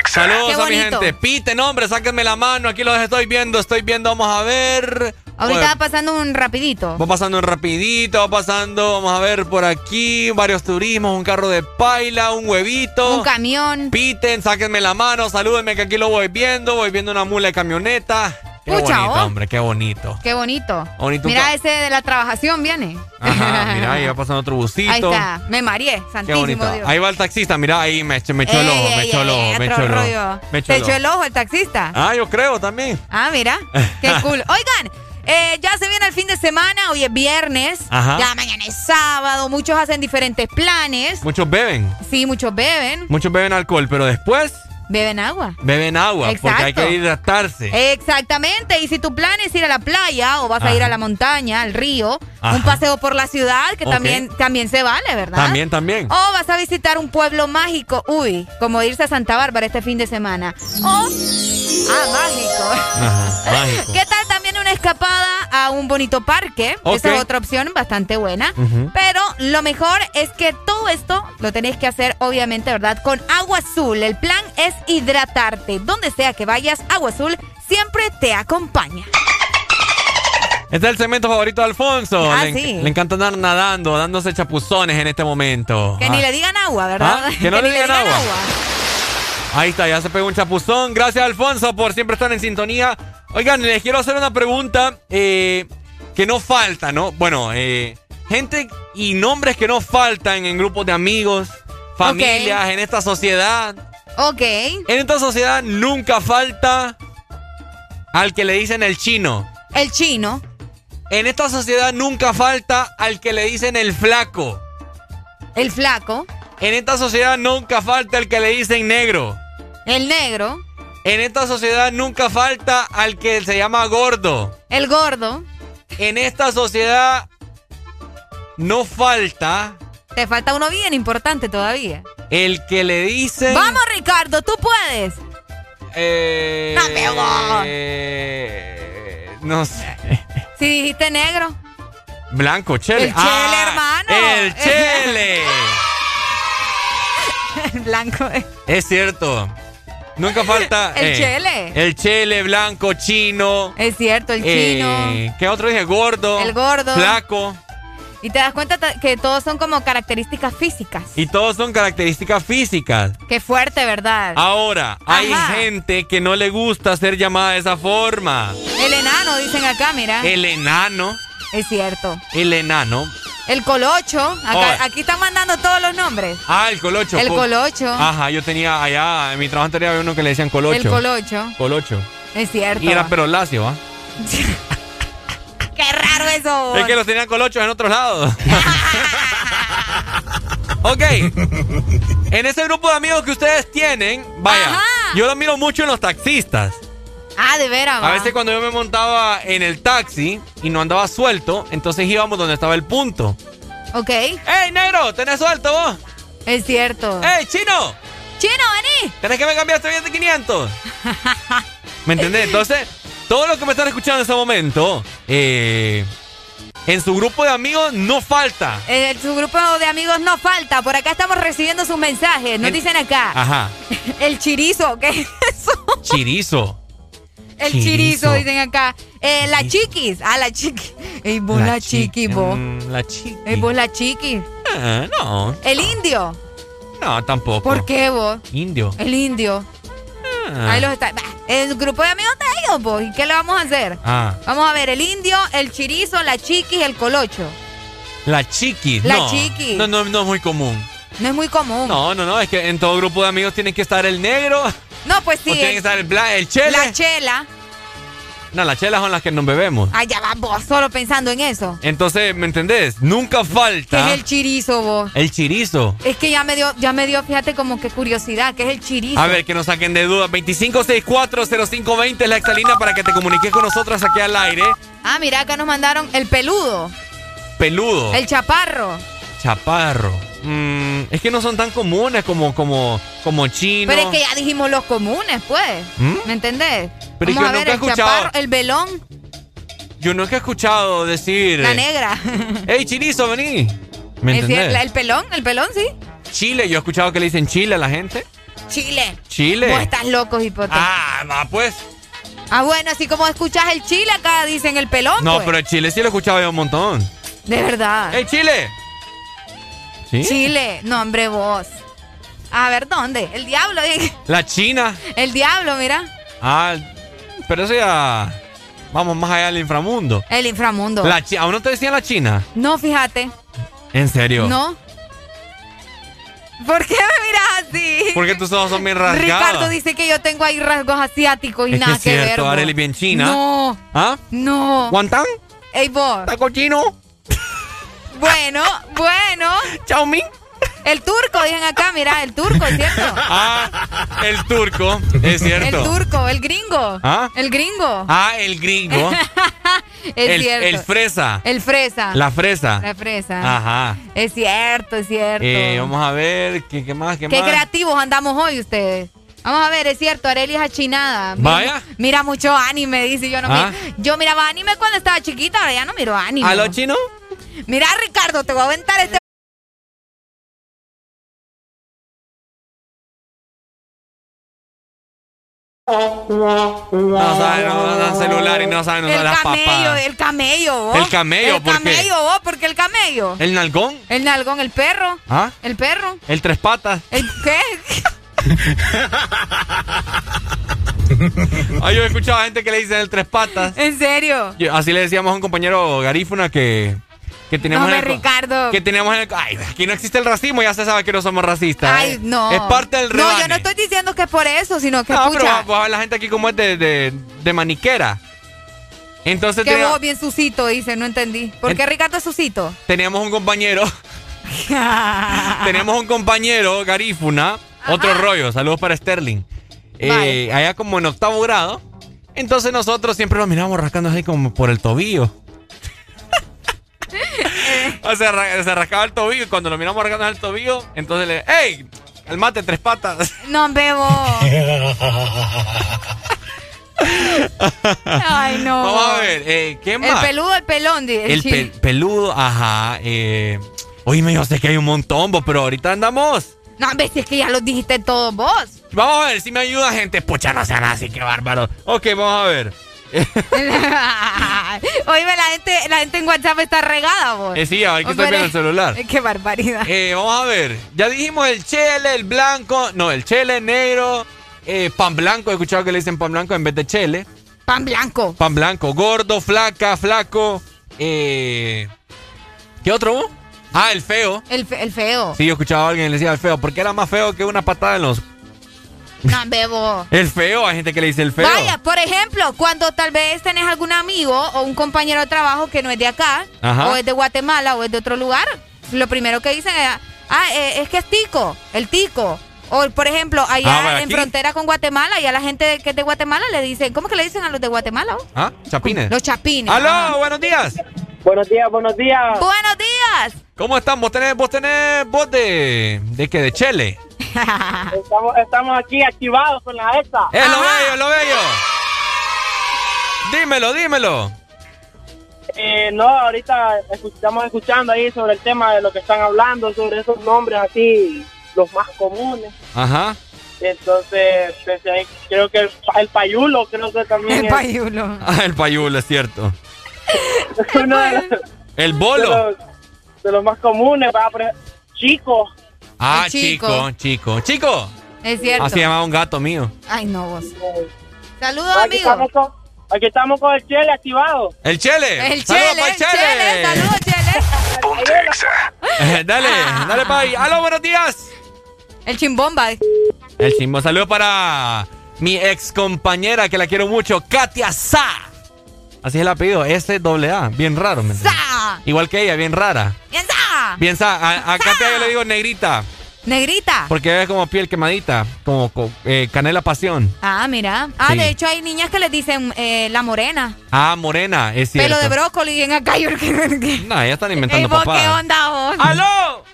Saludos a mi gente. Piten, hombre, sáquenme la mano. Aquí los estoy viendo, estoy viendo. Vamos a ver. Ahorita va pasando un rapidito. Va pasando un rapidito, va pasando, vamos a ver por aquí, varios turismos, un carro de paila, un huevito. Un camión. Piten, sáquenme la mano, salúdenme que aquí lo voy viendo, voy viendo una mula de camioneta. Qué Pucha, bonito, oh. hombre, qué bonito. Qué bonito. bonito mira, ese de la trabajación viene. Ajá, mira, ahí va pasando otro busito. Ahí está, me mareé, santísimo qué bonito. Ahí va el taxista, mira, ahí me, me echó el ojo, me echó el ojo, me echó el ojo. ¿Te echó el ojo el taxista? Ah, yo creo también. Ah, mira, qué cool. Oigan, eh, ya se viene el fin de semana, hoy es viernes, Ajá. ya mañana es sábado, muchos hacen diferentes planes. Muchos beben. Sí, muchos beben. Muchos beben alcohol, pero después... Beben agua. Beben agua, porque hay que hidratarse. Exactamente, y si tu plan es ir a la playa o vas a ir a la montaña, al río, Ajá. un paseo por la ciudad, que también, también se vale, ¿verdad? También, también. O vas a visitar un pueblo mágico, uy, como irse a Santa Bárbara este fin de semana. O, ah, mágico. Ajá, mágico. ¿Qué tal también una escapada a un bonito parque? Esa es otra opción bastante buena. Pero lo mejor es que todo esto lo tenéis que hacer, obviamente, ¿verdad? Con agua azul. El plan es hidratarte. Donde sea que vayas, agua azul siempre te acompaña. Este es el segmento favorito de Alfonso. Ah, le, sí. le encanta andar nadando, dándose chapuzones en este momento. Que Ah. ni le digan agua, ¿verdad? Ah, que no le digan agua. Ahí está, ya se pegó un chapuzón. Gracias, Alfonso, por siempre estar en sintonía. Oigan, les quiero hacer una pregunta eh, que no falta, ¿no? Bueno, eh, gente y nombres que no faltan en grupos de amigos, familias, en esta sociedad. Ok. En esta sociedad nunca falta al que le dicen el chino. El chino. En esta sociedad nunca falta al que le dicen el flaco. El flaco. En esta sociedad nunca falta el que le dicen negro. El negro. En esta sociedad nunca falta al que se llama gordo. El gordo. En esta sociedad no falta Te falta uno bien importante todavía. el que le dice. Vamos, Ricardo, tú puedes. Eh, No me voy. eh, no sé. Si dijiste negro. Blanco, chele. El chele, hermano. El chele. El blanco. es cierto. Nunca falta. El eh, chele. El chele, blanco, chino. Es cierto, el eh, chino. ¿Qué otro dije? Gordo. El gordo. Flaco. Y te das cuenta ta- que todos son como características físicas. Y todos son características físicas. Qué fuerte, ¿verdad? Ahora, hay gente que no le gusta ser llamada de esa forma. El enano, dicen acá, mira. El enano. Es cierto. El enano. El colocho. Acá- Oh. Aquí están mandando todos los nombres. Ah, el colocho. El Co- colocho. Ajá, yo tenía allá, en mi trabajo anterior había uno que le decían colocho. El colocho. Colocho. Es cierto. Y era pero lacio, ¿ah? Qué raro eso. Es que los tenían colochos en otros lados. ok. En ese grupo de amigos que ustedes tienen, vaya, Ajá. yo lo miro mucho en los taxistas. Ah, de veras. A veces cuando yo me montaba en el taxi y no andaba suelto, entonces íbamos donde estaba el punto. Ok. ¡Ey, negro! ¿Tenés suelto vos? Es cierto. ¡Ey, chino! Chino, vení. ¿Tenés que me cambiaste bien de 500? ¿Me entendés? Entonces, todos los que me están escuchando en este momento, eh, en su grupo de amigos no falta. Eh, su grupo de amigos no falta. Por acá estamos recibiendo sus mensajes. Nos En- dicen acá. Ajá. El chirizo. ¿Qué es eso? Chirizo. El Chirizo. chirizo, dicen acá. Eh, la chiquis. Ah, la chiquis. Ey, vos la, chiquis, vos. Mm, La chiqui. Ey, vos la chiquis. Ah, no, El indio. no, tampoco. ¿Por qué vos? Indio. El indio. Ah. Ahí los está. El grupo de amigos de ellos, pues. ¿Y qué le vamos a hacer? Ah, Vamos a ver, el indio, el chirizo, la chiquis, el colocho. la chiqui. La no, chiqui. No, no, no es muy común. No es muy común. No, no, no, es que en todo grupo de amigos tiene que estar el negro, No, pues sí. o tiene que estar el blanco, el chele. la chela. No, las chelas son las que nos bebemos. Ah, ya va vos, solo pensando en eso. Entonces, ¿me entendés? Nunca ¿Qué falta es el chirizo, vos? el chirizo. Es que ya me dio, ya me dio, fíjate, como que curiosidad. ¿Qué es el chirizo? A ver, que nos saquen de dudas. 25640520 es la exalina para que te comuniques con nosotros aquí al aire. Ah, mira, acá nos mandaron el peludo, Peludo. el chaparro. Chaparro. Mm, es que no son tan comunes como, como, como chino. Pero es que ya dijimos los comunes, pues. ¿Mm? ¿Me entendés? Pero es Vamos que a ver nunca he el escuchado- chaparro, el velón, Yo nunca he escuchado decir. la negra. ¡Ey, chirizo, vení! ¿Me Es entendés? cierto, el pelón, el pelón, sí. Chile, yo he escuchado que le dicen Chile a la gente. Chile. Chile. Vos estás loco, hipote. Ah, va, pues. Ah, bueno, así como escuchas el chile, acá dicen el pelón, No, pues. pero Chile sí lo he escuchado yo un montón. De verdad. ¡Ey, Chile! ¿Sí? Chile, no, hombre, vos. A ver, ¿dónde? El diablo, eh. La China. el diablo, mira. Ah, pero eso ya. Vamos más allá del inframundo. El inframundo. La chi- ¿Aún no te decían la China? No, fíjate. ¿En serio? No. ¿Por qué me miras así? Porque tus ojos son bien rasgados. Ricardo dice que yo tengo ahí rasgos asiáticos y es que nada es que, ver. cierto. Arely bien china. No, ¿Ah? no. ¿Guantán? Ey, vos. ¿Taco chino? Bueno, bueno. ¿Chao Min? El turco, dicen acá, mira, el turco, ¿es cierto? Ah, el turco, es cierto. El turco, el gringo. ¿Ah? El gringo. Ah, el gringo. es el, cierto. el fresa. El fresa. La fresa. La fresa. Ajá. Es cierto, es cierto. Eh, vamos a ver, ¿qué, qué más? ¿Qué, Qué más? creativos andamos hoy ustedes. Vamos a ver, es cierto, Arely es achinada. Mira- Vaya. Mira mucho anime, dice yo no Ah. miro- Yo miraba anime cuando estaba chiquita, ahora ya no miro anime. ¿A lo chino? Mira, Ricardo, te voy a aventar este. No saben, no, dan celular y no saben usar El las camello, papas. el camello, vos. El camello, El ¿por qué? camello, vos, porque el camello. ¿El nalgón? El nalgón, el perro. ¿Ah? El perro. ¿El tres patas? ¿El qué? Ay, yo he escuchado a gente que le dicen el tres patas. ¿En serio? Yo- así le decíamos a un compañero garífuna que, que teníamos No, en el, hombre, Ricardo. que teníamos en el, ay, aquí no existe el racismo, ya se sabe que no somos racistas. Ay, ¿eh? no. Es parte del No, rebane. yo no estoy diciendo que es por eso, sino que No, pero escucha. pues, la gente aquí como es de, de, de maniquera. Entonces Que vos bien susito, dice, no entendí. ¿Por qué Ricardo es susito? teníamos un compañero, teníamos un compañero garífuna, otro rollo, saludos para Sterling. Eh, allá como en octavo grado. Entonces nosotros siempre lo mirábamos rascando así como por el tobillo. O sea, se rascaba el tobillo y cuando lo miramos rascando el tobillo, entonces le, ¡Ey! El mate tres patas. No, bebo. Ay, no. Vamos a ver, eh, ¿qué El más? peludo, el pelón, di- el, El peludo, ajá. Eh, oíme, yo sé que hay un montón, pero ahorita andamos. No, si es que ya los dijiste todos vos. Vamos a ver si me ayuda, gente. Pucha, no sean así, qué bárbaro. Ok, vamos a ver. Oíme, la gente, la gente en WhatsApp está regada, vos. Eh, sí, hay que estar viendo el celular. Qué barbaridad. Eh, vamos a ver. Ya dijimos el chele, el blanco. No, el chele negro. eh, pan blanco. He escuchado que le dicen pan blanco en vez de chele. Pan blanco. Pan blanco. Gordo, flaca, flaco. Eh, ¿Qué otro? hubo? Ah, el feo. El, fe- el feo. Sí, yo escuchaba a alguien que le decía el feo. Porque era más feo que una patada en los. No, bebo. El feo, hay gente que le dice el feo. Vaya, por ejemplo, cuando tal vez tenés algún amigo o un compañero de trabajo que no es de acá, Ajá. o es de Guatemala o es de otro lugar, lo primero que dicen es, ah, eh, es que es tico, el tico. O, por ejemplo, allá Ah, bueno, en aquí. frontera con Guatemala, y a la gente que es de Guatemala le dicen, ¿cómo que le dicen a los de Guatemala? ¿Ah? Chapines. Los chapines. ¡Aló! Buenos días. Buenos días, buenos días. Buenos días. ¿Cómo están? ¿Vos tenés, vos tenés voz de. ¿De qué? ¿De chele? Estamos, estamos aquí activados con la EXA. ¡Es lo bello, es lo bello! Dímelo, dímelo. Eh, no, ahorita estamos escuchando ahí sobre el tema de lo que están hablando, sobre esos nombres así, los más comunes. Ajá. Entonces, pensé ahí, creo que el, el payulo, creo que también El es payulo. Ah, el payulo, es cierto. uno de los, El de bolo. los- de los más comunes. va, Chico, Ah, chico. chico, chico. Chico. Es cierto. Así llamaba un gato mío. Ay, no, vos. Saludos, aquí amigo. estamos, con, aquí estamos con el chile activado. El chele. El Saludos chele, pa'l el chele. Saludos, chele. Eh, dale, dale, pay. ¡Aló, buenos días! El chimbomba. El chimbo. Saludo para mi ex compañera que la quiero mucho, Katia Sa. Así es el apellido, S-A-A. Bien raro, ¿me? Sa. Igual que ella, bien rara. Bien, sa. Bien Sa. A, a Katia yo le digo negrita, Negrita. porque es como piel quemadita, como co- eh, canela pasión. Ah, mira. Ah, Sí. de hecho hay niñas que les dicen eh, la morena. Ah, morena, es cierto. Pelo de brócoli en acá. Yo, ¿qué? No, ya están Ey, inventando vos, ¿Qué onda vos? ¡Aló!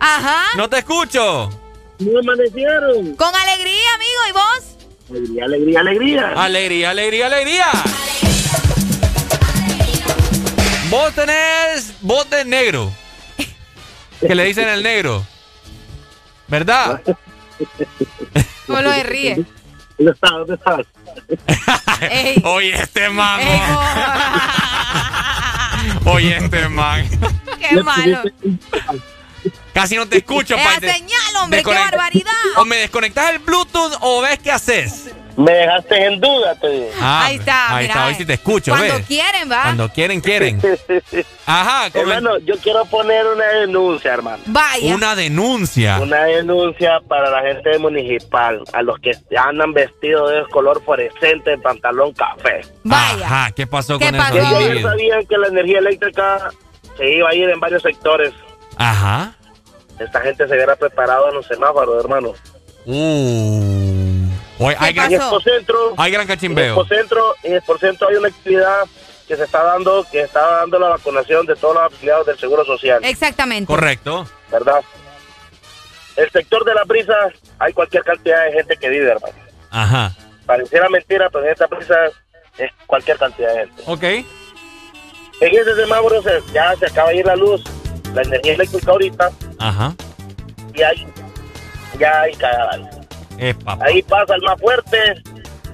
Ajá. No te escucho. ¿Cómo amanecieron? Con alegría, amigo. ¿Y vos? Alegría, alegría, alegría. Alegría, alegría, alegría. Vos tenés voz de negro. Que le dicen el negro. ¿Verdad? ¿Cómo lo de ríe? ¿Dónde estás? ¿Dónde estás? Ey. Oye, este man. Ey, Oye, este man. Qué malo. Casi no te escucho, pai. Te- señal, hombre. Qué barbaridad. O me desconectas el Bluetooth o ves qué haces. Me dejaste en duda, te digo. Ah, Ahí está, Ahí mira, está, hoy eh. sí te escucho, Cuando ¿ves? quieren, va. Cuando quieren, quieren. Ajá, como Hermano, yo quiero poner una denuncia, hermano. Vaya. una denuncia. Una denuncia para la gente municipal, a los que andan vestidos de color fluorescente, pantalón café. Vaya. Ajá, ¿qué pasó ¿Qué con pasó? Eso? ellos sabían que la energía eléctrica se iba a ir en varios sectores. Ajá. Esta gente se hubiera preparado en los semáforos, hermano. Uh. Oye, hay, gran, En Expocentro, hay gran en cachimbeo. Expocentro, en Expocentro hay una actividad que se está dando, que está dando la vacunación de todos los afiliados del Seguro Social, Exactamente. Correcto. ¿verdad? El sector de la brisa, hay cualquier cantidad de gente que vive, hermano. Ajá. Pareciera mentira, pero en esta brisa es cualquier cantidad de gente. Ok. En ese semáforo se- ya se acaba de ir la luz, la energía eléctrica ahorita, Ajá. y ahí ya hay cagada. Ahí pasa el más fuerte,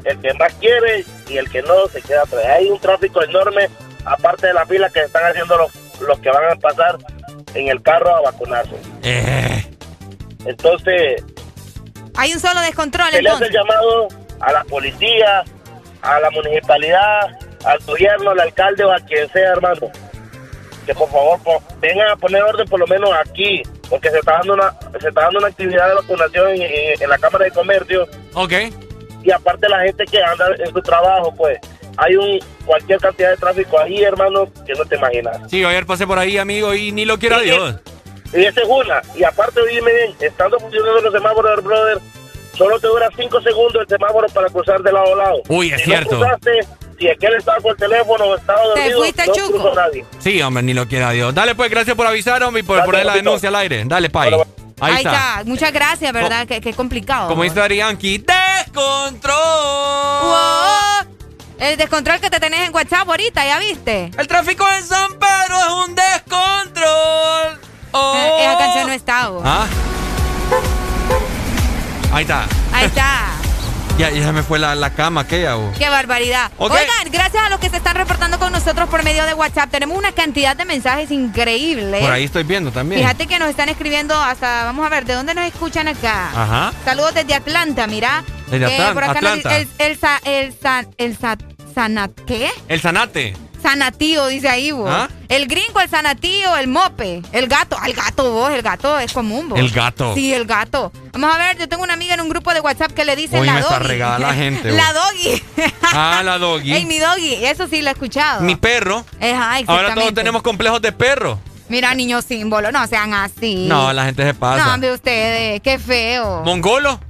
el que más quiere y el que no se queda atrás. Hay un tráfico enorme, aparte de la fila que están haciendo los, los que van a pasar en el carro a vacunarse. Eh. Entonces, Hay un solo descontrol se le hace el entonces. llamado a la policía, a la municipalidad, al gobierno, al alcalde o a quien sea, hermano. Que por favor po- vengan a poner orden por lo menos aquí, porque se está dando una, se está dando una actividad de vacunación en, en- en la Cámara de Comercio. Ok. Y aparte la gente que anda en su trabajo, pues hay un cualquier cantidad de tráfico ahí, hermano, que no te imaginas. Sí, ayer pasé por ahí, amigo, y ni lo quiera Sí, Dios. Y esa es una. Y aparte, dime bien, estando funcionando los semáforos, brother, solo te dura 5 segundos el semáforo para cruzar de lado a lado. Uy, es si cierto. No cruzaste, si aquel estaba con el teléfono o estaba Te dormido, fuiste no chuco. cruzó nadie. Sí, hombre, ni lo quiera Dios. Dale, pues, gracias por avisar, hombre, y por poner la papito. denuncia al aire. Dale, Pai. Ahí, Ahí está. está. Muchas gracias, ¿verdad? Qué, qué complicado. Como dice Dari Yankee, descontrol. Wow. El descontrol que te tenés en WhatsApp ahorita, ¿ya viste? El tráfico en San Pedro es un descontrol. Oh. Eh, Esa canción no está, vos. Ah. Ahí está. Ahí está. Ya, ya me fue la, la cama aquella, oh. Qué barbaridad. Oigan, gracias a los que se están reportando con nosotros por medio de WhatsApp. Tenemos una cantidad de mensajes increíbles. Por ahí estoy viendo también. Fíjate que nos están escribiendo hasta, vamos a ver, ¿de dónde nos escuchan acá? Ajá. Saludos desde Atlanta, mira. Desde Eh, Atlan- por acá Atlanta. el, el, sa- el, sa- el sa- sanat, ¿qué? El Zanate. Sanatío, dice ahí, vos. ¿Ah? El gringo, el sanatío, el mope, el gato. Al gato, vos, el gato es común, vos. El gato. Sí, el gato. Vamos a ver, yo tengo una amiga en un grupo de WhatsApp que le dicen Hoy la me está doggy. regada la gente, la doggy. Ah, la doggy. Ey, mi doggy, eso sí lo he escuchado. Mi perro. Ajá, Ahora todos tenemos complejos de perro. Mira, niño símbolo, no sean así. No, la gente se pasa. No, hombre, ustedes, qué feo. ¿Mongolo?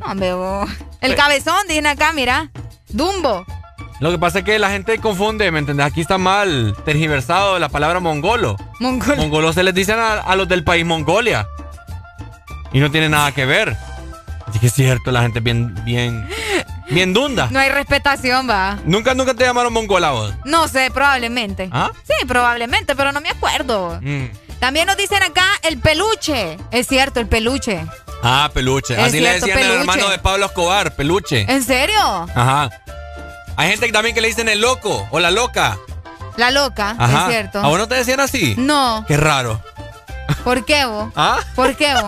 No, hombre, vos. El cabezón, dicen acá, mira. Dumbo. Lo que pasa es que la gente confunde, ¿me entendés? Aquí está mal tergiversado la palabra mongolo. Mongolo. Mongolo se les dicen a, a los del país Mongolia. Y no tiene nada que ver. Así que es cierto, la gente es bien, bien, bien dunda. No hay respetación, va. Nunca, nunca te llamaron mongola vos. No sé, probablemente. ¿Ah? Sí, probablemente, pero no me acuerdo. Mm. También nos dicen acá el peluche. Es cierto, el peluche. Ah, peluche. Es Así le decían al peluche. hermano de Pablo Escobar, peluche. ¿En serio? Ajá. Hay gente también que le dicen el loco o la loca. La loca, Ajá. es cierto. ¿A vos no te decían así? No. Qué raro. ¿Por qué vos? ¿Ah? ¿Por qué vos?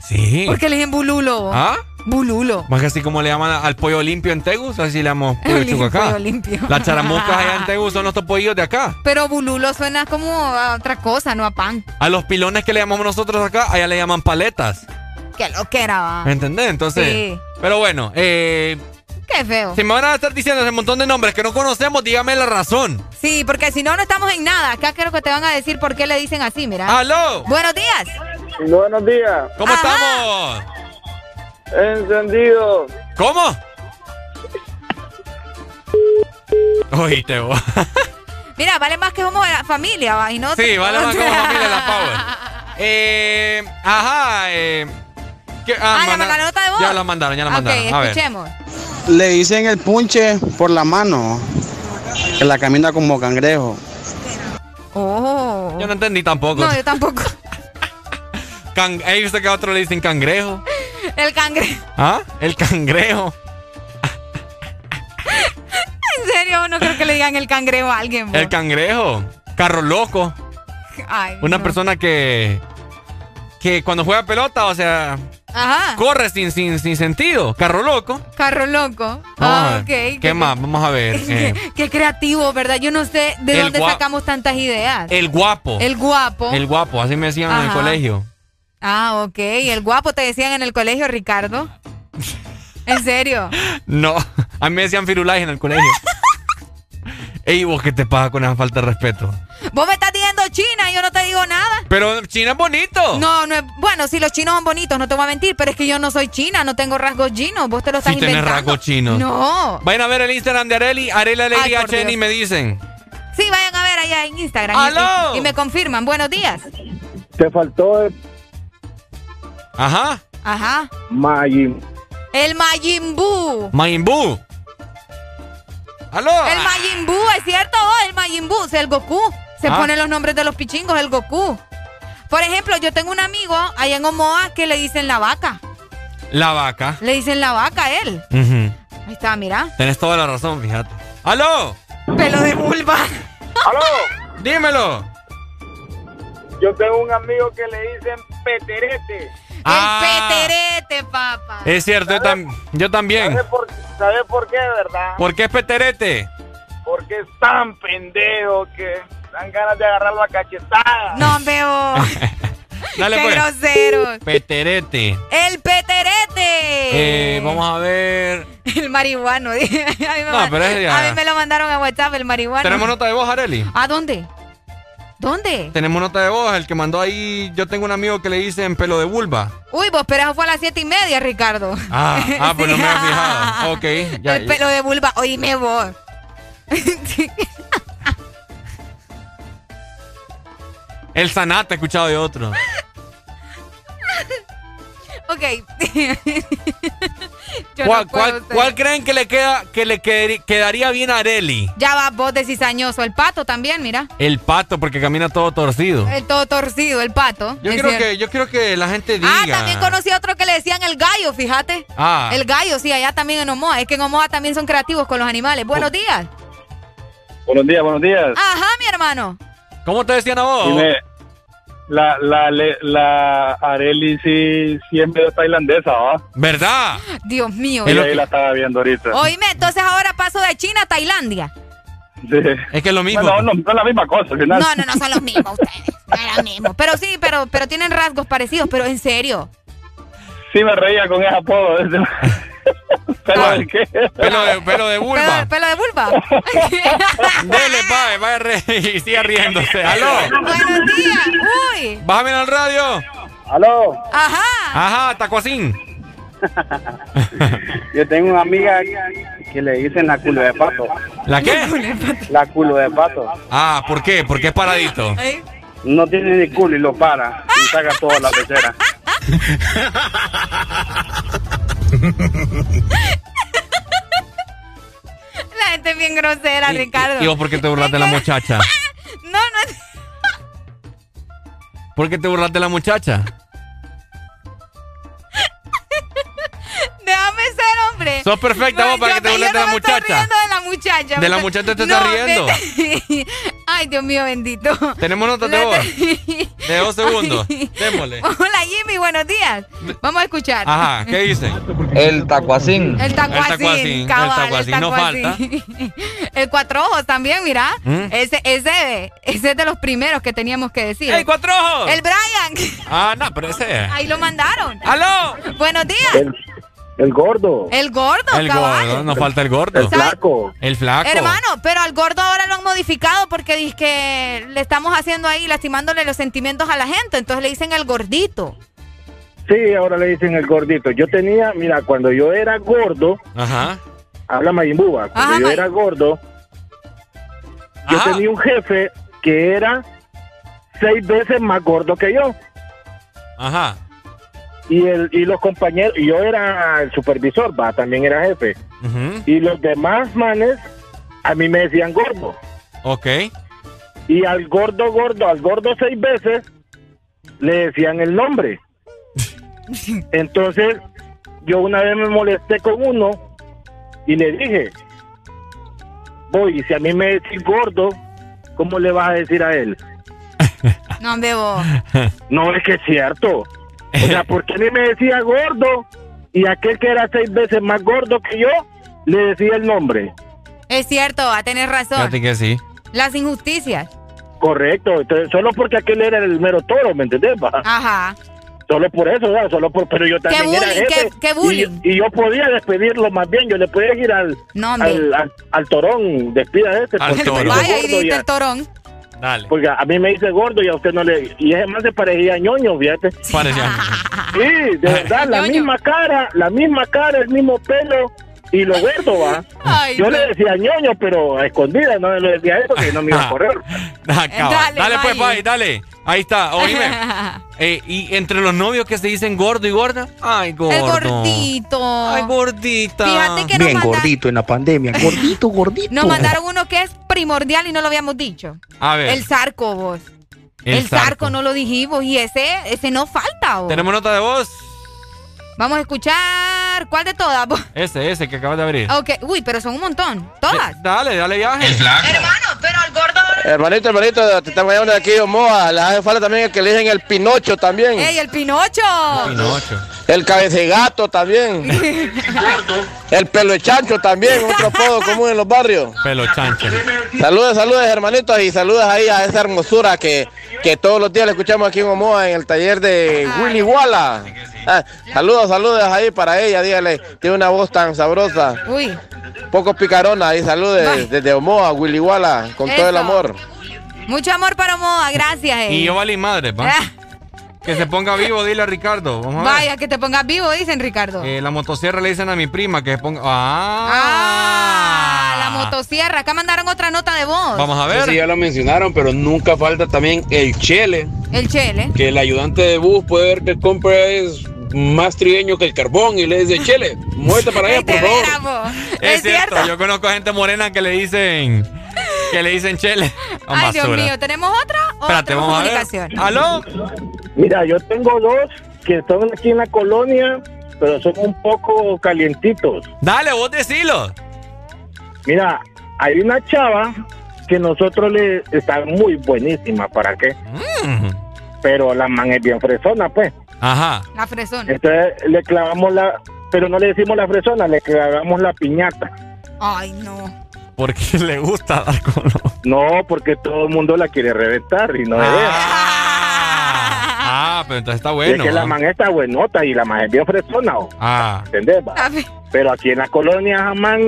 Sí. ¿Por qué le dicen bululo? ¿Ah? Bululo. Más que así como le llaman al pollo limpio en Tegus, así le llamamos pollo chuco acá. pollo limpio. Las charamuscas allá en Tegus son nuestros pollos de acá. Pero bululo suena como a otra cosa, no a pan. A los pilones que le llamamos nosotros acá, allá le llaman paletas. Qué lo que era, va. ¿Me entendés? Entonces. Sí. Pero bueno, eh, Qué feo. si me van a estar diciendo ese montón de nombres que no conocemos, dígame la razón. Sí, porque si no, no estamos en nada. Acá creo que te van a decir por qué le dicen así, mira. ¡Aló! Buenos días. Buenos días. ¿Cómo estamos? Encendido. ¿Cómo? Oíste vos. Mira, vale más que la familia, va. Y no Sí, vale más como familia la Power. Eh, ajá, eh. ¿qué? Ah, la- manda- la nota de voz. Ya la mandaron, ya la mandaron. A ver. escuchemos. Le dicen el punche por la mano, que la camina como cangrejo. Oh. Yo no entendí tampoco. No, yo tampoco. Can ¿He visto que a otro le dicen cangrejo? El cangrejo. ¿Ah? El cangrejo. En serio, no creo que le digan el cangrejo a alguien. El cangrejo. Carro loco. Ay, Una no. persona que. Que cuando juega pelota, o sea, Ajá. corre sin, sin, sin sentido. Carro loco. Carro loco. Ah, a ver. ok. ¿Qué Qué- más? Vamos a ver. eh, Qué creativo, ¿verdad? Yo no sé de El dónde sacamos tantas ideas. el guapo. El guapo. El guapo, así me decían en el colegio. Ah, ok. El guapo te decían en el colegio, Ricardo. ¿En serio? No, a mí me decían Firulais en el colegio. Ey, vos qué te pasa con esa falta de respeto. Vos me estás diciendo China y yo no te digo nada. Pero China es bonito. No, no es. Bueno, si los chinos son bonitos, no te voy a mentir, pero es que yo no soy china, no tengo rasgos chinos. Vos te lo estás Si tenés inventando. rasgos chinos. No. Vayan a ver el Instagram de Areli, Areli Alegría por Chen y Dios. me dicen. Sí, vayan a ver allá en Instagram. ¡Aló! Y, y me confirman. Buenos días. Te faltó el Ajá. Ajá. Majin. El Majin Buu. Majin Buu. ¡Aló! El Majin Buu, es cierto, el Majin Buu, es el Goku. Se Ah. ponen los nombres de los pichingos, el Goku. Por ejemplo, yo tengo un amigo allá en Omoa que le dicen la vaca. La vaca. Le dicen la vaca a él. Ujú. Ahí está, mira. Tenés toda la razón, fíjate. ¡Aló! Pelo de vulva. ¡Aló! Dímelo. Yo tengo un amigo que le dicen Peterete. Ah. El peterete, papá. Es cierto, yo, tam- yo también. ¿Sabe por, ¿Sabe por qué, verdad? ¿Por qué es peterete? Porque es tan pendejo que dan ganas de agarrarlo a cachetadas. No veo. Dale Qué pues. grosero. Peterete. El peterete. Eh, vamos a ver. El marihuano. dije. a, mí me, No, ma- pero es ya- a mí me lo mandaron a WhatsApp, el marihuano. ¿Tenemos nota de voz, Areli? ¿A dónde? ¿Dónde? Tenemos nota de voz. El que mandó ahí, yo tengo un amigo que le dicen pelo de vulva. Uy, vos, pero eso fue a las siete y media, Ricardo. Ah, ah pues no me había fijado. Ok, ya. el pelo de vulva. Oíme vos. El sanate he escuchado de otro. Ok. Yo ¿Cuál, no puedo cuál- ser. cuál creen que le queda que le qued- quedaría bien a Areli? Ya va, vos de cizañoso. El pato también, mira. El pato, porque camina todo torcido. El todo torcido, el pato. Yo quiero que, yo quiero que la gente diga. Ah, también conocí a otro que le decían el gallo, fíjate. Ah. El gallo, sí, allá también en Omoa. Es que en Omoa también son creativos con los animales. Buenos días. Buenos días, buenos días. Ajá, mi hermano. ¿Cómo te decían a vos? Dime, la, la, le- la Areli sí siempre es tailandesa, ¿va? ¿Verdad? Dios mío. Y ahí la estaba viendo ahorita. Oíme, entonces ahora paso de China a Tailandia. Sí. Es que es lo mismo. Bueno, no, no es la misma cosa, al final. No, no, no son los mismos ustedes. No es lo mismo. Pero sí, pero, pero tienen rasgos parecidos, pero en serio. Sí me reía con ese apodo. ¿Pero de qué? Pelo de, pelo de vulva. Pelo, pelo de vulva. Dele, pa, vaya re- y siga riéndose. ¿Aló? Buenos días. Uy. Bájame al radio. ¿Aló? Ajá. Ajá, tacuacín. Yo tengo una amiga que le dicen la culo de pato. ¿La qué? La culo de pato. Ah, ¿por qué? ¿Por qué es paradito? No tiene ni culo y lo para y saca toda la pecera. La gente es bien grosera, Ricardo. ¿Y vos por qué te burlaste de la muchacha? No, no. ¿Por qué te burlaste de la muchacha? Déjame ser, hombre. Sos perfecta vos para que te burles de la muchacha. de la muchacha. ¿De la muchacha te estás riendo? Ay, Dios mío, bendito. Tenemos notas de voz. De dos segundos. Démosle. Hola, Jimmy, buenos días. Vamos a escuchar. Ajá, ¿qué dicen? El tacuacín. El tacuacín, El tacuacín, cabal, el tacuacín, no tacuacín. El cuatro ojos también, mira. ¿Mm? Ese, ese, ese es de los primeros que teníamos que decir. ¡Ey, cuatro ojos! El Brian. Ah, no, pero ese es. Ahí lo mandaron. ¡Aló! Buenos días. El gordo. El gordo, El cabal. gordo, nos falta el gordo. El flaco. El flaco. Hermano, pero al gordo ahora lo han modificado porque dice que le estamos haciendo ahí, lastimándole los sentimientos a la gente. Entonces le dicen el gordito. Sí, ahora le dicen el gordito. Yo tenía, mira, cuando yo era gordo, Ajá. habla Mayimbuba, cuando Ajá, yo May- era gordo, yo tenía un jefe que era seis veces más gordo que yo. Ajá. Y, el, y los compañeros, y yo era el supervisor, va, también era jefe. Y los demás manes, a mí me decían gordo. Ok. Y al gordo, gordo, al gordo seis veces, le decían el nombre. Entonces, yo una vez me molesté con uno y le dije, voy, y si a mí me decís gordo, ¿cómo le vas a decir a él? No, vos. No, es que es cierto. O sea, porque a mí me decía gordo y aquel que era seis veces más gordo que yo, le decía el nombre. Es cierto, va a tener razón. Fíjate que sí. Las injusticias. Correcto. Entonces, solo porque aquel era el mero toro, ¿me entendés? Ajá. Solo por eso, ¿verdad? Solo por, pero yo también era bullying, jefe. qué- qué bullying. Y, y yo podía despedirlo más bien. Yo le podía ir al, No, al, al, al torón, despida este. Al Vaya, y a- el torón. Dale. Porque a mí me dice gordo y a usted no le... Y ese más se parecía a ñoño, fíjate. Parecía. Sí, de verdad, la misma cara, la misma cara, el mismo pelo y lo gordo, va. Ay, Yo no. le decía ñoño, pero a escondidas, no le decía eso, que no me iba a correr. Acaba. Dale, Dale, pues, vaya. bye, dale. Ahí está, oíme. Eh, y entre los novios que se dicen gordo y gorda. Ay, gordo. El gordito. Ay, gordita. Fíjate que nos, Bien manda- gordito en la pandemia. Gordito, gordito. nos mandaron uno que es primordial y no lo habíamos dicho. A ver. El zarco, vos. El, zarco. no lo dijimos y ese, ese no falta, vos. Tenemos nota de voz. Vamos a escuchar. ¿Cuál de todas? Ese, ese que acabas de abrir. Ok, uy, pero son un montón. Todas. Eh, dale, dale viaje. Hermano, pero el gordo. Hermanito, hermanito, te estamos llamando de aquí, Omoa. Le hace falta también el que le el Pinocho también. ¡Ey, el Pinocho! Pinocho. El cabecegato también. el pelo de chancho también, otro apodo común en los barrios. Pelo chancho. Saludos, saludos, hermanitos, y saludos ahí a esa hermosura que, que todos los días le escuchamos aquí en Omoa, en el taller de Willy Walla. Ah, saludos, saludos ahí para ella, dígale, tiene una voz tan sabrosa, Uy. poco picarona, y saludos Bye. desde Omoa, Willy Walla, con todo el amor. Mucho amor para Moa, gracias. eh. Y yo valí madre, pa. Ah, Que se ponga vivo, dile a Ricardo. Vamos a ver. vaya, que te pongas vivo, dicen Ricardo. Eh, la motosierra le dicen a mi prima que se ponga. ah, Ah. la motosierra. Acá mandaron otra nota de voz. Vamos a ver. Sí, ya lo mencionaron, pero nunca falta también el chele, El chele. que el ayudante de bus puede ver que compra es más trigueño que el carbón y le dice, chele, muévete para allá, por favor. Es, Es cierto, cierto. yo conozco gente morena que le dicen. Que le dicen chele. a Ay, Dios mío, ¿tenemos otra? ¿O Espérate, vamos a ver. comunicación? ¿Aló? Mira, yo tengo dos que están aquí en la colonia, pero son un poco calientitos. Dale, vos decilo. Mira, hay una chava que nosotros le está muy buenísima, ¿para qué? Mm. Pero la man es bien fresona, pues. Ajá. La fresona. Entonces le clavamos la, pero no le decimos la fresona, le clavamos la piñata. Ay, no. Porque le gusta dar con los- No, porque todo el mundo la quiere reventar y no Ah. debe. Ah, pero entonces está Y bueno. es que la man está buenota y la man es bien fresona, ¿o? Ah. ¿entendés? Pero aquí en la colonia jamás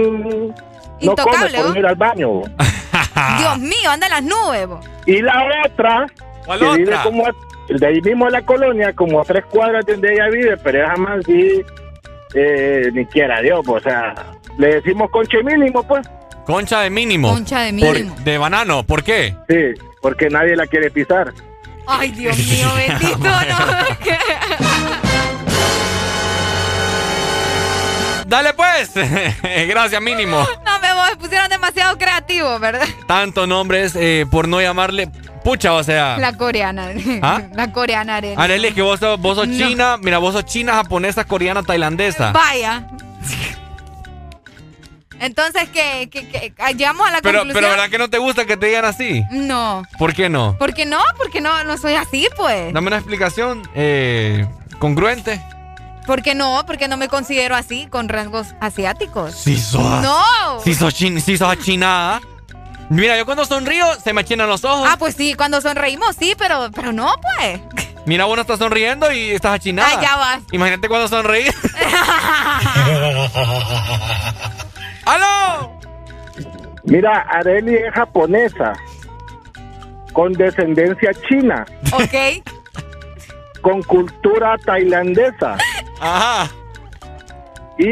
no come por ¿no? ir al baño. Dios mío, anda en las nubes. vos. Y la otra, ¿Cuál que vive otra? como a- de ahí mismo la colonia, como a tres cuadras de donde ella vive, pero ella jamás sí, eh, ni quiera Dios, pues, o sea, le decimos conche mínimo, pues. Concha de mínimo. Concha de Por- mínimo. de banano. ¿Por qué? Sí, porque nadie la quiere pisar. Ay, Dios mío, bendito, no. Dale pues. Gracias, mínimo. No me pusieron demasiado creativos, ¿verdad? Tantos nombres eh, por no llamarle pucha, o sea. La coreana. ¿Ah? La coreana, Arely. Arely, que vos sos, vos sos No. china, mira, vos sos china, japonesa, coreana, tailandesa. Vaya. Entonces. ¿Qué- qué? Ah, Llegamos a la Pero, conclusión. pero ¿verdad que no te gusta que te digan así? No. ¿Por qué no? ¿Por qué no? Porque no, no soy así, pues. Dame una explicación eh, congruente. ¿Por qué no? Porque no me considero así, con rasgos asiáticos. Si sos. ¡No! Si sos, chin, si sos achinada. Mira, yo cuando sonrío se me achinan los ojos. Ah, pues sí, cuando sonreímos sí, pero, pero no, pues. Mira, vos no estás sonriendo y estás achinada. Ay, ya vas. Imagínate cuando sonreís. ¡Aló! Mira, Areli es japonesa, con descendencia china, Ok. con cultura tailandesa. Ajá. Y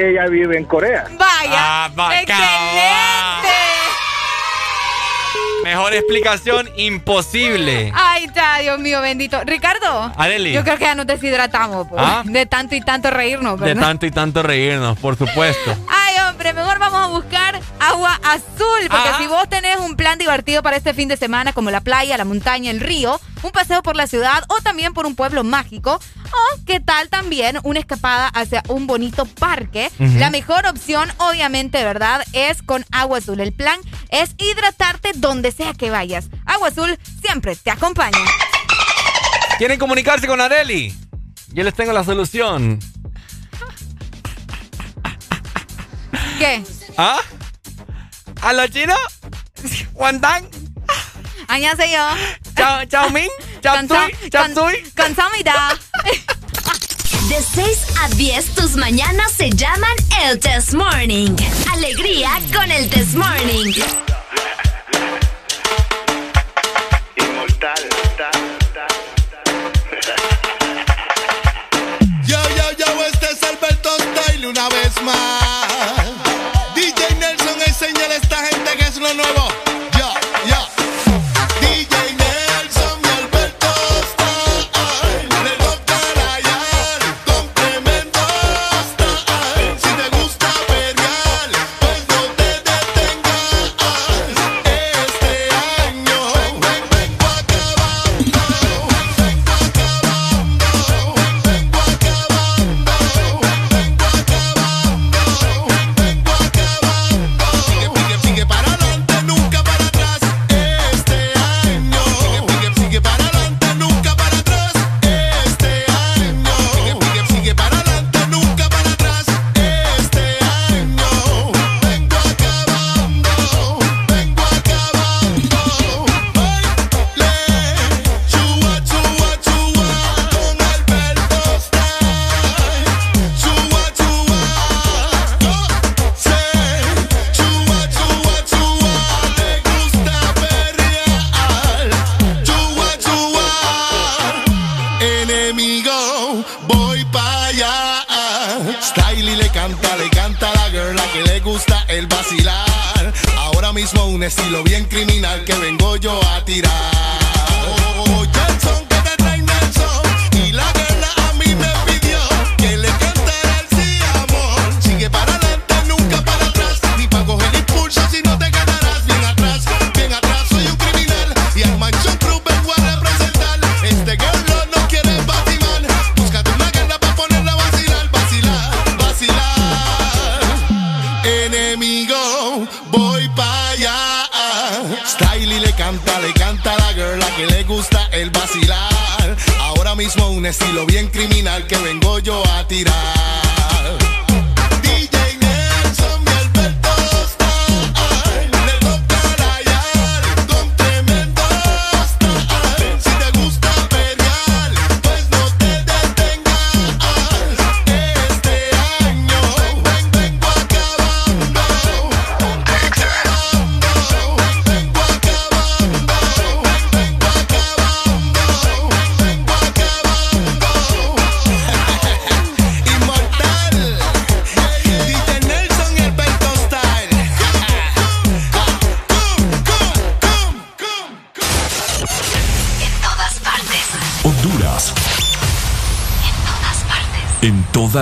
ella vive en Corea. Vaya. Ah, va, ¡Excelente! Mejor explicación imposible. Ay, está, Dios mío, bendito. Ricardo. Areli. Yo creo que ya nos deshidratamos, pues. ¿Ah? De tanto y tanto reírnos, De ¿verdad? tanto y tanto reírnos, por supuesto. Ay, mejor vamos a buscar agua azul. Porque Ah. si vos tenés un plan divertido para este fin de semana, como la playa, la montaña, el río, un paseo por la ciudad o también por un pueblo mágico, o qué tal también una escapada hacia un bonito parque, Ujú. la mejor opción, obviamente, ¿verdad? Es con agua azul. El plan es hidratarte donde sea que vayas. Agua azul siempre te acompaña. ¿Quieren comunicarse con Areli? Yo les tengo la solución. ¿Qué? ¿Ah? ¿A los chinos? ¿Wandang? 안녕하세요. Chao, chao Min. Chao Tui. Chao Tui. De 6 a 10, tus mañanas se llaman el Test Morning. Alegría con el Test Morning. Inmortal. Yo, yo, yo, este es Alberto Style una vez más.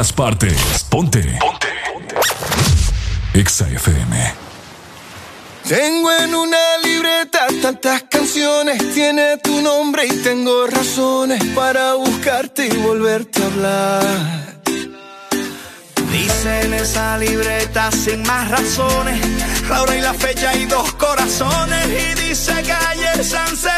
todas partes. Ponte. Ponte. Exa FM. Tengo en una libreta tantas canciones, tiene tu nombre y tengo razones para buscarte y volverte a hablar. Dice en esa libreta sin más razones, la hora y la fecha y dos corazones y dice que ayer Sanse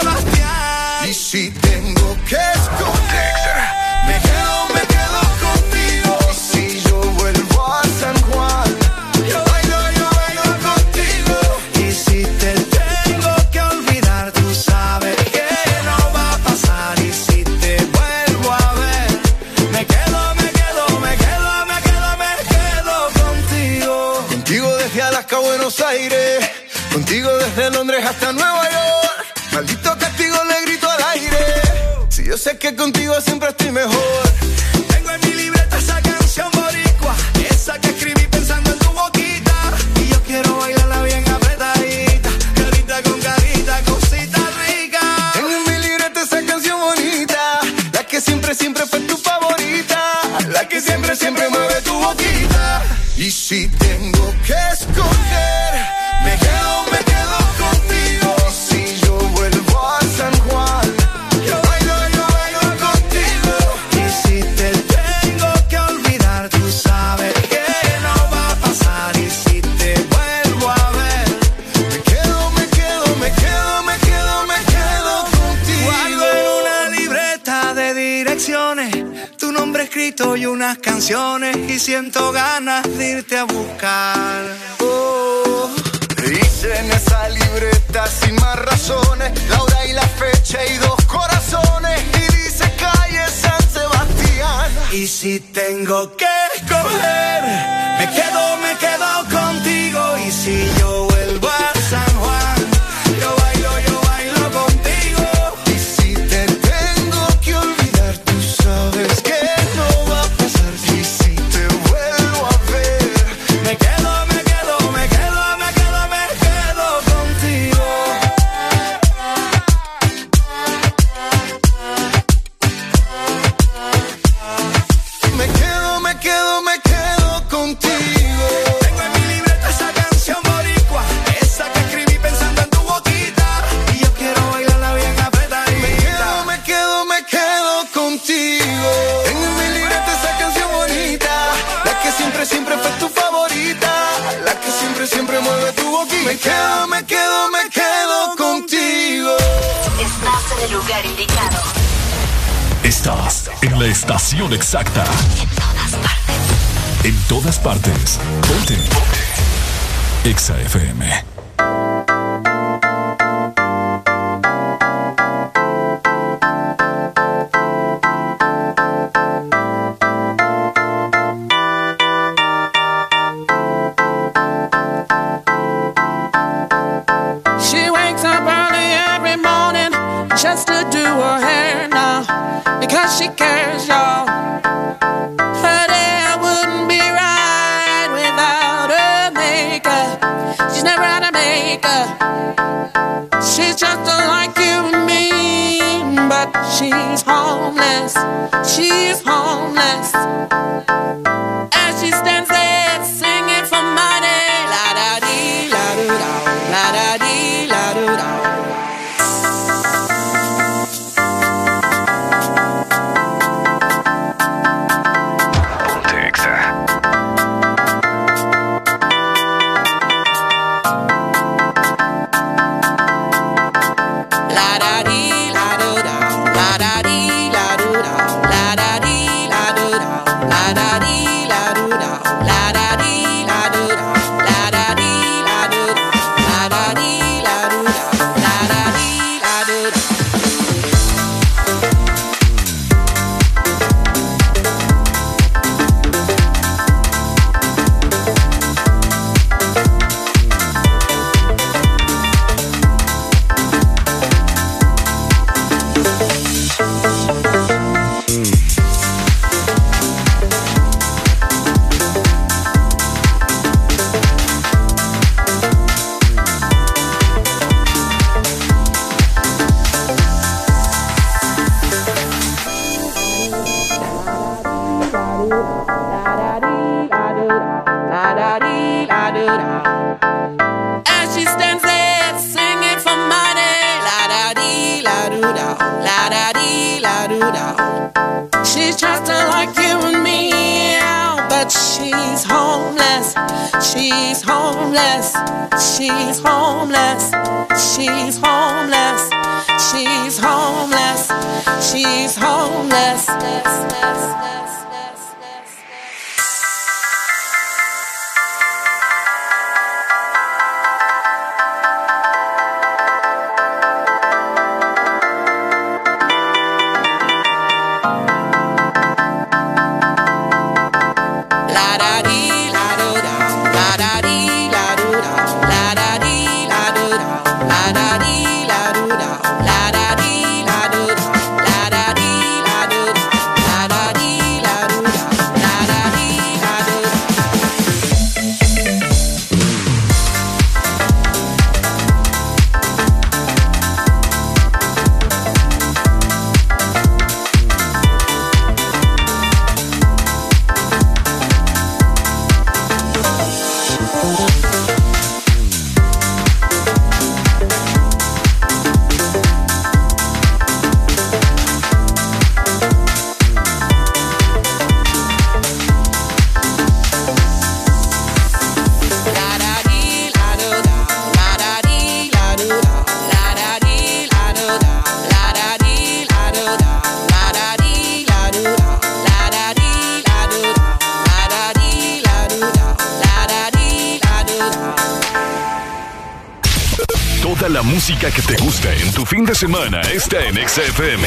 semana está en XFM.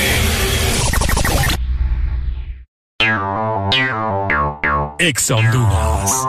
Exondunas.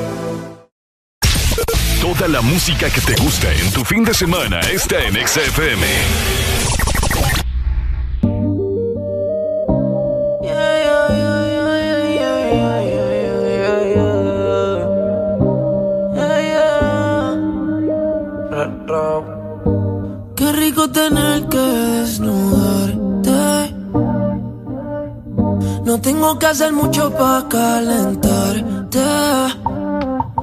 Toda la música que te gusta en tu fin de semana está en XFM. Qué rico tener que desnudarte. No tengo que hacer mucho para calentarte.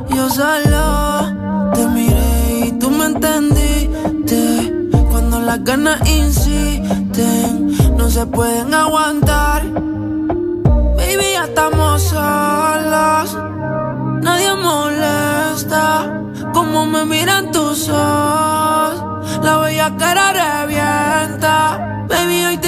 Yo solo te miré y tú me entendiste. Cuando las ganas insisten, no se pueden aguantar. Baby, ya estamos solos. Nadie molesta. Como me miran tus ojos. La bella cara revienta. Baby, hoy te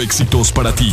éxitos para ti.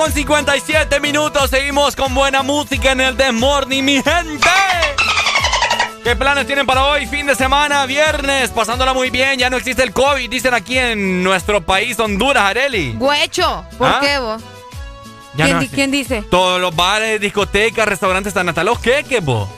Con 57 minutos. Seguimos con buena música en el The Morning, mi gente. ¿Qué planes tienen para hoy? Fin de semana, viernes, pasándola muy bien. Ya no existe el COVID, dicen aquí en nuestro país, Honduras, Areli. Guecho, ¿por ¿Ah? qué vos? Ya ¿Quién, no di- existe. quién dice? Todos los bares, discotecas, restaurantes están hasta los queques, vos.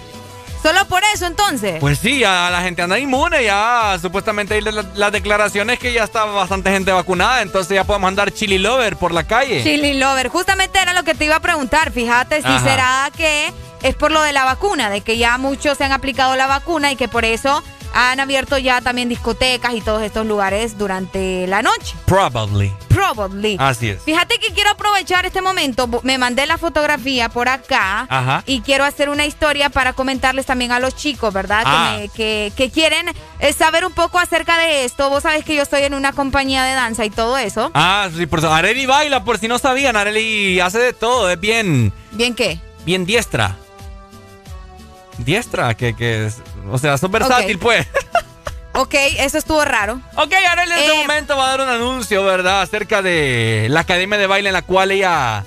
¿Solo por eso entonces? Pues sí, ya la gente anda inmune, ya supuestamente hay la- las declaraciones que ya está bastante gente vacunada, entonces ya podemos andar chili lover por la calle. Chili Lover, justamente era lo que te iba a preguntar. Fíjate si Ajá. será que es por lo de la vacuna, de que ya muchos se han aplicado la vacuna y que por eso han abierto ya también discotecas y todos estos lugares durante la noche. Probably. Probably. Así es. Fíjate que quiero aprovechar este momento. Me mandé la fotografía por acá Ajá. y quiero hacer una historia para comentarles también a los chicos, ¿verdad? Ah. Que, me- que, que quieren eh, saber un poco acerca de esto. Vos sabés que yo estoy en una compañía de danza y todo eso. Ah, sí, por eso. Areli baila, por si no sabían, Areli hace de todo, es bien, ¿Bien qué? bien diestra. Diestra, que, que es, o sea, sos versátil, Ok. pues. Ok, eso estuvo raro. Ok, Areli en este Eh, momento va a dar un anuncio, ¿verdad? Acerca de la academia de baile en la cual ella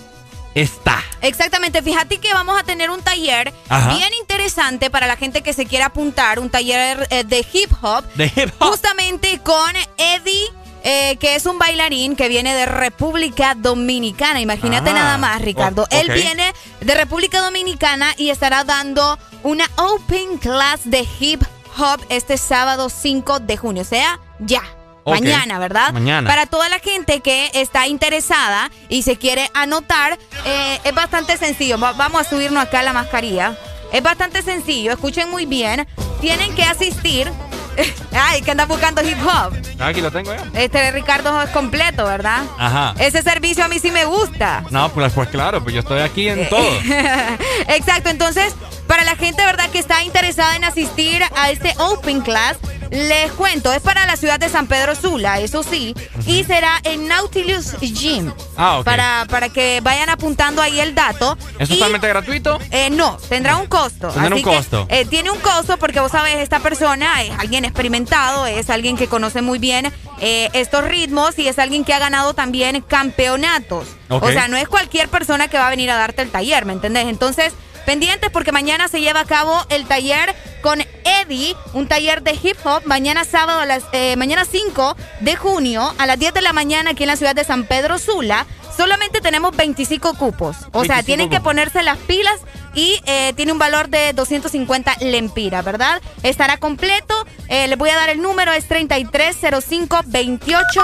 está. Exactamente, fíjate que vamos a tener un taller Ajá. bien interesante para la gente que se quiera apuntar, un taller eh, de hip hop, De hip hop. justamente con Eddie. eh, que es un bailarín que viene de República Dominicana. Imagínate Ah, nada más, Ricardo. o- Él viene de República Dominicana y estará dando una open class de hip hop este sábado 5 de junio. O sea, ya. Mañana, ¿verdad? Mañana. Para toda la gente que está interesada y se quiere anotar, eh, es bastante sencillo. Va- vamos a subirnos acá la mascarilla. Es bastante sencillo, escuchen muy bien. Tienen que asistir. Ay, que andan buscando hip hop. Aquí lo tengo ya. Este Ricardo es completo, ¿verdad? Ajá. Ese servicio a mí sí me gusta. No, pues, pues claro, pues yo estoy aquí Eh, en todo. Exacto, entonces, para la gente, ¿verdad?, que está interesada en asistir a este Open Class, les cuento, es para la ciudad de San Pedro Sula, eso sí, y será en Nautilus Gym. Ah, ok. Para, para que vayan apuntando ahí el dato. ¿Es Y, totalmente gratuito? eh, no, tendrá un costo. Tendrá un que, costo. eh, tiene un costo porque vos sabés, esta persona es alguien experimentado, es alguien que conoce muy bien eh, estos ritmos y es alguien que ha ganado también campeonatos. O sea, no es cualquier persona que va a venir a darte el taller, ¿me entendés? Entonces, pendientes porque mañana se lleva a cabo el taller con Eddie, un taller de hip hop, mañana sábado, a las, eh, mañana 5 de junio a las 10 de la mañana aquí en la ciudad de San Pedro Sula. Solamente tenemos 25 cupos. O sea, 25 tienen que ponerse las pilas y eh, tiene un valor de 250 lempiras, ¿verdad? Estará completo. Eh, les voy a dar el número, es 330528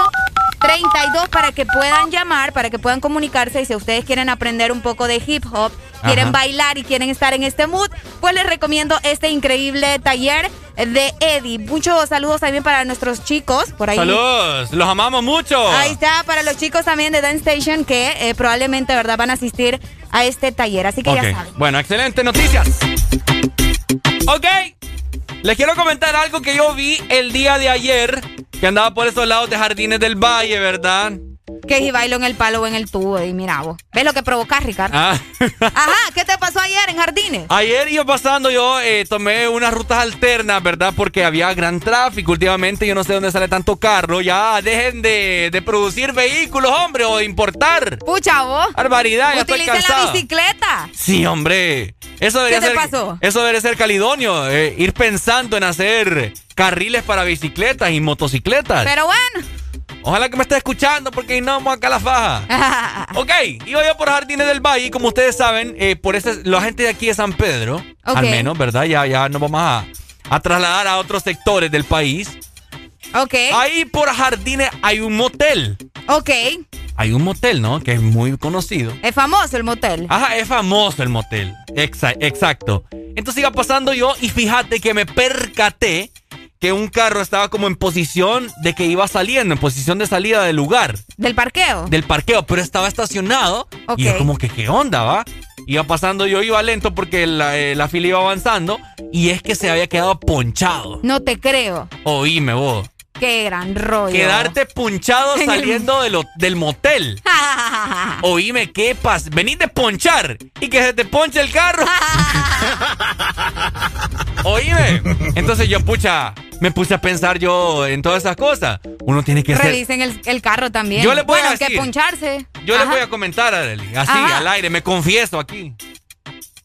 32 para que puedan llamar, para que puedan comunicarse y si ustedes quieren aprender un poco de hip hop, quieren Ajá. bailar y quieren estar en este mood, pues les recomiendo este increíble taller de Eddie. Muchos saludos también para nuestros chicos por ahí. Saludos, los amamos mucho. Ahí está, para los chicos también de Dance Station que eh, probablemente, ¿verdad?, van a asistir a este taller. Así que ya saben. Bueno, excelente noticias. Ok, les quiero comentar algo que yo vi el día de ayer, que andaba por esos lados de Jardines del Valle, ¿verdad? Que si bailo en el palo o en el tubo y mira vos. ¿Ves lo que provocas, Ricardo? Ah. Ajá, ¿qué te pasó ayer en Jardines? Ayer iba pasando yo, eh, tomé unas rutas alternas, ¿verdad? Porque había gran tráfico últimamente, yo no sé dónde sale tanto carro. Ya dejen de, de producir vehículos, hombre, o de importar. Pucha, vos. Barbaridad, ya estoy Utilicen la cansado. bicicleta. Sí, hombre. Eso debería ¿Qué te ser, pasó? Eso debería ser calidonio. eh, ir pensando en hacer carriles para bicicletas y motocicletas. Pero bueno. Ojalá que me esté escuchando porque no vamos acá a la faja. ok, iba yo por Jardines del Valle y como ustedes saben, eh, por ese, la gente de aquí de San Pedro, Ok. al menos, ¿verdad? Ya, ya nos vamos a, a trasladar a otros sectores del país. Ok. Ahí por Jardines hay un motel. Ok. Hay un motel, ¿no? Que es muy conocido. Es famoso el motel. Ajá, es famoso el motel. Exa- exacto. Entonces iba pasando yo y fíjate que me percaté que un carro estaba como en posición de que iba saliendo, en posición de salida del lugar, ¿Del parqueo? del parqueo, pero estaba estacionado. Y yo como que, ¿qué onda, va? Iba pasando, yo iba lento porque la, eh, la fila iba avanzando y es que se había quedado ponchado. No te creo. Oíme vos. Qué gran rollo. Quedarte punchado saliendo de lo- del motel. Oíme, ¿qué pasa? Venís de ponchar y que se te ponche el carro. Oíme. Entonces yo, pucha, me puse a pensar yo en todas esas cosas. Uno tiene que ser. Revisen el, el carro también. Yo les voy a bueno, que puncharse. Yo les Ajá. voy a comentar, Arely, así, Ajá. al aire, me confieso aquí.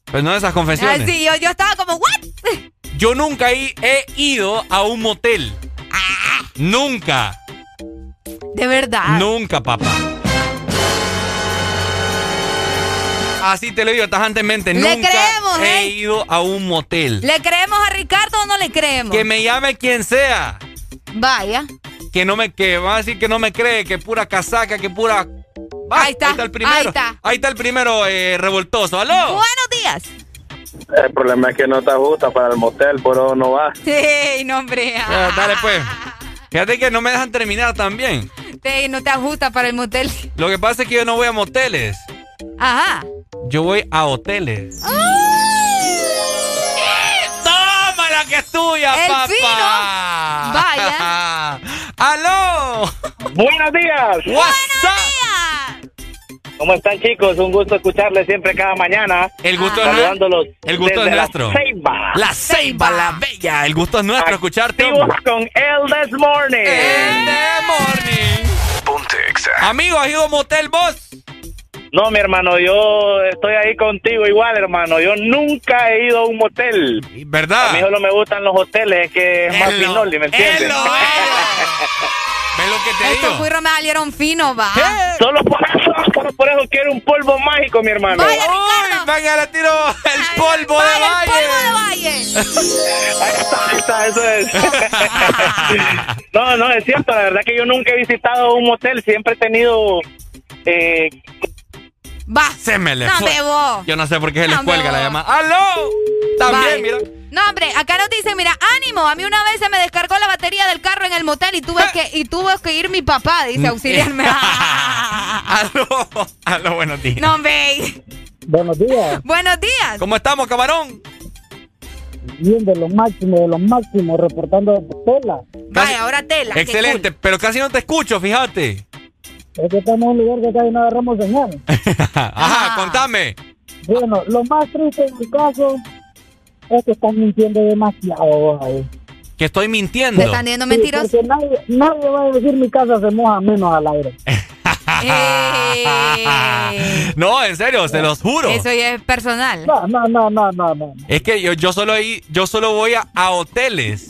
Pues no esas Ah, confesiones. sí, yo, yo estaba como, ¿what? Yo nunca he, he ido a un motel. Ah. Nunca. De verdad. Nunca, papá. Así te lo digo tajantemente. Le nunca creemos, he ¿eh? ido a un motel. ¿Le creemos a Ricardo o no le creemos? Que me llame quien sea. Vaya. Que no me, que va a decir que no me cree, que pura casaca, que pura. Va, ahí está, el primero. ahí está. Ahí está el primero eh, revoltoso. ¿Aló? Buenos días. El problema es que no te ajusta para el motel, por eso no va. Sí, no, hombre. Ah, dale, pues. Fíjate que no me dejan terminar también. Te- no te ajusta para el motel. Lo que pasa es que yo no voy a moteles. Ajá. Yo voy a hoteles. ¡Toma la que es tuya, El papá! fino. Vaya. ¡Aló! Buenos días. What's up? ¿Cómo están chicos? Un gusto escucharles siempre cada mañana. El gusto es Saludándolos El gusto es desde la nuestro. Ceiba. La Ceiba, la bella. El gusto es nuestro escucharte. Activos con El This Morning. El This Morning. Amigo, ¿has ido a motel vos? No, mi hermano, yo estoy ahí contigo igual, hermano. Yo nunca he ido a un motel. ¿Verdad? A mí solo me gustan los hoteles, es que es más pinoli, ¿me entiendes? ¿Ves lo que te Estos cuirros me salieron finos, va. Solo por eso, solo por eso quiero un polvo mágico, mi hermano. Vaya, Ricardo. Venga, le tiro el polvo de Vaya, el valle. polvo de valle. Ahí está, ahí está, eso es. no, no, es cierto, la verdad que yo nunca he visitado un motel, siempre he tenido... Eh, Va. Se me le No, fue. bebo. Yo no sé por qué se les No, cuelga bebo. la llamada. ¡Aló! También, Bye. mira. No, hombre, acá nos dicen, mira, ánimo, a mí una vez se me descargó la batería del carro en el motel y tuve que, y tuvo que ir mi papá, Mm, dice, auxiliarme. Aló, aló, buenos días. no, hombre. Buenos días. Buenos días. ¿Cómo estamos, camarón? Bien, de lo máximo, de lo máximo, reportando tela. Vaya, ahora tela. Excelente, pero casi no te escucho, fíjate. Es que estamos en un lugar que casi no agarramos señal. Ajá, contame. Bueno, lo más triste en mi caso es que están mintiendo demasiado. vos ahí. Que estoy mintiendo. ¿Te están diciendo Sí, mentiras? porque nadie, nadie va a decir mi casa se moja menos al aire. Eh, No, en serio, se los juro. eso ya es personal. No, no, no, no, no, no. Es que yo, yo solo ahí, yo solo voy a, a hoteles.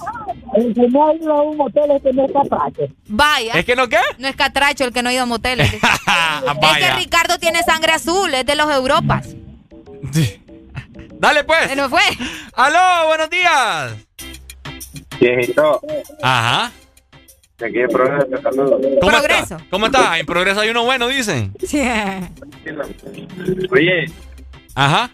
El que no ha ido a un motel es que no está atraque. Vaya. ¿Es que no qué? No es catracho el que no ha ido a moteles. es que. Ricardo tiene sangre azul, es de los Europas. Dale pues. Se nos fue. Aló, buenos días. viejito, Ajá. Aquí en Progreso, saludos. ¿Cómo Progreso. Está? ¿Cómo está? En Progreso hay uno bueno, dicen. Oye, Ajá.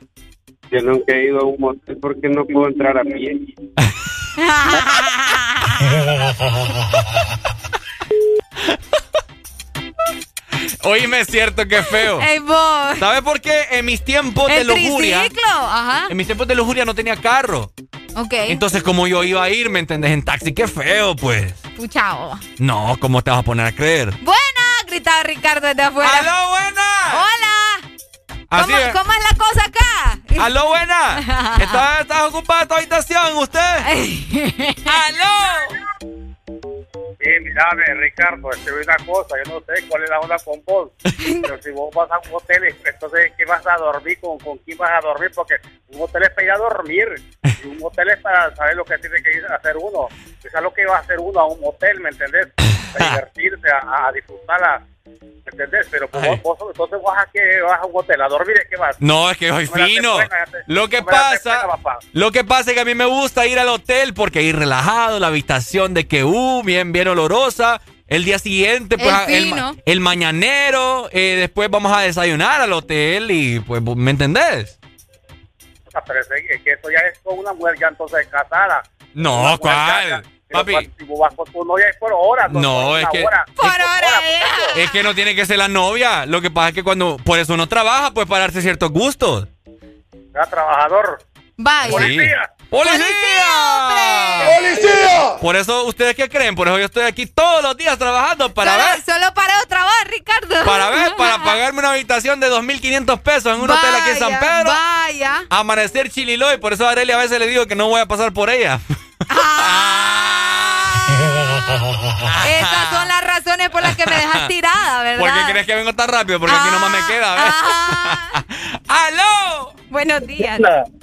yo nunca he ido a un motel porque no puedo entrar a pie. Oíme, es cierto que feo. Ey, vos. ¿Sabes por qué? En mis tiempos de lujuria. triciclo. Ajá. En mis tiempos de lujuria no tenía carro. Ok. Entonces, como yo iba a ir, ¿me entendés? En taxi, qué feo, pues. Puchao. No, ¿cómo te vas a poner a creer? Buena, gritaba Ricardo desde afuera. ¡Aló, buena! Hola. Así ¿Cómo, es. cómo es la cosa acá? ¡Aló, buena! ¿Estás, estás ocupada tu habitación, usted? ¡Aló! Sí, mírame, Ricardo, te voy una cosa, yo no sé cuál es la onda con vos, pero si vos vas a un hotel, entonces ¿qué vas a dormir? ¿Con, con quién vas a dormir? Porque un hotel es para ir a dormir, y un hotel es para saber lo que tiene que ir a hacer uno, es lo que va a hacer uno a un hotel, ¿me entendés? A divertirse, a, a disfrutarla, ¿me entendés? Pero pues vos, vos entonces vas a, qué, vas a un hotel, a dormir, ¿de qué vas? No, es que soy No fino. buena, ya te- Lo que no pasa, buena, lo que pasa es que a mí me gusta ir al hotel porque ir relajado, la habitación de que uh, bien, bien olorosa. El día siguiente, pues, El el, fino. ma- el mañanero, eh, después vamos a desayunar al hotel y, pues, ¿me entendés? Ah, Pero es, que eso ya es con una mujer ya entonces casada. No, ¿cuál? Papi. cuando- Si vos vas con tu novia es por horas. No, por es que- hora. Por hora. Es que no tiene que ser la novia. Lo que pasa es que cuando, por eso uno trabaja, pues, para darse ciertos gustos. Ya, trabajador. Vaya. Policía. ¡Policía! ¡Policía! Por eso, ¿ustedes qué creen? Por eso yo estoy aquí todos los días trabajando para solo, ver. Solo para voz, Ricardo. Para ver, para pagarme una habitación de 2.500 pesos en un hotel aquí en San Pedro. Vaya. Amanecer chililoy. Por eso a Arely a veces le digo que no voy a pasar por ella. Esas son las razones por las que me dejas tirada, ¿verdad? ¿Por qué crees que vengo tan rápido? Porque aquí nomás me queda, ¿ves? ¡Aló! Buenos días.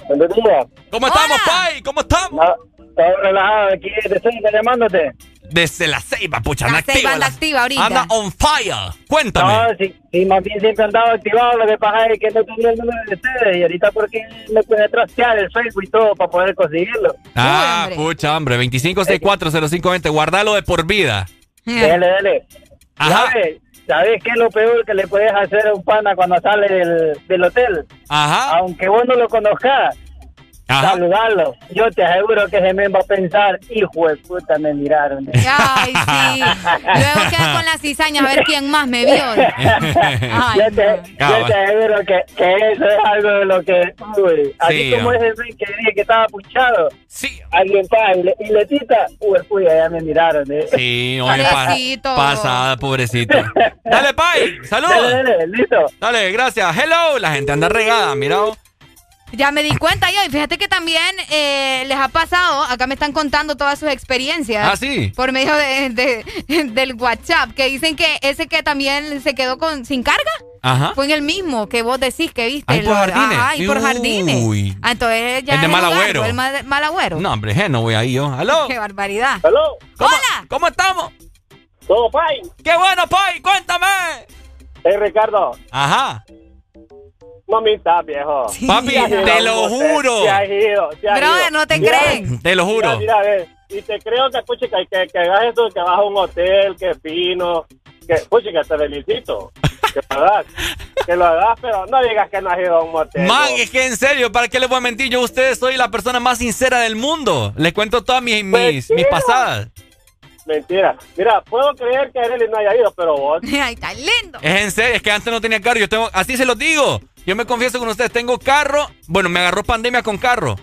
Buenos días. ¿Cómo estamos, Pai? ¿Cómo estamos? Estaba relajado aquí de Ceiba llamándote. Desde la ceiba, pucha, anda La ceiba activa. anda la- activa ahorita. Anda on fire. Cuéntame. No, sí, sí, más bien siempre andaba activado. Lo que pasa es que no tenía el número de ustedes. Y ahorita porque me puede trastear el Facebook y todo para poder conseguirlo. Ah, pucha, hombre. 25640520. Guardalo de por vida. Dale, dale. Ajá. ¿Sabes? ¿Sabes qué es lo peor que le puedes hacer a un pana cuando sale del, del hotel? Ajá. Aunque vos no lo conozcas, Ajá. saludarlo. Yo te aseguro que ese men va a pensar, hijo de puta, me miraron. Ay, sí. Luego queda con las cizañas a ver quién más me vio. Ay, yo, te, yo te aseguro que, que eso es algo de lo que uy, Así Sí, como hombre. ese men que dije que estaba puchado. Sí. Alguien va y, le, y letita, uy, uy, ya me miraron. eh. Sí, oye, Pobrecito. pasada, pobrecito. Dale, Pai. Saludos. Dale, dale, listo. Dale, gracias. Hello. La gente anda regada, mira. Ya me di cuenta yo, y fíjate que también eh, les ha pasado, acá me están contando todas sus experiencias. Ah, sí. Por medio de, de- del WhatsApp, que dicen que ese que también se quedó con sin carga Ajá. fue en el mismo que vos decís que viste. Ahí por Jardines. Ajá, ahí por Uy. jardines. Ah, entonces ya El de es mal lugar, agüero. El mal, mal agüero. No, hombre, je, no voy ahí yo. Aló. Qué barbaridad. ¿Aló? Hola. ¿Cómo estamos? Todo, Pai. ¡Qué bueno, Pai! ¡Cuéntame! Hey, Ricardo. Ajá. No mintas, viejo. Papi, Te lo motel, juro. Te has ido, te has ido. no te Mira, creen. Te lo juro. Mira, mira, y te creo que, puchica, que, que hagas eso, que vas a un hotel, que fino, que, puchica, te felicito. Que lo hagas, que lo hagas, pero no digas que no has ido a un motel. Man, es que en serio, ¿para qué les voy a mentir? Yo a ustedes soy la persona más sincera del mundo. Les cuento todas mis, mis, mis pasadas. Mentira. Mira, puedo creer que Arely no haya ido, pero vos. Ay, está lindo. Es en serio, es que antes no tenía carro. Yo tengo, así se los digo. Yo me confieso con ustedes, tengo carro. Bueno, me agarró pandemia con carro.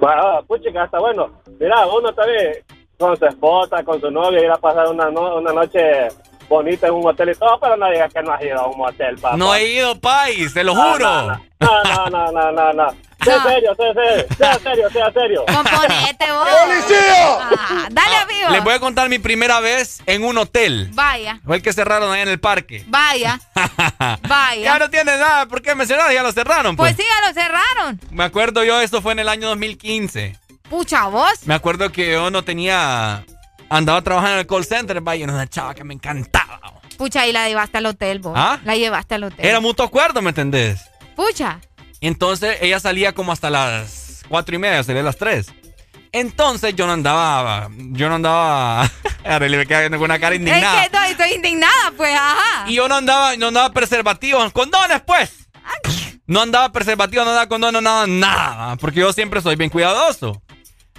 Bueno, puchica, hasta bueno. Mira, uno también con su esposa, con su novia, ir a pasar una, no- una noche bonita en un hotel y todo, pero no digas que no has ido a un motel, papá. No he ido, país, te lo No, juro. No, no, no, no, no, no. Sea serio, sea serio, sea serio, sea serio. Componete vos. ¡Policía! Ah, dale, amigo. Les voy a contar mi primera vez en un hotel. Vaya, Fue el que cerraron ahí en el parque. vaya, vaya. Ya no tiene nada por qué mencionar, ya lo cerraron. Pues Pues, sí, ya lo cerraron. Me acuerdo yo, esto fue en el año 2015. Pucha, vos. Me acuerdo que yo no tenía. Andaba trabajando en el call center, vaya, una chava que me encantaba. Pucha, y la llevaste al hotel, vos. ¿Ah? La llevaste al hotel. Era mutuo acuerdo, ¿me entendés? Pucha. Entonces ella salía como hasta las cuatro y media, salía a las tres. Entonces yo no andaba, yo no andaba, Arely me queda viendo con una cara indignada. Es que no, estoy indignada, pues, ajá. Y yo no andaba, no andaba preservativos, condones, pues. No andaba preservativo, no andaba condones, no nada, nada. Porque yo siempre soy bien cuidadoso.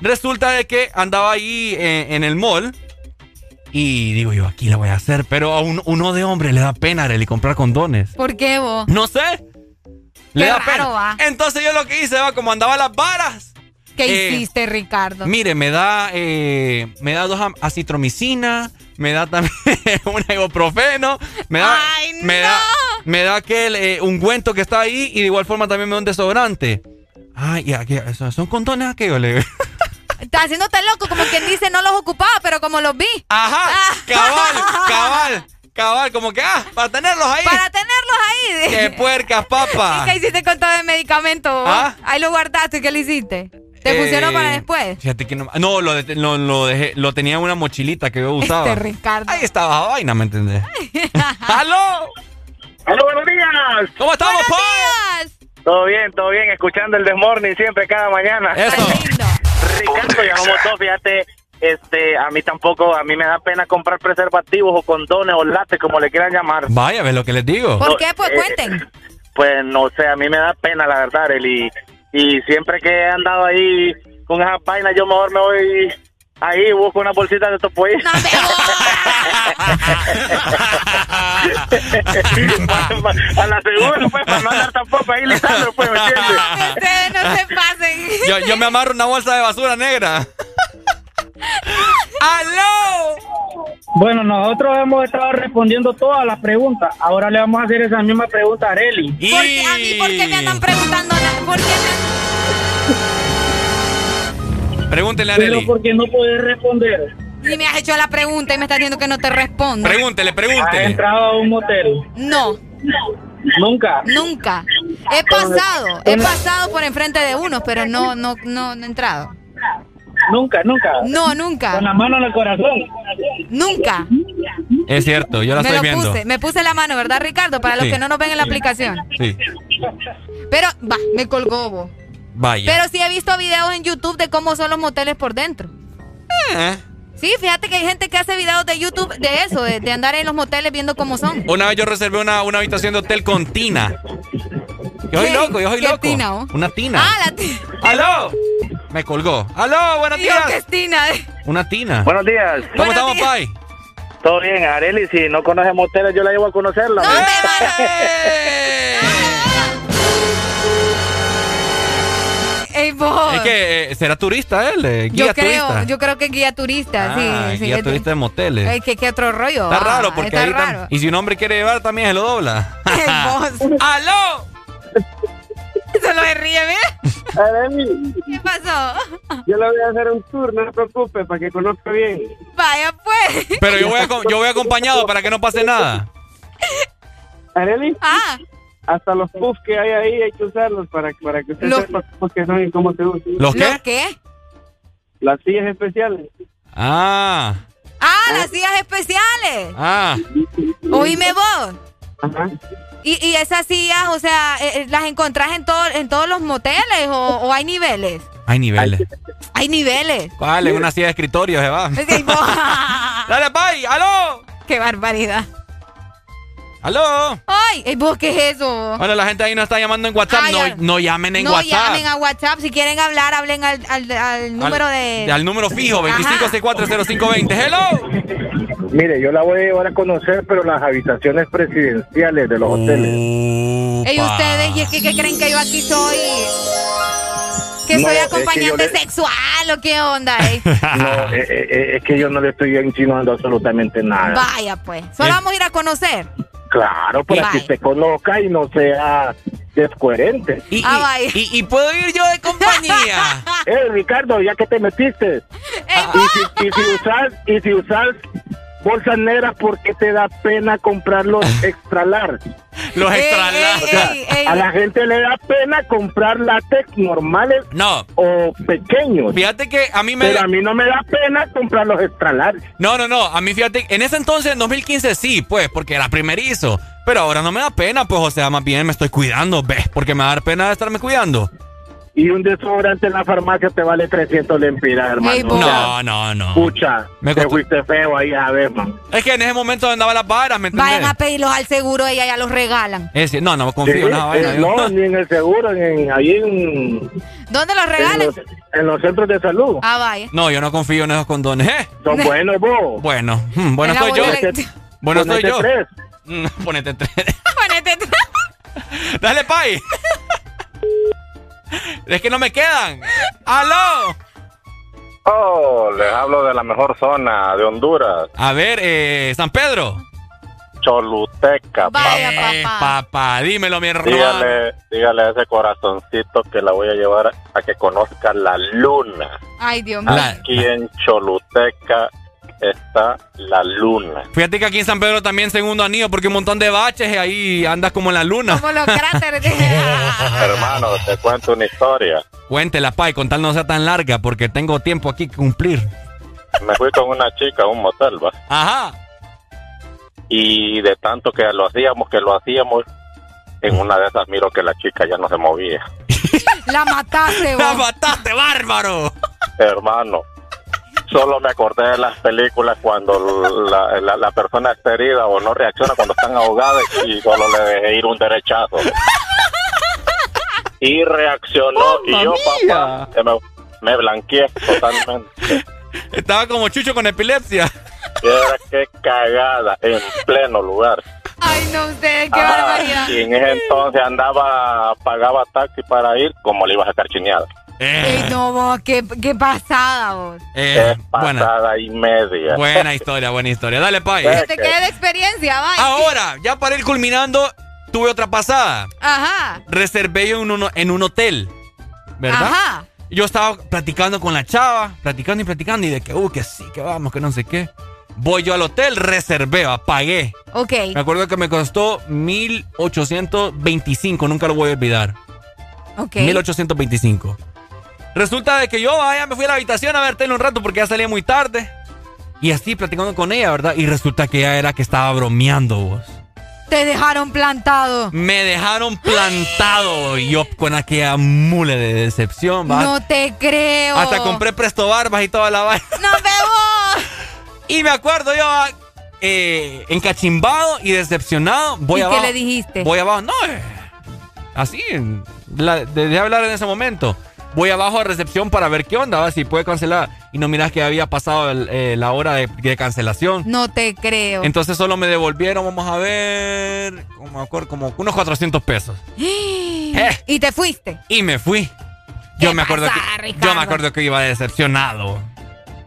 Resulta de que andaba ahí eh, en el mall. Y digo yo, aquí la voy a hacer. Pero a un- uno de hombre le da pena, Arely, comprar condones. ¿Por qué vos? No sé. Le Qué da raro, pena. va. Entonces yo lo que hice, va, como andaba las varas. ¿Qué Eh, hiciste, Ricardo? Mire, me da, eh, me da dos acitromicina, me da también un ibuprofeno, me da, me da, me da aquel eh, ungüento que está ahí y de igual forma también me da un desodorante. Ay, ya, ¿qué? ¿Son- condones aquellos, le. Estás haciéndote loco, como quien dice, no los ocupaba, pero como los vi. Ajá, cabal, cabal, cabal, como que, ah, para tenerlos ahí. Para tenerlos ahí. ¡Qué puercas, papá! ¿Y qué hiciste con todo el medicamento? ¿Ah? Ahí lo guardaste, ¿qué le hiciste? ¿Te Eh, funcionó para después? Fíjate que no, no lo, de- lo, lo dejé, lo tenía en una mochilita que yo usaba. Este Ricardo. Ahí estaba la vaina, ¿me entendés? ¡Aló! ¡Aló, buenos días! ¿Cómo estamos, ¡Buenos días! Todo bien, todo bien, escuchando el Desmorning siempre, cada mañana. Eso. Ricardo, ya somos dos, fíjate, este, a mí tampoco, a mí me da pena comprar preservativos o condones o lates, como le quieran llamar. Vaya, ves lo que les digo. ¿Por qué? Pues eh, cuenten. Pues no sé, a mí me da pena, la verdad, Eli. Y siempre que he andado ahí con esas vainas, yo mejor me voy ahí, busco una bolsita de topo ahí. a la segura, pues, para no andar tampoco ahí Lisandro, pues, ¿me entiendes? No se pasen. Yo, yo me amarro una bolsa de basura negra. ¡Aló! Bueno, nosotros hemos estado respondiendo todas las preguntas. Ahora le vamos a hacer esa misma pregunta a Areli. ¿Por qué, a mí, ¿por qué me andan preguntando? ¿Por qué me Pregúntele a Pero Arely. porque no puedes responder. Y me has hecho la pregunta y me estás diciendo que no te respondo. Pregúntele, ¿Has pregúntele. entrado a un motel? No, Nunca. nunca. He pasado, he pasado por enfrente de unos, pero no, no, no, no he entrado. Nunca, nunca. No, nunca. Con la mano en el corazón. Nunca. Es cierto, yo la me estoy lo viendo. puse, me puse la mano, ¿verdad, Ricardo? Para los Sí. que no nos ven en la aplicación. Sí. Pero, va, me colgó vos. Vaya. Pero sí he visto videos en YouTube de cómo son los moteles por dentro. Eh. Sí, fíjate que hay gente que hace videos de YouTube de eso, de, de andar en los moteles viendo cómo son. Una vez yo reservé una, una habitación de hotel con tina. Yo soy loco, yo soy ¿Qué loco. tina, oh? Una tina. Ah, la tina. ¡Aló! Me colgó. ¡Aló! ¡Buenos Dios, días! que es tina. Una tina. Buenos días. ¿Cómo buenos estamos, días. Pai? Todo bien, Areli, si no conoce moteles, yo la llevo a conocerla. No, Ey, vos. Es que eh, será turista él, eh, guía yo creo, turista. yo creo que guía turista, Ah, sí, sí. guía es- turista de moteles. Ey, ¿qué, qué otro rollo? está Ah, raro porque está ahí tam- raro. Y si un hombre quiere llevar, también se lo dobla. Ey, vos. ¡Aló! Solo se ríe, mira. Areli, ¿Qué pasó? yo le voy a hacer un tour, no se preocupe, para que conozca bien. Vaya, pues. Pero yo voy, acom- yo voy acompañado para que no pase nada. Areli, Ah, hasta los puffs que hay ahí hay que usarlos para, para que usted Los- sepa cómo que son y cómo se usan. ¿Los qué? ¿los qué? Las sillas especiales. Ah, Ah, las sillas especiales. ah. Oíme vos. Ajá. ¿Y, y esas sillas, o sea, eh, eh, las encontrás en, todo, en todos los moteles o, o hay niveles? Hay niveles. Hay niveles. ¿Cuál? En una silla de escritorio se va. Dale, Pai. ¡Aló! Qué barbaridad. ¡Aló! Ay, ey, vos, ¿qué es eso? Bueno, la gente ahí nos está llamando en WhatsApp. Ah, no, no llamen en no WhatsApp. llamen a WhatsApp. Si quieren hablar, hablen al, al, al número de... Al número fijo, Ajá. 25640520. ¡Hello! Mire, yo la voy a llevar a conocer, pero las habitaciones presidenciales de los hoteles. Ey, ustedes, ¿y es que ¿qué creen que yo aquí soy? ¿Que No, soy es que acompañante le- sexual o qué onda, eh? No, eh, eh, eh, es que yo no le estoy insinuando absolutamente nada. Vaya, pues. Solo Eh. vamos a ir a conocer. Claro, para que se conozca y no sea descoherente. Y, Ah, y- vaya. y- y puedo ir yo de compañía. Eh, Ricardo, ya que te metiste. Ey, Y si, y si usas, y si usas bolsas negras, ¿por qué te da pena comprar los extra large? Los extra large. O sea, a la gente le da pena comprar látex normales No, o pequeños. fíjate que a mí me. Pero a mí no me da pena comprar los extra large. No, no, no. A mí, fíjate, en ese entonces, en 2015, sí, pues, porque era primerizo. Pero ahora no me da pena, pues, o sea, más bien me estoy cuidando, ¿ves? Porque me va a dar pena estarme cuidando. Y un desodorante en la farmacia te vale 300 lempiras, hermano. Ey, O sea, No, no, no. Pucha, Me te fuiste feo ahí, a ver, man. Es que en ese momento andaba las varas, ¿me entendés? Vayan a pedirlos al seguro y ya los regalan. Es no, no confío Sí, en esa vaina. eh, yo. no, ni en el seguro, en, ahí en, ¿Dónde los en, regalan? los, en los centros de salud. Ah, vaya. No, yo no confío en esos condones. ¿eh? Son buenos, vos. Bueno, mm, bueno estoy yo. Bueno estoy Ponete yo. tres. Mm, Ponete tres. Ponete- Dale, pay. es que no me quedan. ¡Aló! Oh, les hablo de la mejor zona de Honduras, A ver, eh, San Pedro. Choluteca. Vaya, Eh, papá. papá, dímelo, mi hermano. Dígale, dígale a ese corazoncito que la voy a llevar a que conozca la luna. Ay, Dios mío. La- Aquí en Choluteca está la luna. Fíjate que aquí en San Pedro también segundo anillo porque un montón de baches y ahí andas como en la luna. Como los cráteres. Hermano, te cuento una historia. Cuéntela, pay, con tal no sea tan larga porque tengo tiempo aquí que cumplir. Me fui con una chica a un motel, ¿va? Ajá. Y de tanto que lo hacíamos, que lo hacíamos, en una de esas miro que la chica ya no se movía. La mataste, ¡La vos. mataste, bárbaro! Hermano, solo me acordé de las películas cuando la, la- la persona está herida o no reacciona cuando están ahogadas y solo le dejé ir un derechazo. Y reaccionó y yo, papá, me, me blanqueé totalmente. Estaba como chucho con epilepsia. Era que cagada en pleno lugar. Ay, no, ustedes, qué Ajá, barbaridad. y en ese entonces andaba, pagaba taxi para ir, como le ibas a sacar chineada. Ey, no, vos, qué, qué pasada, vos. Eh, buena, pasada y media. buena historia, buena historia. Dale, pay. Eh. Te quedé de experiencia, vaya. Ahora, ya para ir culminando, tuve otra pasada. Ajá. Reservé yo en un, en un hotel, ¿verdad? Ajá. Yo estaba platicando con la chava, platicando y platicando, y de que, uh, que sí, que vamos, que no sé qué. Voy yo al hotel, reservé, pagué. Ok. Me acuerdo que me costó 1825, nunca lo voy a olvidar. Ok. 1825. Resulta de que yo vaya, me fui a la habitación a ver tele un rato porque ya salía muy tarde. Y así platicando con ella, ¿verdad? Y resulta que ella era que estaba bromeando vos. Te dejaron plantado. Me dejaron plantado y yo con aquella mule de decepción, ¿va? No te creo. Hasta compré presto barbas y toda la vaina. ¡No veo! Y me acuerdo yo, eh, encachimbado y decepcionado, voy ¿Y qué abajo. le dijiste? Voy abajo, no, eh, así, la, dejé hablar en ese momento. Voy abajo a recepción para ver qué onda, ¿va? si puede cancelar. Y no miras que había pasado el, eh, la hora de, de cancelación. No te creo. Entonces solo me devolvieron, vamos a ver, como, acuerdo, como unos 400 pesos. Y te fuiste. Y me fui. Yo ¿Qué me acuerdo pasa, que Ricardo? yo me acuerdo que iba decepcionado.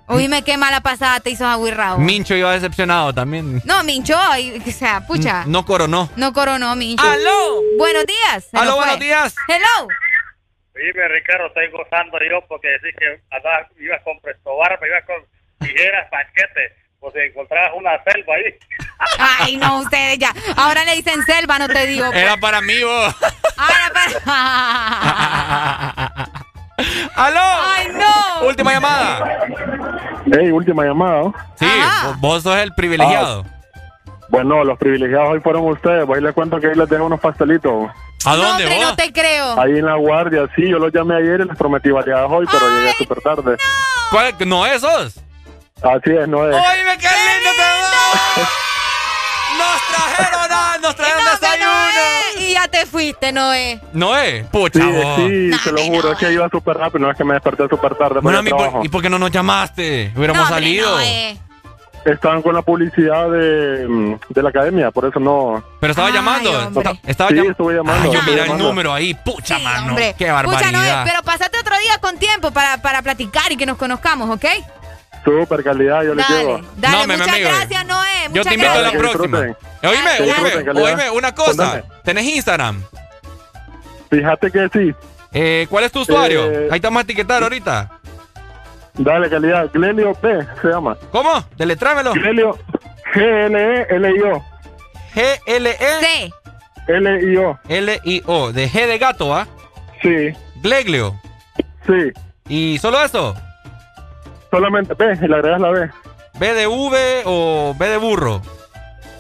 Oíme qué mala pasada te hizo Agüirrao. Mincho iba decepcionado también. No, Mincho, o sea, pucha. No coronó. No coronó, Mincho. ¡Aló! Buenos días. ¡Aló, buenos días! Hello. Dime, Ricardo, estoy gozando yo porque decís que andabas, ibas con presto barba, ibas con tijeras, paquete. Pues si encontrabas una selva ahí. Ay, no, ustedes ya. Ahora le dicen selva, no te digo. Era para mí, vos. Ahora para... ¡Aló! ¡Ay, no! Última llamada. Hey, última llamada. Sí, vos, vos sos el privilegiado. Bueno, los privilegiados hoy fueron ustedes. Voy les cuento que ahí les dejo unos pastelitos. ¿A No, hombre, no te creo. Ahí en la guardia, sí, yo los llamé ayer y les prometí variadas hoy, pero llegué súper tarde. ¿Cuál? ¿No esos? Así es, no es. ¡Oye, qué lindo te va! ¡Nos trajeron, ah, nos trajeron No, desayuno! no es. Y ya te fuiste, Noé. Noé, pucha, Sí, vos. sí, te lo juro, es que iba súper rápido, no es que me desperté súper tarde Bueno, a trabajo. ¿y por qué no nos llamaste? Hubiéramos No, hombre, salido. Noé. Estaban con la publicidad de, mm, de la academia, por eso no... Pero estaba Ay, llamando. hombre. Estaba Sí, llam- estuve llamando, Ay, yo el número ahí. Pucha, mano. Hombre. Qué Pucha, Noé, barbaridad. pero pasate otro día con tiempo para, para platicar y que nos conozcamos, ¿ok? Súper calidad, yo Dale, llevo. dale, No, muchas amigo. gracias, Noé. Yo muchas te invito a la próxima. Oíme, oíme, oíme, una cosa. Contame. ¿Tenés Instagram? Fíjate que sí. Eh, ¿Cuál es tu usuario? Eh, Ahí te vamos a etiquetar ahorita. Dale calidad. Glelio P se llama. ¿Cómo? Deletrámelo. Glelio G-L-E-L-I-O. G-L-E. L-I-O. L-I-O. De G de gato, ¿ah? Sí. Gleglio. Sí. ¿Y solo eso? Solamente P, y le agregas la B. ¿B de V o B de burro?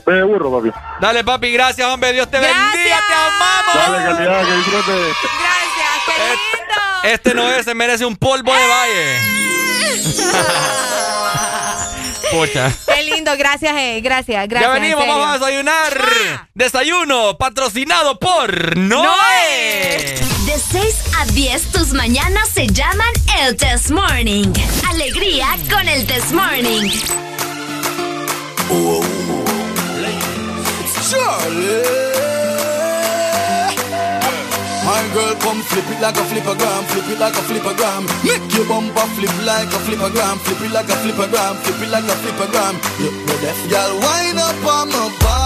B de burro, papi. Dale, papi, gracias, hombre. Dios te gracias. bendiga, te amamos. Dale, calidad, que disfrutes. Gracias, qué este lindo. Este, este no es, se merece un polvo de ah. valle. Pocha. Qué lindo, gracias, eh, gracias, gracias. Ya venimos, vamos a desayunar. Desayuno patrocinado por Noé. De 6 a 10, tus mañanas se llaman el Test Morning. Alegría con el Test Morning. Oh, oh, oh. Chale. girl, come flip it like a flippergram, flip it like a flippergram. Make your bumper flip like a flippergram, flip it like a flippergram, flip it like a flippergram. Yeah, we're deaf. Y'all wind up on my body.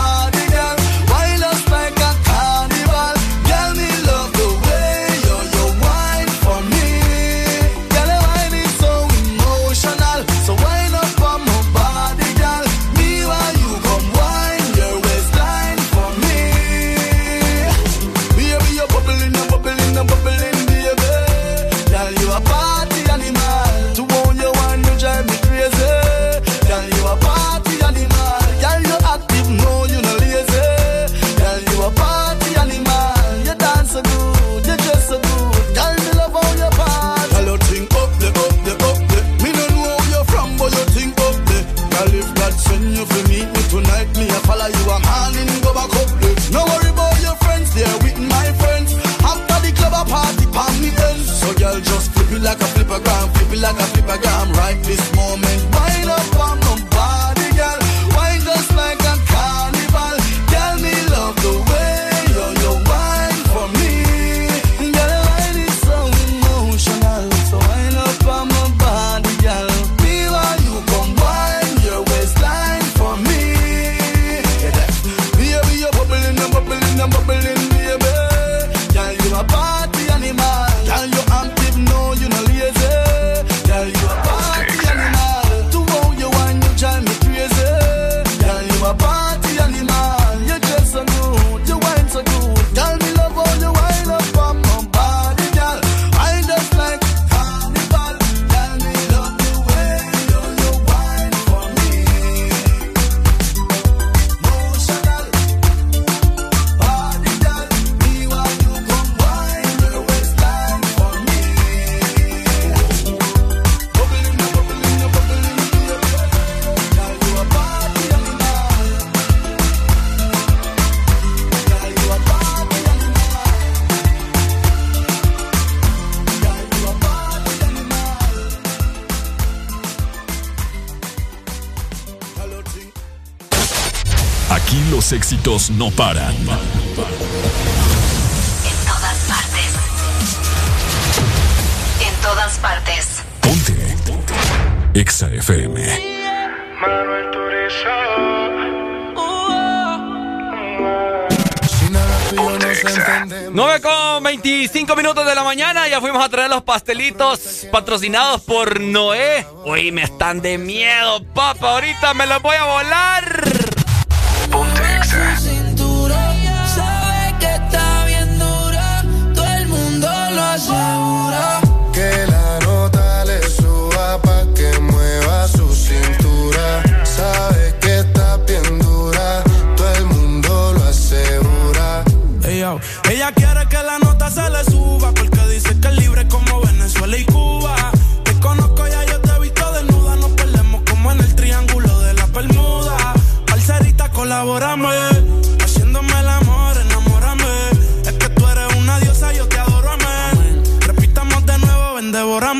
la café paga Éxitos no paran. En todas partes. En todas partes. Ponte. Exa FM. Manuel Exa. 9 con 25 minutos de la mañana, ya fuimos a traer los pastelitos patrocinados por Noé. Hoy me están de miedo, papá, ahorita me los voy a volar.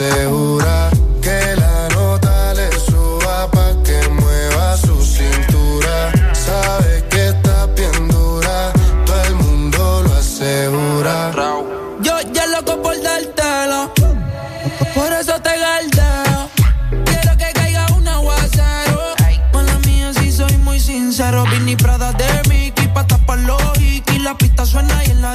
asegura. Que la nota le suba pa' que mueva su cintura. Sabe que está bien dura, todo el mundo lo asegura. Yo ya loco por dártelo. Por eso te galdeo. Quiero que caiga un aguacero. Mala mía, si soy muy sincero. Vini Prada de Mickey pa' tapar los hikis. La pista suena y en la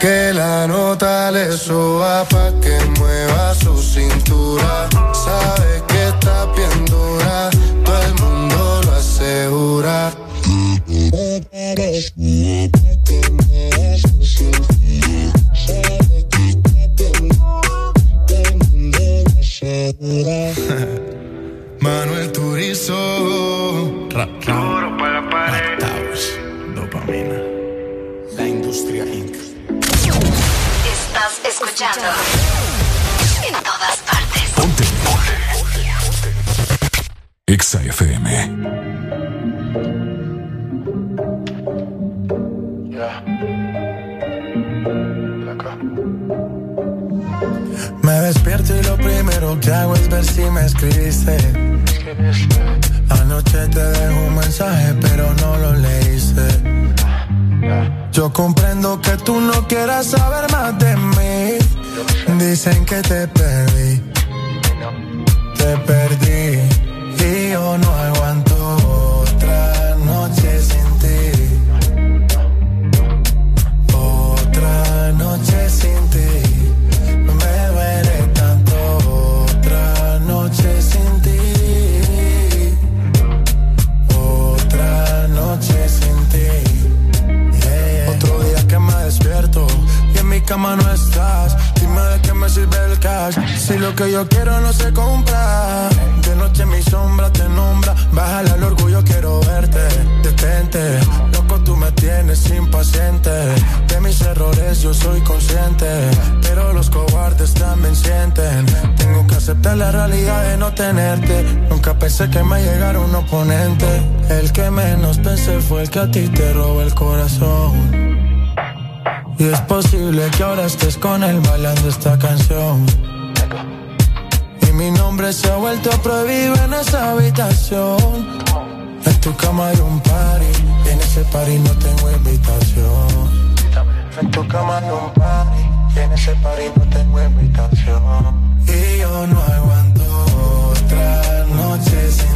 Que la nota le suba pa' que mueva su cintura. Sabe que está bien dura, todo el mundo lo asegura. Exa FM. Me despierto y lo primero que hago es ver si me escribiste. Anoche te dejo un mensaje, pero no lo leíste. Yo comprendo que tú no quieras saber más de mí. Dicen que te perdí. Que yo quiero no se compra. De noche mi sombra te nombra. Bájale al orgullo, quiero verte. Detente, loco, tú me tienes impaciente. De mis errores yo soy consciente. Pero los cobardes también sienten. Tengo que aceptar la realidad de no tenerte. Nunca pensé que me llegara un oponente. El que menos pensé fue el que a ti te robó el corazón. Y es posible que ahora estés con él bailando esta canción. Nombre se ha vuelto prohibido en esa habitación. En tu cama hay un party, en ese party no tengo invitación. En tu cama hay un party, en ese party no tengo invitación. Y yo no aguanto otra noche sin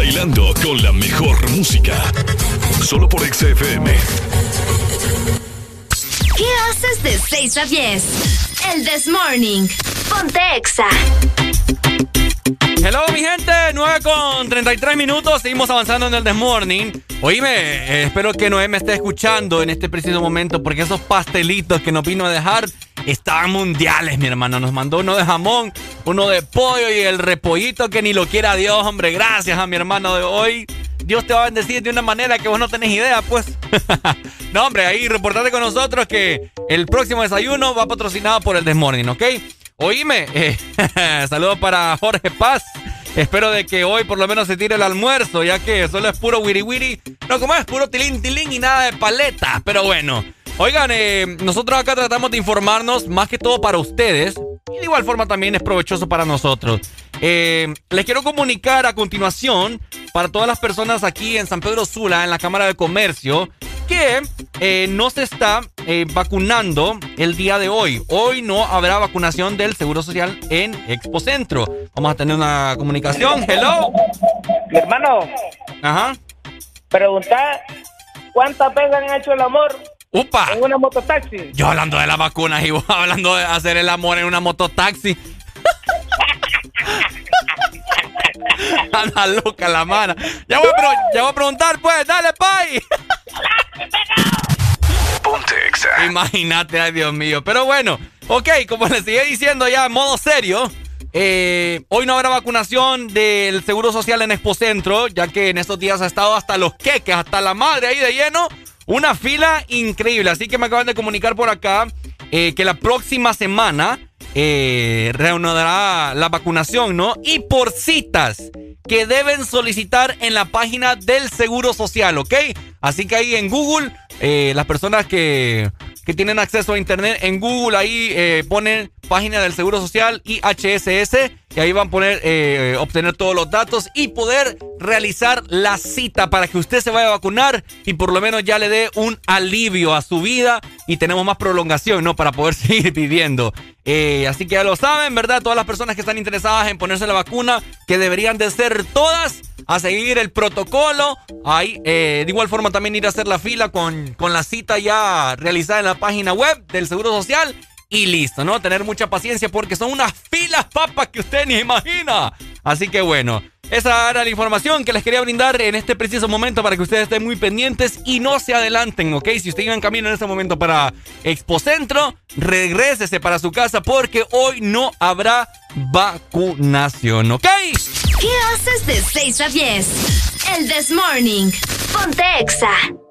Bailando con la mejor música. Solo por XFM. ¿Qué haces de 6 a 10? El This Morning. Ponte Exa. Hello, mi gente. 9 con 33 minutos. Seguimos avanzando en el This Morning. Oíme, eh, espero que Noé me esté escuchando en este preciso momento porque esos pastelitos que nos vino a dejar estaban mundiales, mi hermano. Nos mandó uno de jamón, uno de pollo y el repollito que ni lo quiera Dios, hombre. Gracias a mi hermano de hoy. Dios te va a bendecir de una manera que vos no tenés idea, pues. no, hombre, ahí reportate con nosotros que el próximo desayuno va patrocinado por el Desmorning, ¿ok? Oíme, eh, saludos para Jorge Paz. Espero de que hoy por lo menos se tire el almuerzo, ya que solo es puro wiri wiri. No, como es puro tilín tilín y nada de paleta. Pero bueno, oigan, eh, nosotros acá tratamos de informarnos más que todo para ustedes. Y de igual forma también es provechoso para nosotros. Eh, les quiero comunicar a continuación para todas las personas aquí en San Pedro Sula, en la Cámara de Comercio, que eh, no se está eh, vacunando el día de hoy. Hoy no habrá vacunación del Seguro Social en Expo Centro. Vamos a tener una comunicación. Hello. Mi hermano, Ajá. pregunta cuántas veces han hecho el amor Upa. en una mototaxi. Yo hablando de las vacunas y vos hablando de hacer el amor en una mototaxi. Anda loca la mana. Ya voy, a ya voy a preguntar, pues, dale, pay. Ponte Imagínate, ay Dios mío. Pero bueno, ok, como les sigue diciendo ya en modo serio, eh, hoy no habrá vacunación del Seguro Social en Expo Centro, ya que en estos días ha estado hasta los queques, hasta la madre ahí de lleno. Una fila increíble. Así que me acaban de comunicar por acá eh, que la próxima semana eh, reanudará la vacunación, ¿no? Y por citas que deben solicitar en la página del Seguro Social, ¿ok? Así que ahí en Google, eh, las personas que, que tienen acceso a internet, en Google ahí eh, ponen página del Seguro Social y HSS y ahí van a poner, eh, obtener todos los datos y poder realizar la cita para que usted se vaya a vacunar y por lo menos ya le dé un alivio a su vida y tenemos más prolongación, ¿no? Para poder seguir viviendo. Eh, así que ya lo saben, ¿verdad? Todas las personas que están interesadas en ponerse la vacuna, que deberían de ser todas, a seguir el protocolo. Ahí, eh, de igual forma también ir a hacer la fila con, con la cita ya realizada en la página web del Seguro Social. Y listo, ¿no? Tener mucha paciencia porque son unas filas papas que usted ni imagina. Así que bueno. Esa era la información que les quería brindar en este preciso momento para que ustedes estén muy pendientes y no se adelanten, ¿ok? Si usted iba en camino en este momento para Expo Centro, regrésese para su casa porque hoy no habrá vacunación, ¿ok? ¿Qué haces de 6 a 10? El This Morning. Pontexa.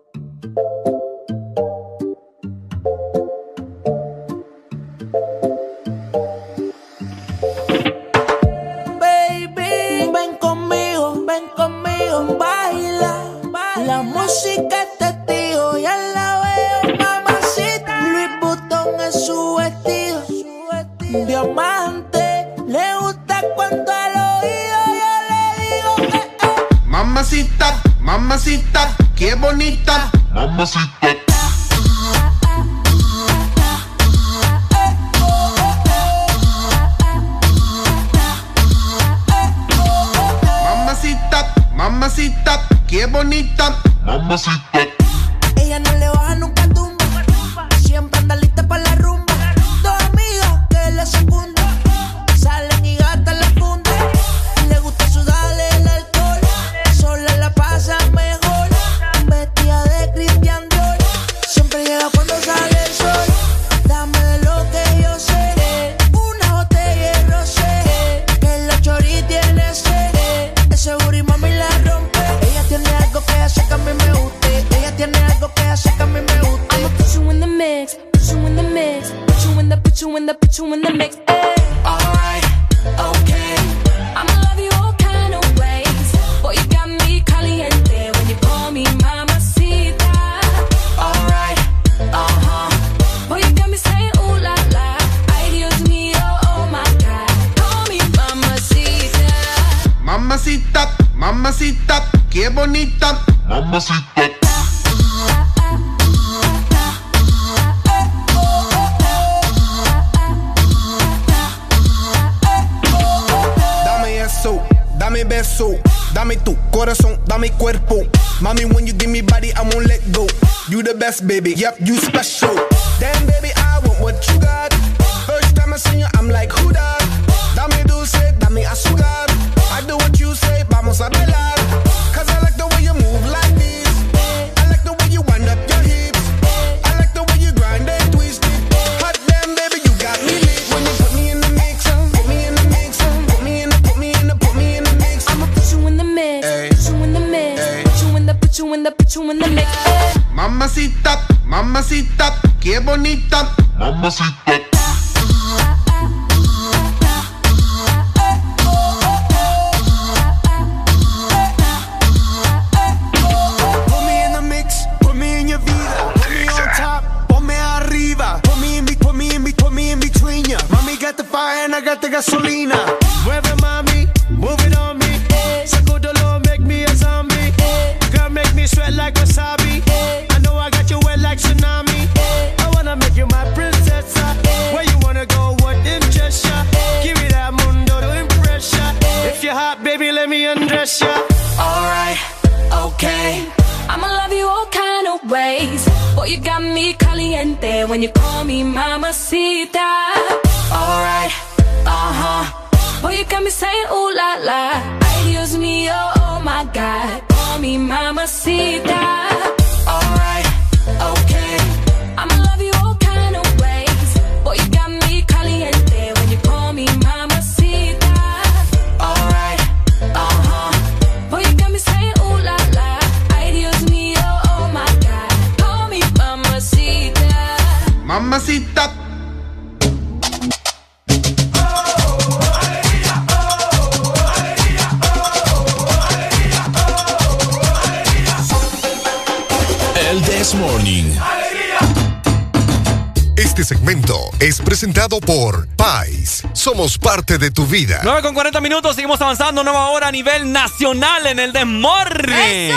por Pais. Somos parte de tu vida. 9 con 40 minutos, seguimos avanzando. Nueva hora a nivel nacional en el desmorre.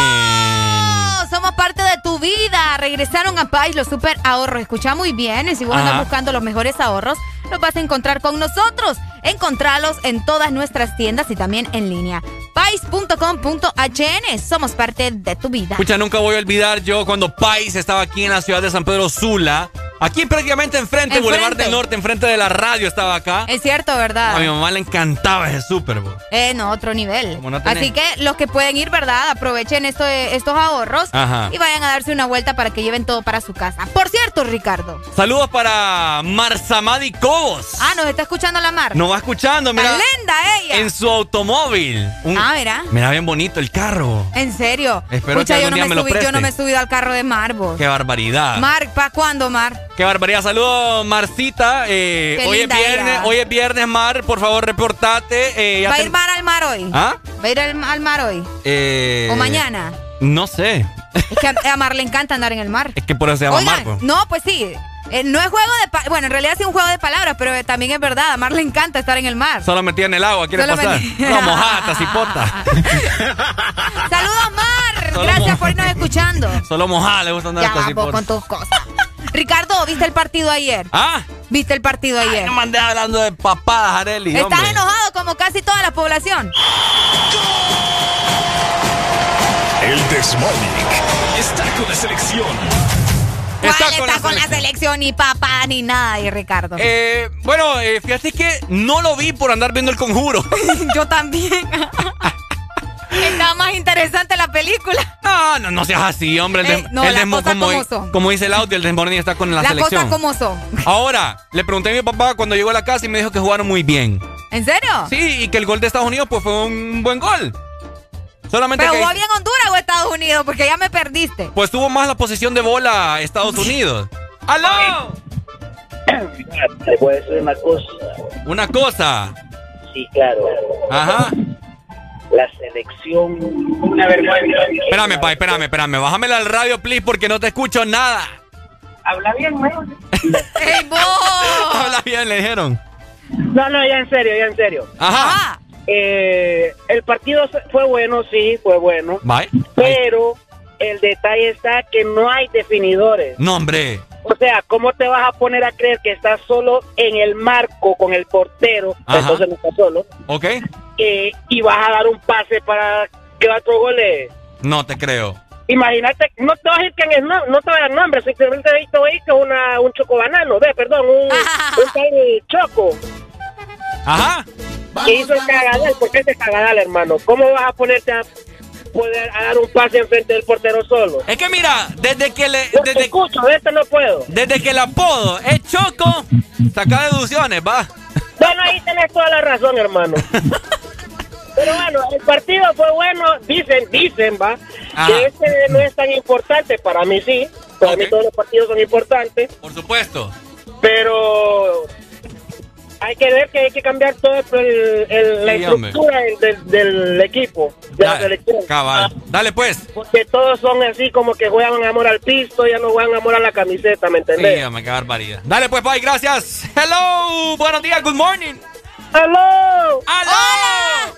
Somos parte de tu vida. Regresaron a Pais los super ahorros. Escucha muy bien. Y si vos Ajá. andas buscando los mejores ahorros, los vas a encontrar con nosotros. Encontralos en todas nuestras tiendas y también en línea. Pais.com.hn Somos parte de tu vida. Escucha, nunca voy a olvidar yo cuando Pais estaba aquí en la ciudad de San Pedro Sula Aquí prácticamente enfrente, Enfrente. Boulevard del Norte, enfrente de la radio estaba acá. Es cierto, ¿verdad? A mi mamá le encantaba ese Super Bowl. Eh, no, otro nivel. No Así que los que pueden ir, ¿verdad? Aprovechen esto, estos ahorros Ajá. y vayan a darse una vuelta para que lleven todo para su casa. Por cierto, Ricardo. Saludos para Marsamadi Cobos. Ah, nos está escuchando la mar. Nos va escuchando, mira. Linda ella. En su automóvil. Un- Ah, mira. Mira bien bonito el carro. En serio. Espero que yo algún no, día me me lo subí, yo no me he subido al carro de Marbo. Qué barbaridad. Mar, ¿para cuándo, Mar? Qué barbaridad. Saludos, Marcita. Eh, hoy es viernes, ella. hoy es viernes, Mar. Por favor, reportate. Eh, ¿Va a ten- ir Mar al mar hoy? ¿Ah? ¿Va a ir al, al mar hoy? Eh, ¿O mañana? No sé. Es que a, a Mar le encanta andar en el mar. Es que por eso se llama Oigan, Mar. pues. no, pues sí. Eh, no es juego de... Bueno, en realidad sí es un juego de palabras, pero eh, también es verdad. A Mar le encanta estar en el mar. Solo metida en el agua, quiere Solo pasar. metida- No, mojada, cipota. ¡Saludos, Mar! Solo Gracias mo- por irnos escuchando. Solo mojada le gusta andar Ya vamos cipota. con tus cosas. Ricardo, ¿viste el partido ayer? ¿Ah? ¿Viste el partido ayer? No me andé hablando de papadas, Areli, Estás hombre. enojado como casi toda la población. El Desmonic está con la selección. ¿Cuál Está está, con la con la selección? Ni papá, ni nada, y Ricardo. Eh, bueno, eh, fíjate que no lo vi por andar viendo el conjuro. Yo también. Estaba más interesante la película. No, no, no seas así, hombre. El, Eh, no, el las como, como son. como dice el audio, el Desmorning está con la Las selección. cosas como son. Ahora, le pregunté a mi papá cuando llegó a la casa y me dijo que jugaron muy bien. ¿En serio? Sí, y que el gol de Estados Unidos pues fue un buen gol. Solamente ¿Pero que jugó bien Honduras o Estados Unidos? Porque ya me perdiste. pues tuvo más la posición de bola Estados Unidos. ¡Aló! Te voy a decir una cosa. Una cosa. Sí, claro. Ajá. La selección. Una vergüenza. Espérame, pa, espérame, espérame. Bájamela al radio, please, porque no te escucho nada. Habla bien, weón. ¡Ey, vos! Habla bien, le dijeron. No, no, ya en serio, ya en serio. Ajá. Eh, el partido fue bueno, sí, fue bueno. Bye. Pero el detalle está que no hay definidores. No, hombre. O sea, ¿cómo te vas a poner a creer que estás solo en el marco con el portero? Ajá. Entonces no estás solo. ¿Ok? eh, y vas a dar un pase para que otro goles. No te creo. Imagínate, no te vas a decir que en el no, no te voy a dar nombre, simplemente he visto ahí que una, un chocobanano, ve, perdón, un, un choco. Ajá. Que hizo el cagadal, porque es de cagadal, hermano. ¿Cómo vas a ponerte a poder a dar un pase enfrente del portero solo? Es que mira, desde que le. No te Desde, escucho, de este no puedo. desde que el apodo es Choco, saca deducciones, va. Bueno, ahí tenés toda la razón, hermano. Pero bueno, el partido fue bueno, dicen, dicen, va, Ajá. que este no es tan importante, para mí sí, para mí todos los partidos son importantes, Por supuesto. pero hay que ver que hay que cambiar todo el, el- la Sí, hombre. estructura del, del- del equipo, de la selección. cabal. Dale pues. Porque todos son así como que juegan amor al pisto, ya no juegan amor a la camiseta, ¿me entendés? Sí, hombre, qué barbaridad. Dale pues, bye, gracias. Hello, buenos días, good morning. ¡Aló! ¡Aló!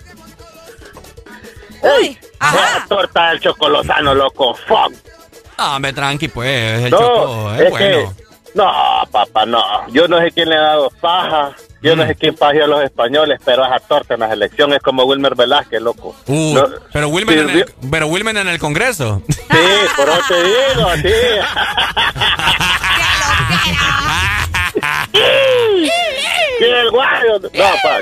Uy, Esa torta del chocolosano, loco. Fuck. Ah, me tranqui, pues. El No, Choco es, es bueno. que- No, papá, no. Yo no sé quién le ha dado paja. Yo Mm. no sé quién pajeó a los españoles, pero esa torta en la selección es como Wilmer Velázquez, loco. Uh, No, pero, Wilmer en el, pero Wilmer en el Congreso. Sí, por eso te digo, sí. Sí, el guayo. No, pa.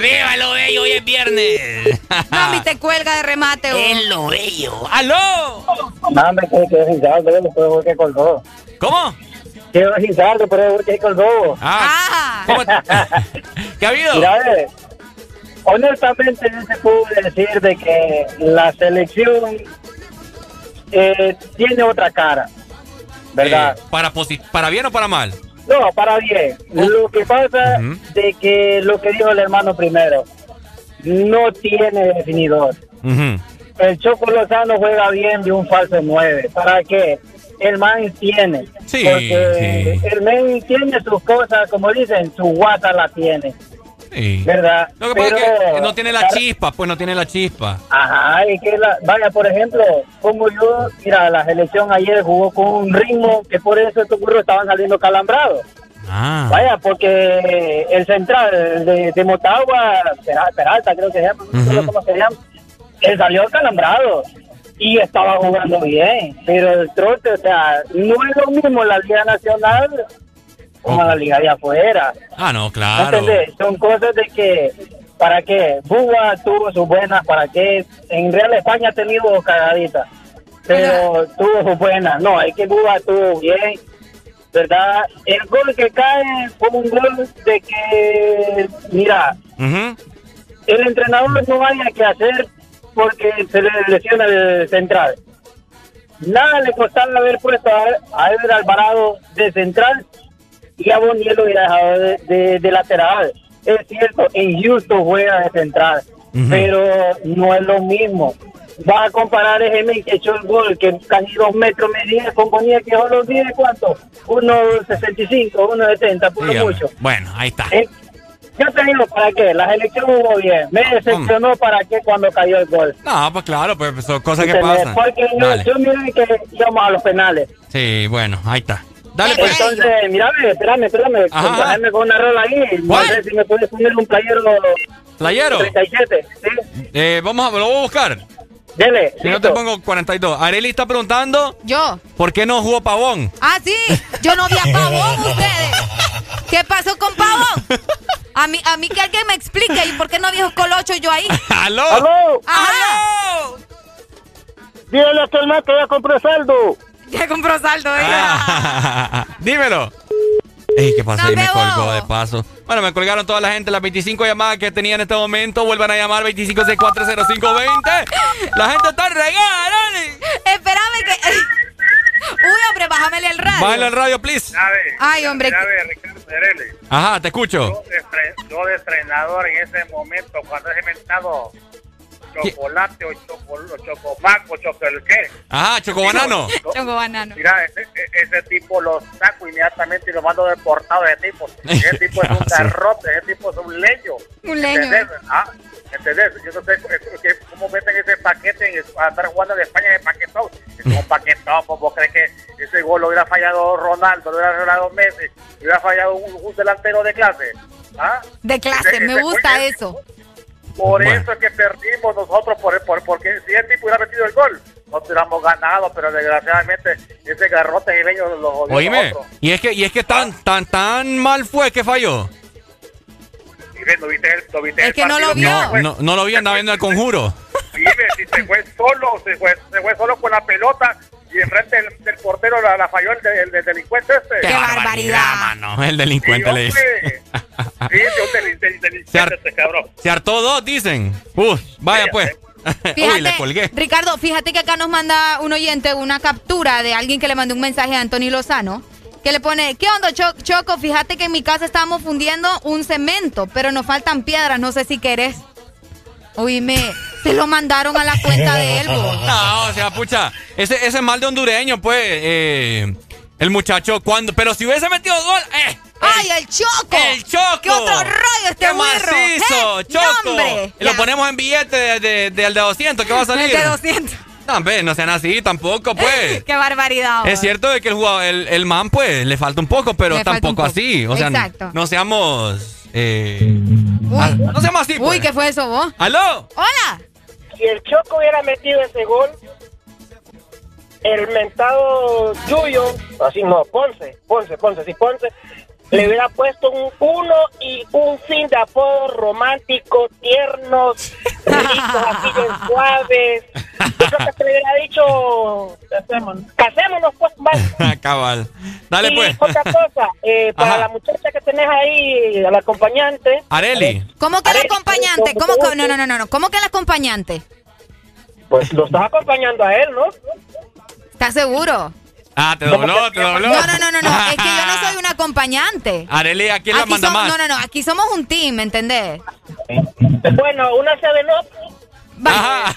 ¡Viva lo bello! Hoy es viernes. Mami, te cuelga de remate. Es lo bello. ¡Aló! Me que puedo ver que. ¿Cómo? Que Rizardo, pero ver que colgó. Ah, Ah, ¿cómo ¿Qué ha habido? Mira, eh, honestamente no se puede decir de que la selección eh, tiene otra cara, ¿verdad? Eh, para, posi- ¿Para bien o para mal? No, para bien. Lo que pasa Ujú. de que lo que dijo el hermano primero, no tiene definidor. El Choco Lozano juega bien de un falso 9. ¿Para qué? El man tiene. Sí, Porque el man tiene sus cosas, como dicen, su guata la tiene. Sí. ¿Verdad? Lo que pasa es Pero- que no tiene la chispa, pues no tiene la chispa. Ajá, y que la, vaya, por ejemplo, como yo, mira, la selección ayer jugó con un ritmo que por eso estos burros estaban saliendo calambrados. Ah. Vaya, porque el central de, de Motagua, Pera- Peralta creo que se llama, no sé cómo se llama, él salió calambrado y estaba jugando bien, pero el trote, o sea, no es lo mismo la Liga Nacional como la Liga de afuera. Ah, no, ¿Me claro. entendés? Son cosas de que, ¿para qué? Buba tuvo sus buenas, ¿para qué? En Real España ha tenido cagaditas, pero tuvo sus buenas. No, es que Buba tuvo bien, ¿verdad? El gol que cae fue un gol de que, mira, el entrenador no haya que hacer porque se le lesiona el central. Nada le costaba haber puesto a, a Ever Alvarado de central y a Boniel lo hubiera dejado de, de- de lateral. Es cierto, en Houston juega de central, pero no es lo mismo. Vas a comparar ese que echó el gol, que casi dos metros medía, con Boniel que solo tiene cuánto? 1.65, 1.70, por lo mucho. Bueno, ahí está. Eh, Yo te digo, ¿para qué? La selección jugó bien. Me decepcionó para qué cuando cayó el gol. No, pues claro, pues son cosas que pasan. Porque yo, Dale. yo miré que íbamos a los penales. Sí, bueno, ahí está. Dale, pues. Entonces, mírame, espérame, espérame. Compárame con una rola ahí. No sé si me puedes poner un playero ¿Playero? 37. ¿sí? Eh, vamos a, lo voy a buscar. Dele. Si no te pongo 42. Areli está preguntando. Yo. ¿Por qué no jugó Pavón? Ah, sí. Yo no vi a Pavón, ustedes. ¿Qué pasó con Pavón? A mí, a mí que alguien me explique. ¿Y por qué no dijo Colocho yo ahí? ¡Aló! ¡Aló! ¡Ajá! Dígale a aquel que ya compré saldo. Ya compró saldo, Ah. Dímelo. Ey, ¿qué pasó? No Ahí me colgó de paso. Bueno, me colgaron toda la gente. Las 25 llamadas que tenía en este momento. Vuelvan a llamar 25640520. La gente está regada, Areli. Espérame que... Uy, hombre, bájamele el radio. Bájale el radio, please. Ay, hombre. Ricardo Ajá, te escucho. Yo de, entrenador en ese momento, cuando he inventado chocolate o chocolate, chocomaco, choco el qué. Ajá, chocobanano. Choco banano. Mira, ese, ese tipo lo saco inmediatamente y lo mando deportado de ese tipo. Ese tipo es un garrote, ese tipo es un leño. Un leño. ¿Entendés? Ah, ¿entendés? Yo no sé que- cómo meten ese paquete en, a estar jugando de España de paquetón. Es un paquetón, pues, ¿vos crees que ese gol lo hubiera fallado Ronaldo, lo hubiera fallado Messi, lo hubiera fallado un, un delantero de clase? ¿Ah? De clase, Ese- me ese- gusta eso. Por Bueno. eso es que perdimos nosotros, por, por- porque si el tipo hubiera metido el gol, nosotros hubiéramos ganado, pero desgraciadamente ese garrote niveño lo jodió Oíme. Y es que, y es que tan, tan, tan mal fue que falló. ¿No viste el, no viste Es el que no lo vio. fue? No, no lo vi, andaba viendo el conjuro. Sí, ve, si se fue solo, se fue, se fue solo con la pelota y enfrente del, del portero la, la falló el, de- el del delincuente este. ¡Qué barbaridad, mano! El delincuente le dice. Sí, yo del, del delincuente este cabrón. Se hartó dos, dicen. Uf, vaya pues. Uy, le colgué. Ricardo, fíjate que acá nos manda un oyente una captura de alguien que le mandó un mensaje a Anthony Lozano. Que le pone, ¿qué onda, Cho- Choco? Fíjate que en mi casa estábamos fundiendo un cemento, pero nos faltan piedras, no sé si querés. Oíme, se lo mandaron a la cuenta de él. No, o sea, pucha, ese, ese es mal de hondureño, pues. eh, el muchacho, cuando. Pero si hubiese metido gol, ¡eh! ¡Ay, el Choco! ¡El Choco! ¡Qué otro rollo este ¡Qué macizo! ¿Eh? ¡Choco! Lo Ya. ponemos en billete de, de, de- de 200, ¿qué va a salir? El de 200. No, hombre, no sean así tampoco, pues. ¡Qué barbaridad! Es cierto de que el jugador, el, el man, pues, le falta un poco, pero Le tampoco poco. así. O sea, Exacto. no seamos. Eh, ah, no seamos así, pues. Uy, ¿qué fue eso, vos? ¡Aló! ¡Hola! Si el Choco hubiera metido ese gol, el mentado Yuyo, así no, Ponce, Ponce, Ponce, sí, Ponce, le hubiera puesto un uno y un fin de apodo romántico, tiernos, ricos, así bien suaves. Yo creo que se le hubiera dicho, casémonos, casémonos pues, más. Cabal. Dale, y pues. otra cosa, eh, para Ajá. la muchacha que tenés ahí, al acompañante, Areli. ¿Cómo que el Areli, acompañante? ¿cómo- ¿Cómo cómo que? No, no, no, no, no. ¿Cómo que el acompañante? pues lo estás acompañando a él, ¿no? ¿Estás seguro? Ah, te dobló, te dobló. No, no, no, no, no. Es que yo no soy un acompañante. Areli, ¿a quién la Aquí manda más? No, no, no. Aquí somos un team, ¿me entendés? Bueno, una 7 Up Ajá.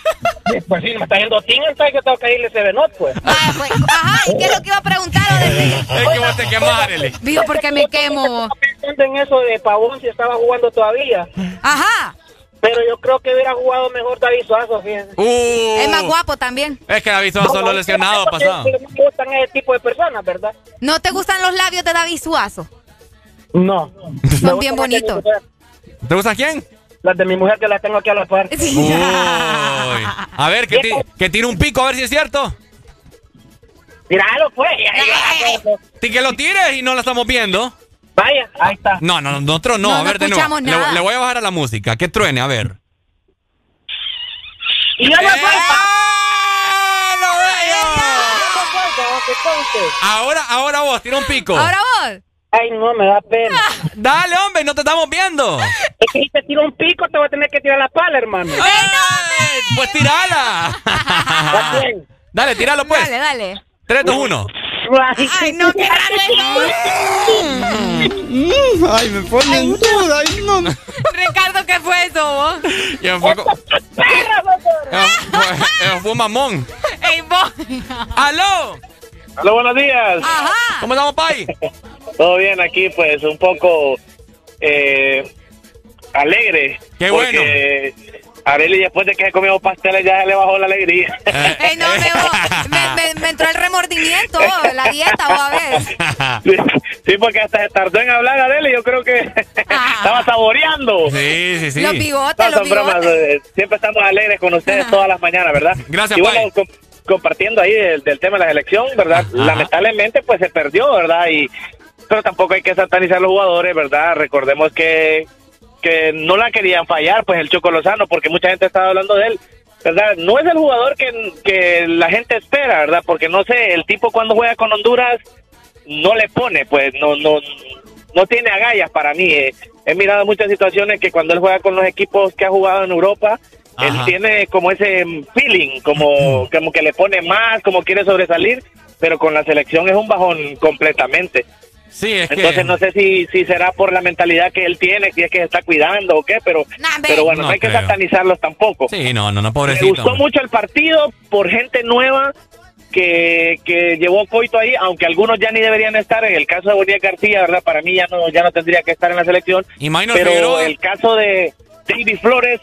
Pues sí, me está yendo tin, entonces que tengo que irle ese venot, pues. Ah, pues, Ajá, ¿y qué es lo que iba a preguntar o decir? Es que vos te quemás, Arely. Digo, porque me quemo. Pensando en eso de Pavón si estaba jugando todavía. Ajá. Pero yo creo que hubiera jugado mejor David Suazo, fíjense. Uh, Es más guapo también. Es que David Suazo lo lesionado pasado. No me gustan ese tipo de personas, ¿verdad? ¿No te gustan los labios de David Suazo? No. Son bien bonitos. ¿Te gusta quién? Las de mi mujer que las tengo aquí a la par. Uy. A ver, que, ti- que tire un pico, a ver si es cierto. Tíralo, pues. Ti que lo tires y no la estamos viendo. Vaya, ahí está. No, no, no, nosotros no. No, a no ver, de nuevo. escuchamos Le, nada. le voy a bajar a la música. Que truene, a ver. Y yo no soy Ahora, ahora vos, tira un pico. Ahora vos. Ay, no, me da pena. Dale, hombre, no te estamos viendo. Es que si te tiro un pico, te voy a tener que tirar la pala, hermano. ¡Ay! Pues tirala. Dale, tíralo pues. Dale, dale. 3, 2, 1. Ay, no, qué raro Mm, Ay, me pone en duda. Ay, no. Ricardo, ¿qué fue eso vos? Ya fue, Eh, fue, mamón. Ey, vos. ¡Aló! Hola, buenos días. Ajá. ¿Cómo estamos, Pai? Todo bien aquí, pues un poco eh, alegre. Qué porque Areli, después de que se comió pasteles, ya le bajó la alegría. Ey, no, me, me, me- me entró el remordimiento, la dieta, vos a ver. sí, porque hasta se tardó en hablar Areli, yo creo que estaba saboreando. Sí, sí, sí. Los bigotes, No, los son bromas, bigotes. eh, siempre estamos alegres con ustedes todas las mañanas, ¿verdad? Gracias, y bueno, com- compartiendo ahí del, del tema de la selección, ¿verdad? Lamentablemente, pues se perdió, ¿verdad? Y pero tampoco hay que satanizar a los jugadores, ¿verdad? Recordemos que que no la querían fallar, pues el Choco Lozano, porque mucha gente estaba hablando de él, ¿verdad? No es el jugador que, que la gente espera, ¿verdad? Porque no sé, el tipo cuando juega con Honduras no le pone, pues no no no tiene agallas para mí. eh. He mirado muchas situaciones que cuando él juega con los equipos que ha jugado en Europa, él tiene como ese feeling, como, como que le pone más, como quiere sobresalir, pero con la selección es un bajón completamente. Sí, es que. Entonces no sé si, si será por la mentalidad que él tiene, si es que se está cuidando o qué, pero, pero bueno, no, No hay que satanizarlos tampoco. Sí, no, no, no, Me pobrecito. gustó hombre. mucho el partido por gente nueva que, que llevó Coito ahí, aunque algunos ya ni deberían estar. En el caso de Bonilla García, ¿verdad? Para mí ya no, ya no tendría que estar en la selección. Y pero Figueroa. el caso de David Flores,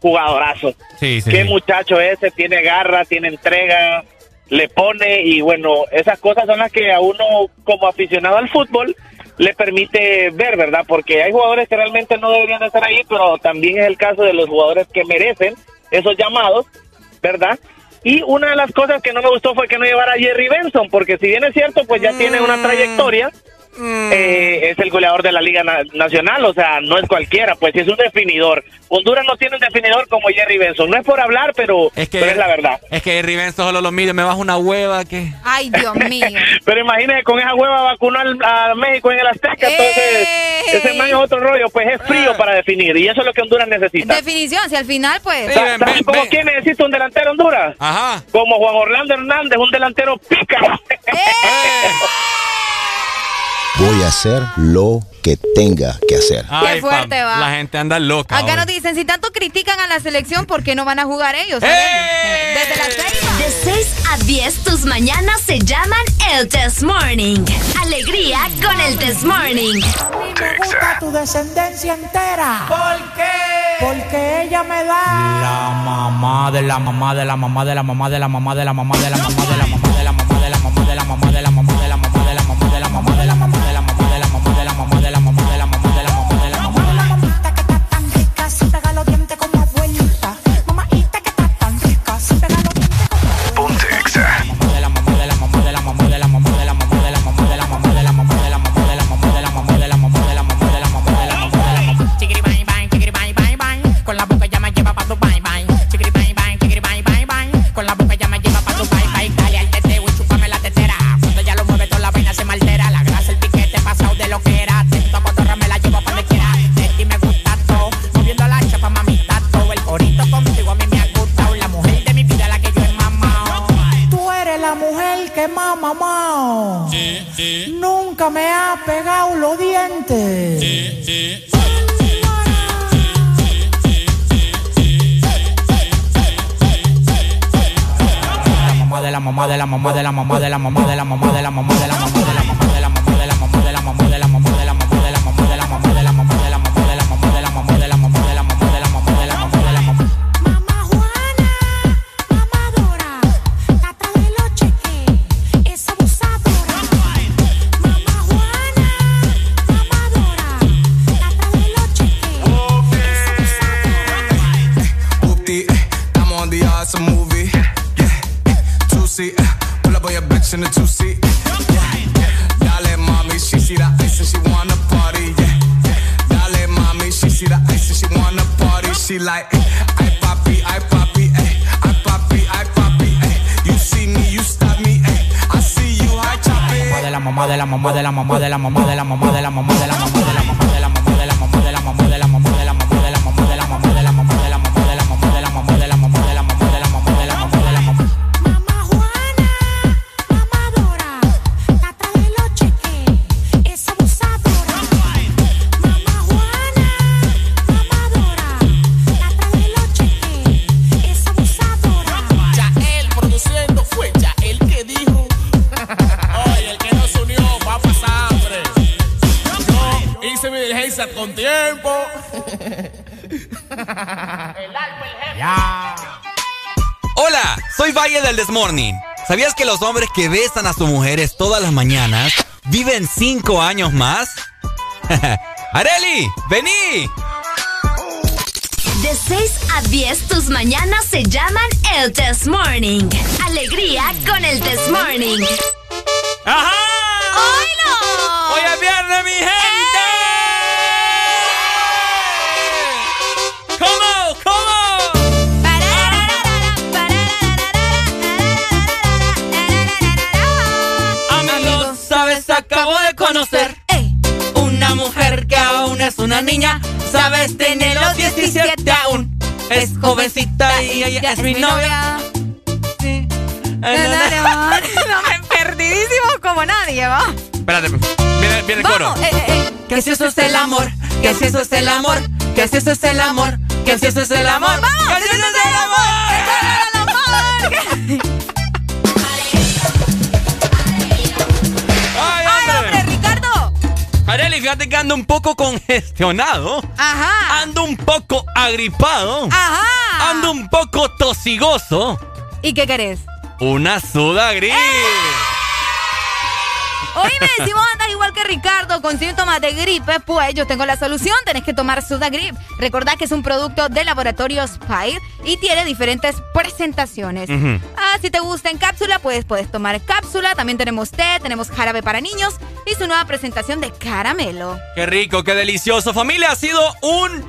jugadorazo. Sí, sí. Qué sí. muchacho ese, tiene garra, tiene entrega, le pone y bueno, esas cosas son las que a uno como aficionado al fútbol le permite ver, ¿verdad? Porque hay jugadores que realmente no deberían de estar ahí, pero también es el caso de los jugadores que merecen esos llamados, ¿verdad? Y una de las cosas que no me gustó fue que no llevara a Jerry Benson, porque si bien es cierto, pues ya tiene una trayectoria, eh, es el goleador de la Liga Na- Nacional, o sea, no es cualquiera, pues es un definidor. Honduras no tiene un definidor como Jerry Benson, no es por hablar, pero Es que, pero es la verdad. Es que Riven solo lo mide, me baja una hueva que. Ay, Dios mío. Pero imagínese, con esa hueva vacunó al- a México en el Azteca, entonces ese man es otro rollo, pues es frío para definir, y eso es lo que Honduras necesita. Definición, si al final, pues. Sa- ¿Saben cómo quién necesita un delantero Honduras? Ajá. Como Juan Orlando Hernández, un delantero pica. Voy a hacer lo que tenga que hacer. Ay, fuerte, pam, va. La gente anda loca. Acá hoy. nos dicen, si tanto critican a la selección, ¿por qué no van a jugar ellos? Desde las seis. De 6 a 10, tus mañanas se llaman el Test Morning. Alegría con el Test Morning. Me gusta tu descendencia entera. ¿Por qué? Porque ella me da. La mamá de la mamá de la mamá de la mamá de la mamá de la mamá de la mamá de la mamá de la mamá de la mamá de la mamá de la mamá de la mamá dije, mamá, sí, sí. nunca me ha pegado los dientes. Sí, mamá la mamá de la mamá de la mamá de la mamá de la mamá de la mamá de la mamá de la mamá de la mamá de la mamá de la de la mamá de la mamá de la mamá de la mamá de la mamá de la mamá del Desmorning. ¿Sabías que los hombres que besan a sus mujeres todas las mañanas viven cinco años más? ¡Areli! ¡Vení! De 6 a 10, tus mañanas se llaman el Test Morning. Alegría con el Test Morning. ¡Ajá! ¡Hoy ¡Hoy es viernes, mi gente! Conocer una mujer que aún es una niña. ¿Sabes? Tiene los 17 aún. Es jovencita y ella es mi novia. Sí. No, me perdidísimo como nadie, va. Espérate, viene, viene el coro. Eh, eh, eh. Que si eso es el amor, que si eso es el amor, que si eso es el amor, que si eso es el amor, ¡Vamos! que si eso es el amor. ¡Ay, Areli, fíjate que ando un poco congestionado. Ajá. Ando un poco agripado. Ajá. Ando un poco tosigoso. ¿Y qué querés? Una suda gris. Oíme, si vos andas igual que Ricardo con síntomas de gripe, pues yo tengo la solución. Tenés que tomar Sudagrip. Recordad que es un producto de laboratorio Spire y tiene diferentes presentaciones. Ah, si te gusta en cápsula, pues puedes tomar cápsula. También tenemos té, tenemos jarabe para niños y su nueva presentación de caramelo. Qué rico, qué delicioso. Familia, ha sido un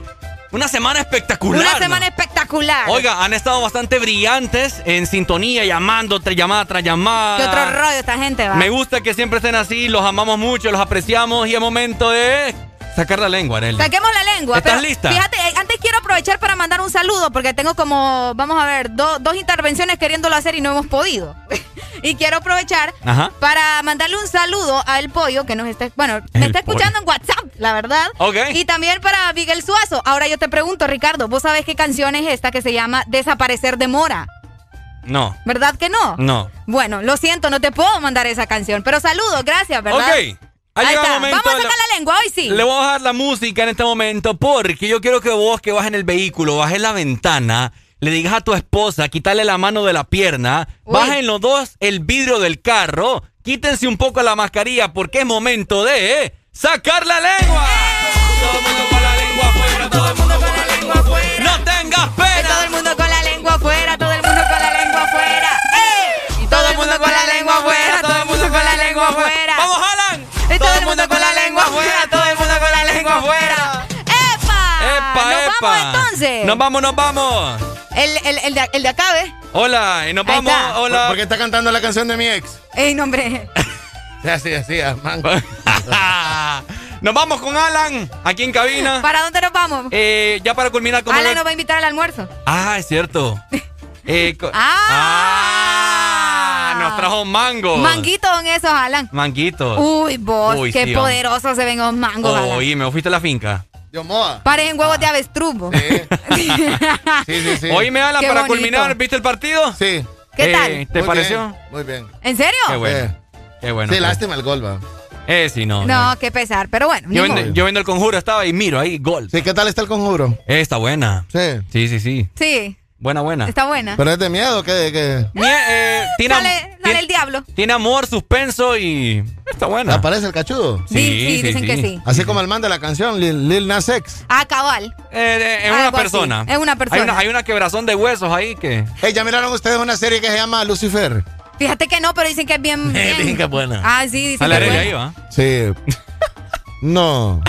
una semana espectacular. Una ¿no? semana espectacular. Oiga, han estado bastante brillantes en sintonía, llamando, tras llamada tras llamada. ¿Qué otro rollo esta gente va? Me gusta que siempre estén así, los amamos mucho, los apreciamos y es momento de sacar la lengua, Arely. Saquemos la lengua. ¿Estás pero lista? Fíjate, eh, antes quiero aprovechar para mandar un saludo porque tengo como, vamos a ver, do- dos intervenciones queriéndolo hacer y no hemos podido. y quiero aprovechar Ajá. para mandarle un saludo al pollo que nos está, bueno, me está escuchando en WhatsApp, la verdad. Ok. Y también para Miguel Suazo. Ahora yo te pregunto, Ricardo, ¿vos sabés qué canción es esta que se llama Desaparecer de Mora? No, ¿Verdad que no? no. Bueno, lo siento, no te puedo mandar esa canción, pero saludos, gracias, ¿verdad? Ok. Ha Ahí está. momento Vamos a sacar la lengua, hoy sí. Le voy a bajar la música en este momento porque yo quiero que vos que vas en el vehículo, bajes la ventana, le digas a tu esposa, quitarle la mano de la pierna, Uy. bajen los dos el vidrio del carro, quítense un poco la mascarilla porque es momento de sacar la lengua. Todo el mundo con la lengua afuera, todo el mundo con la lengua afuera. No tengas pena. Todo el mundo con vamos entonces? Nos vamos, nos vamos. El, el, el, de, el de acá, ¿ves? Hola, y nos Ahí vamos. está. Hola. ¿Por qué está cantando la canción de mi ex? Ey, no, hombre. Así, así, a mango. Nos vamos con Alan, aquí en cabina. ¿Para dónde nos vamos? Eh, ya para culminar con Alan nos va a invitar al almuerzo. Ah, es cierto. Eh, ¡Ah! Ah, nos trajo mangos. Manguito en esos, Alan. Manguitos. Uy, vos, Uy, qué sí, poderosos se ven los mangos. Oye, me fuiste a la finca. De Omoa. Parecen huevos de avestruz. vos. Sí, sí, sí. Oíme, Alan, Qué para bonito. culminar, ¿viste el partido? Sí. ¿Qué Eh, tal? ¿Te Muy pareció? bien, muy bien. ¿En serio? Qué bueno. Eh. Qué bueno. Sí, qué- lástima el gol, va. Eh, sí, no. No, qué pesar, pero bueno. Yo, viendo el conjuro estaba y miro ahí, gol. Sí, ¿qué tal está el conjuro? Eh, está buena. Sí. Sí, sí, sí. Sí, Buena, buena. está buena. ¿Pero es de miedo? ¿Qué? qué? Mie- eh, tiene, am- Dale, dale tiene- el diablo. tiene amor, suspenso y está buena. ¿Aparece el cachudo? Sí, sí, dicen que sí. Así como el man de la canción, Lil, Lil Nas X. Ah, cabal. Eh, eh, es una Algo así. persona. Es una persona. Hay una, hay una quebrazón de huesos ahí que. Hey, ¿ya miraron ustedes una serie que se llama Lucifer? Fíjate que no, pero dicen que es bien. bien. dicen que es buena. Ah, sí, dicen Sale que es Arely ahí, buena. ¿va? Sí. No.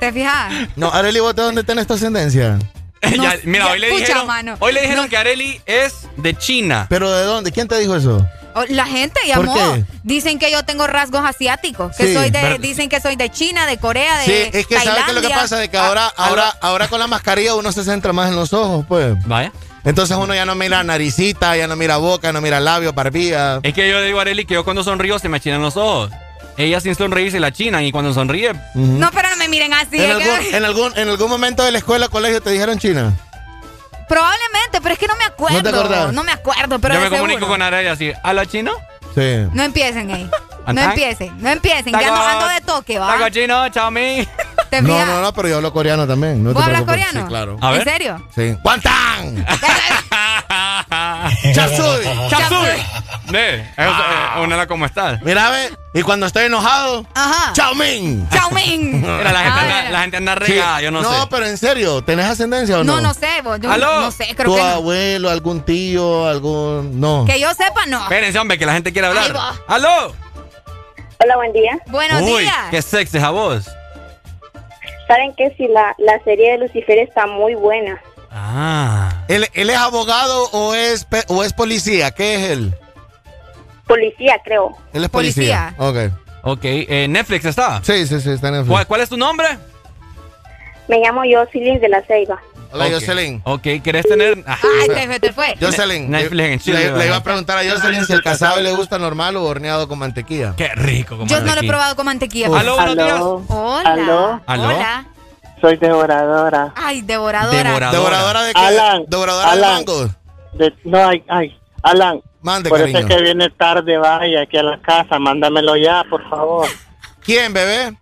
¿Te fijas? No, Arely, ¿vos de dónde tenés tu ascendencia? Ya, mira, ya hoy le escucha, dijeron, mano. hoy le dijeron que Areli es de China. ¿Pero de dónde? ¿Quién te dijo eso? O- La gente ¿Por llamó. qué? Dicen que yo tengo rasgos asiáticos. Que Sí, soy de, dicen que soy de China, de Corea, de Sí, es que ¿sabes qué es lo que pasa? De que ahora, Ah, ahora, ahora con la mascarilla uno se centra más en los ojos, pues. Vaya. Entonces uno ya no mira naricita, ya no mira boca, no mira labios, barbilla. Es que yo le digo a Areli que yo cuando sonrío se me chinan los ojos. Ella sin sonreír se la chinan y cuando sonríe. No, pero no me miren así. ¿En, que- algún, en, algún, ¿En algún momento de la escuela o colegio te dijeron China? Probablemente, pero es que no me acuerdo. ¿No te acordás? No me acuerdo, pero yo me comunico seguro. con Areli así. ¿A la chino? Sí. No empiecen, eh. No empiecen, no empiecen. Ya no ando de toque, ¿va? Taco chino, chao mi. ¿Te No, no, no, pero yo hablo coreano también. No ¿Vos te hablas preocupes. coreano? Sí, claro. A ver. ¿En serio? Sí. ¡Guantán! ¡Chapsui! ¡Chapsui! Ve, es eh, una la como estás. Mira, ve, y cuando estoy enojado, Ajá. ¡Chao Min! Chao Min. Mira, la gente, Ah, anda, la gente anda Sí. regada, yo no, no sé. pero en serio, ¿tenés ascendencia o no? No, no sé, vos. Yo ¿Aló? no sé, creo ¿Tu que no. abuelo, algún tío, algún...? No. Que yo sepa, no. Espérense, hombre, que la gente quiere hablar. Ahí va. ¡Aló! Hola, buen día. Buenos Uy, días. qué sexy es a vos. Saben que si la, la serie de Lucifer está muy buena. Ah. ¿Él, él es abogado o es, o es policía? ¿Qué es él? Policía, creo. Él es policía. Policía. Ok. Ok, eh, Netflix está. Sí, sí, sí, está en Netflix. ¿Cuál, cuál es tu nombre? Me llamo Jocelyn de la Ceiba. Hola, Ok. Jocelyn. Ok, ¿querés tener...? Ah, Ay, te fue, te fue. Jocelyn, Netflix en le, Chile, le- iba a preguntar a Jocelyn si el casabe le gusta normal o horneado con mantequilla. qué rico. como Yo no lo he probado con mantequilla. Aló, buenos días. Hola. ¿Aló? Hola. Soy devoradora. Ay, devoradora. Devoradora. ¿Devoradora de qué? Alan, ¿Devoradora de Alan. De- no, ay, ay. Alan, Mande, por eso es cariño. que viene tarde, vaya aquí a la casa. Mándamelo ya, por favor. ¿Quién, bebé?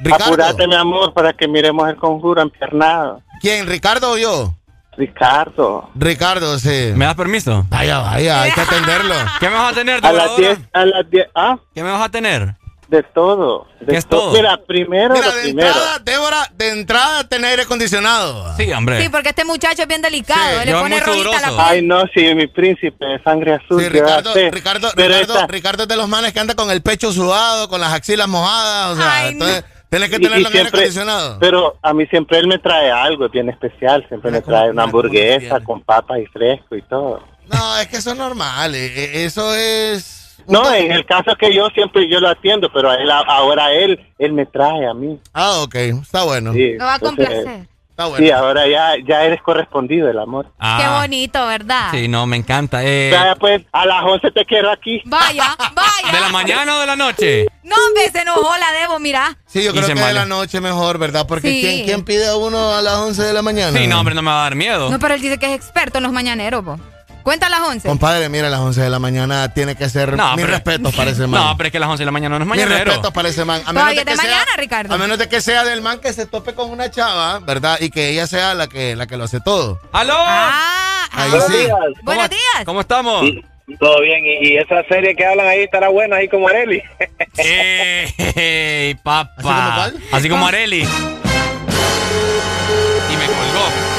¿Ricardo? Apúrate, mi amor, para que miremos el conjuro empiernado. ¿Quién, Ricardo o yo? Ricardo. Ricardo, sí. ¿Me das permiso? Vaya, vaya, hay que atenderlo. ¿Qué me vas a tener, A las devoradora? 10, a las 10, ah, ¿Qué me vas a tener? De todo. De ¿Qué es todo? Mira, primero Mira, lo de primero. entrada, Débora, de entrada tener aire acondicionado. Sí, hombre. Sí, porque este muchacho es bien delicado. Sí, le pone rojita la piel. Ay, no, sí, mi príncipe de sangre azul. Sí, Ricardo. Ricardo, Ricardo, esta- Ricardo es de los manes que anda con el pecho sudado, con las axilas mojadas, o sea, Ay, no. entonces tienes que en aire siempre- acondicionado. Pero a mí siempre él me trae algo bien especial. Siempre me trae una hamburguesa con papas y fresco y todo. No, es que eso es normal, eh, eh, eso es... No, en el caso que yo siempre yo lo atiendo, pero a él, ahora él, él me trae a mí. Ah, ok, está bueno. Sí, Lo va a entonces, complacer. Está bueno. Sí, ahora ya, ya eres correspondido el amor. Qué Ah, bonito, ¿verdad? Sí, no, me encanta. Eh, Vaya, pues, a las 11 te quiero aquí. Vaya, vaya. ¿De la mañana o de la noche? No, hombre, se enojó la Debo, mira. Sí, yo creo que mal. de la noche mejor, ¿verdad? Porque Sí. ¿quién, quién pide a uno a las 11 de la mañana? Sí, no, hombre, no me va a dar miedo. No, pero él dice que es experto en los mañaneros, po. Cuenta las 11. Compadre, mira, las 11 de la mañana tiene que ser... No, mi pero- respeto para ese man. No, pero es que las 11 de la mañana no es Mi mañanero. respeto para ese man. A Todavía menos, de es de que sea, mañana, Ricardo. a menos de que sea del man que se tope con una chava, ¿verdad? Y que ella sea la que, la que lo hace todo. ¡Aló! Ah, Ahí ah. sí. Buenos ¿Cómo- días. ¿Cómo estamos? Todo bien, y, y esa serie que hablan ahí estará buena, ahí como Areli. ¡Ey, papá! ¿Así como? Así como Areli. Y me colgó.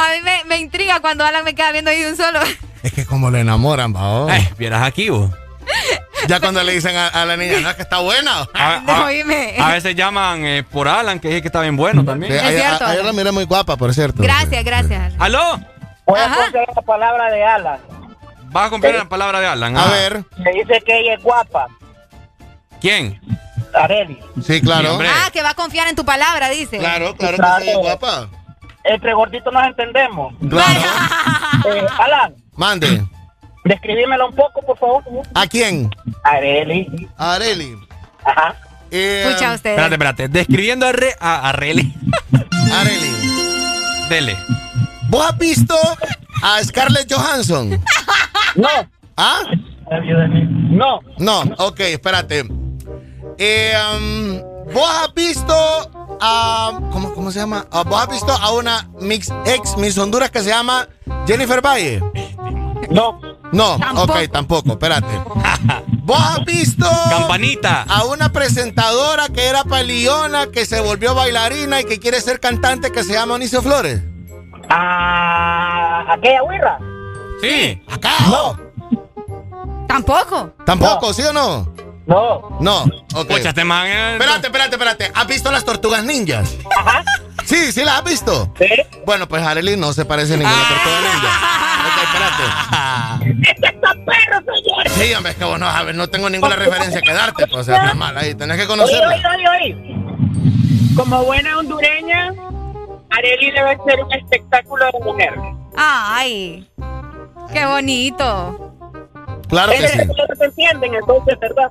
A mí me, me intriga cuando Alan me queda viendo ahí de un solo. Es que como lo enamoran, va. Eh, vieras aquí, vos. Ya cuando le dicen a, a la niña, no, es que está buena. A, a- a veces llaman eh, por Alan, que dice que está bien bueno Sí, también. Es ayer, cierto, a- ayer la miré muy guapa, por cierto. Gracias, gracias. ¿Aló? Voy a Ajá. confiar en la palabra de Alan. ¿Vas a confiar en la palabra de Alan? A Ah. ver, Me dice que ella es guapa. ¿Quién? Areli. sí, Sí, claro. Ah, que va a confiar en tu palabra, dice. Claro, claro que Claro. sí, guapa. Entre gorditos nos entendemos. Claro. Eh, Alan, Mande. describímelo un poco, por favor. ¿A quién? Areli. A Areli. Ajá. Eh, Escucha usted. Espérate, espérate. Describiendo a, Re, a, a Rele. Areli. Dele. ¿Vos has visto a Scarlett Johansson? No. ¿Ah? No. No, ok, espérate. Eh, um, ¿Vos has visto a. ¿cómo, cómo se llama? Ah, ¿Vos has visto a una mix, ex Miss Honduras que se llama Jennifer Valle? No. No, Tampoco. ok, tampoco, espérate. ¿Vos has visto Campanita. a una presentadora que era paliona, que se volvió bailarina y que quiere ser cantante que se llama Onicio Flores? Ah, aquella huirra. Sí. Acá. No. Tampoco. ¿Tampoco, sí o no? No. No, ok. Pucha, este man es- Espérate, espérate, espérate. ¿Has visto las tortugas ninjas? Ajá. Sí, sí las has visto. Sí. Bueno, pues Arely no se parece a ninguna tortuga ninja. Ok, espérate. ¡Este está perro, señor! Sí, hombre, es que vos no sabes, no tengo ninguna referencia que darte, pues, o sea, está mal ahí, tenés que Oye, conocerla. oye, oye, oye. Como buena hondureña, Areli debe ser un espectáculo de mujer. Ay. Qué bonito. Claro que sí. se entienden, entonces, ¿verdad?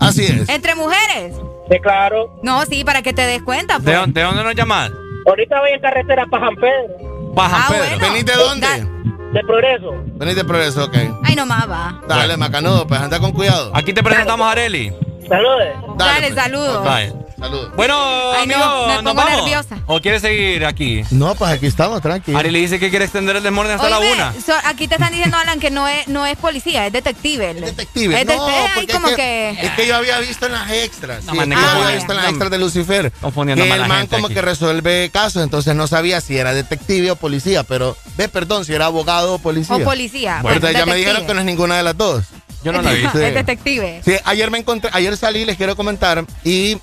Así es. ¿Entre mujeres? Sí, claro. No, sí, para que te des cuenta. ¿De, pues. dónde- de dónde nos llamas? Ahorita voy en carretera para San Pedro, Bajan Ah, Pedro. bueno. ¿Venís de dónde? Da- de Progreso. Venís de progreso, ok. Ay, no más va. Dale, macanudo, pues anda con cuidado. Aquí te presentamos a Areli. Saludes. Dale, pues. saludos. Bye. Saludos. Bueno, Ay, no, amigo, me ¿nos pongo vamos? nerviosa. ¿O quieres seguir aquí? No, pues aquí estamos, tranquilo. Areli dice que quiere extender el desmorning hasta la Oíme, una. so- aquí te están diciendo, Alan, que no es, no es policía, es detective. Detective. Es no, como es que... Es que yo había visto en las extras. No, sí, man, es no, que yo no, había no, visto en las no, extras de Lucifer. Confundiendo que la el man como aquí. que resuelve casos, entonces no sabía si era detective o policía, pero ve, perdón, si era abogado o policía. O policía. Bueno, Bueno, ya me dijeron que no es ninguna de las dos. Yo no la vi. Sí. Es detective. Sí, ayer me encontré, ayer salí, les quiero comentar, y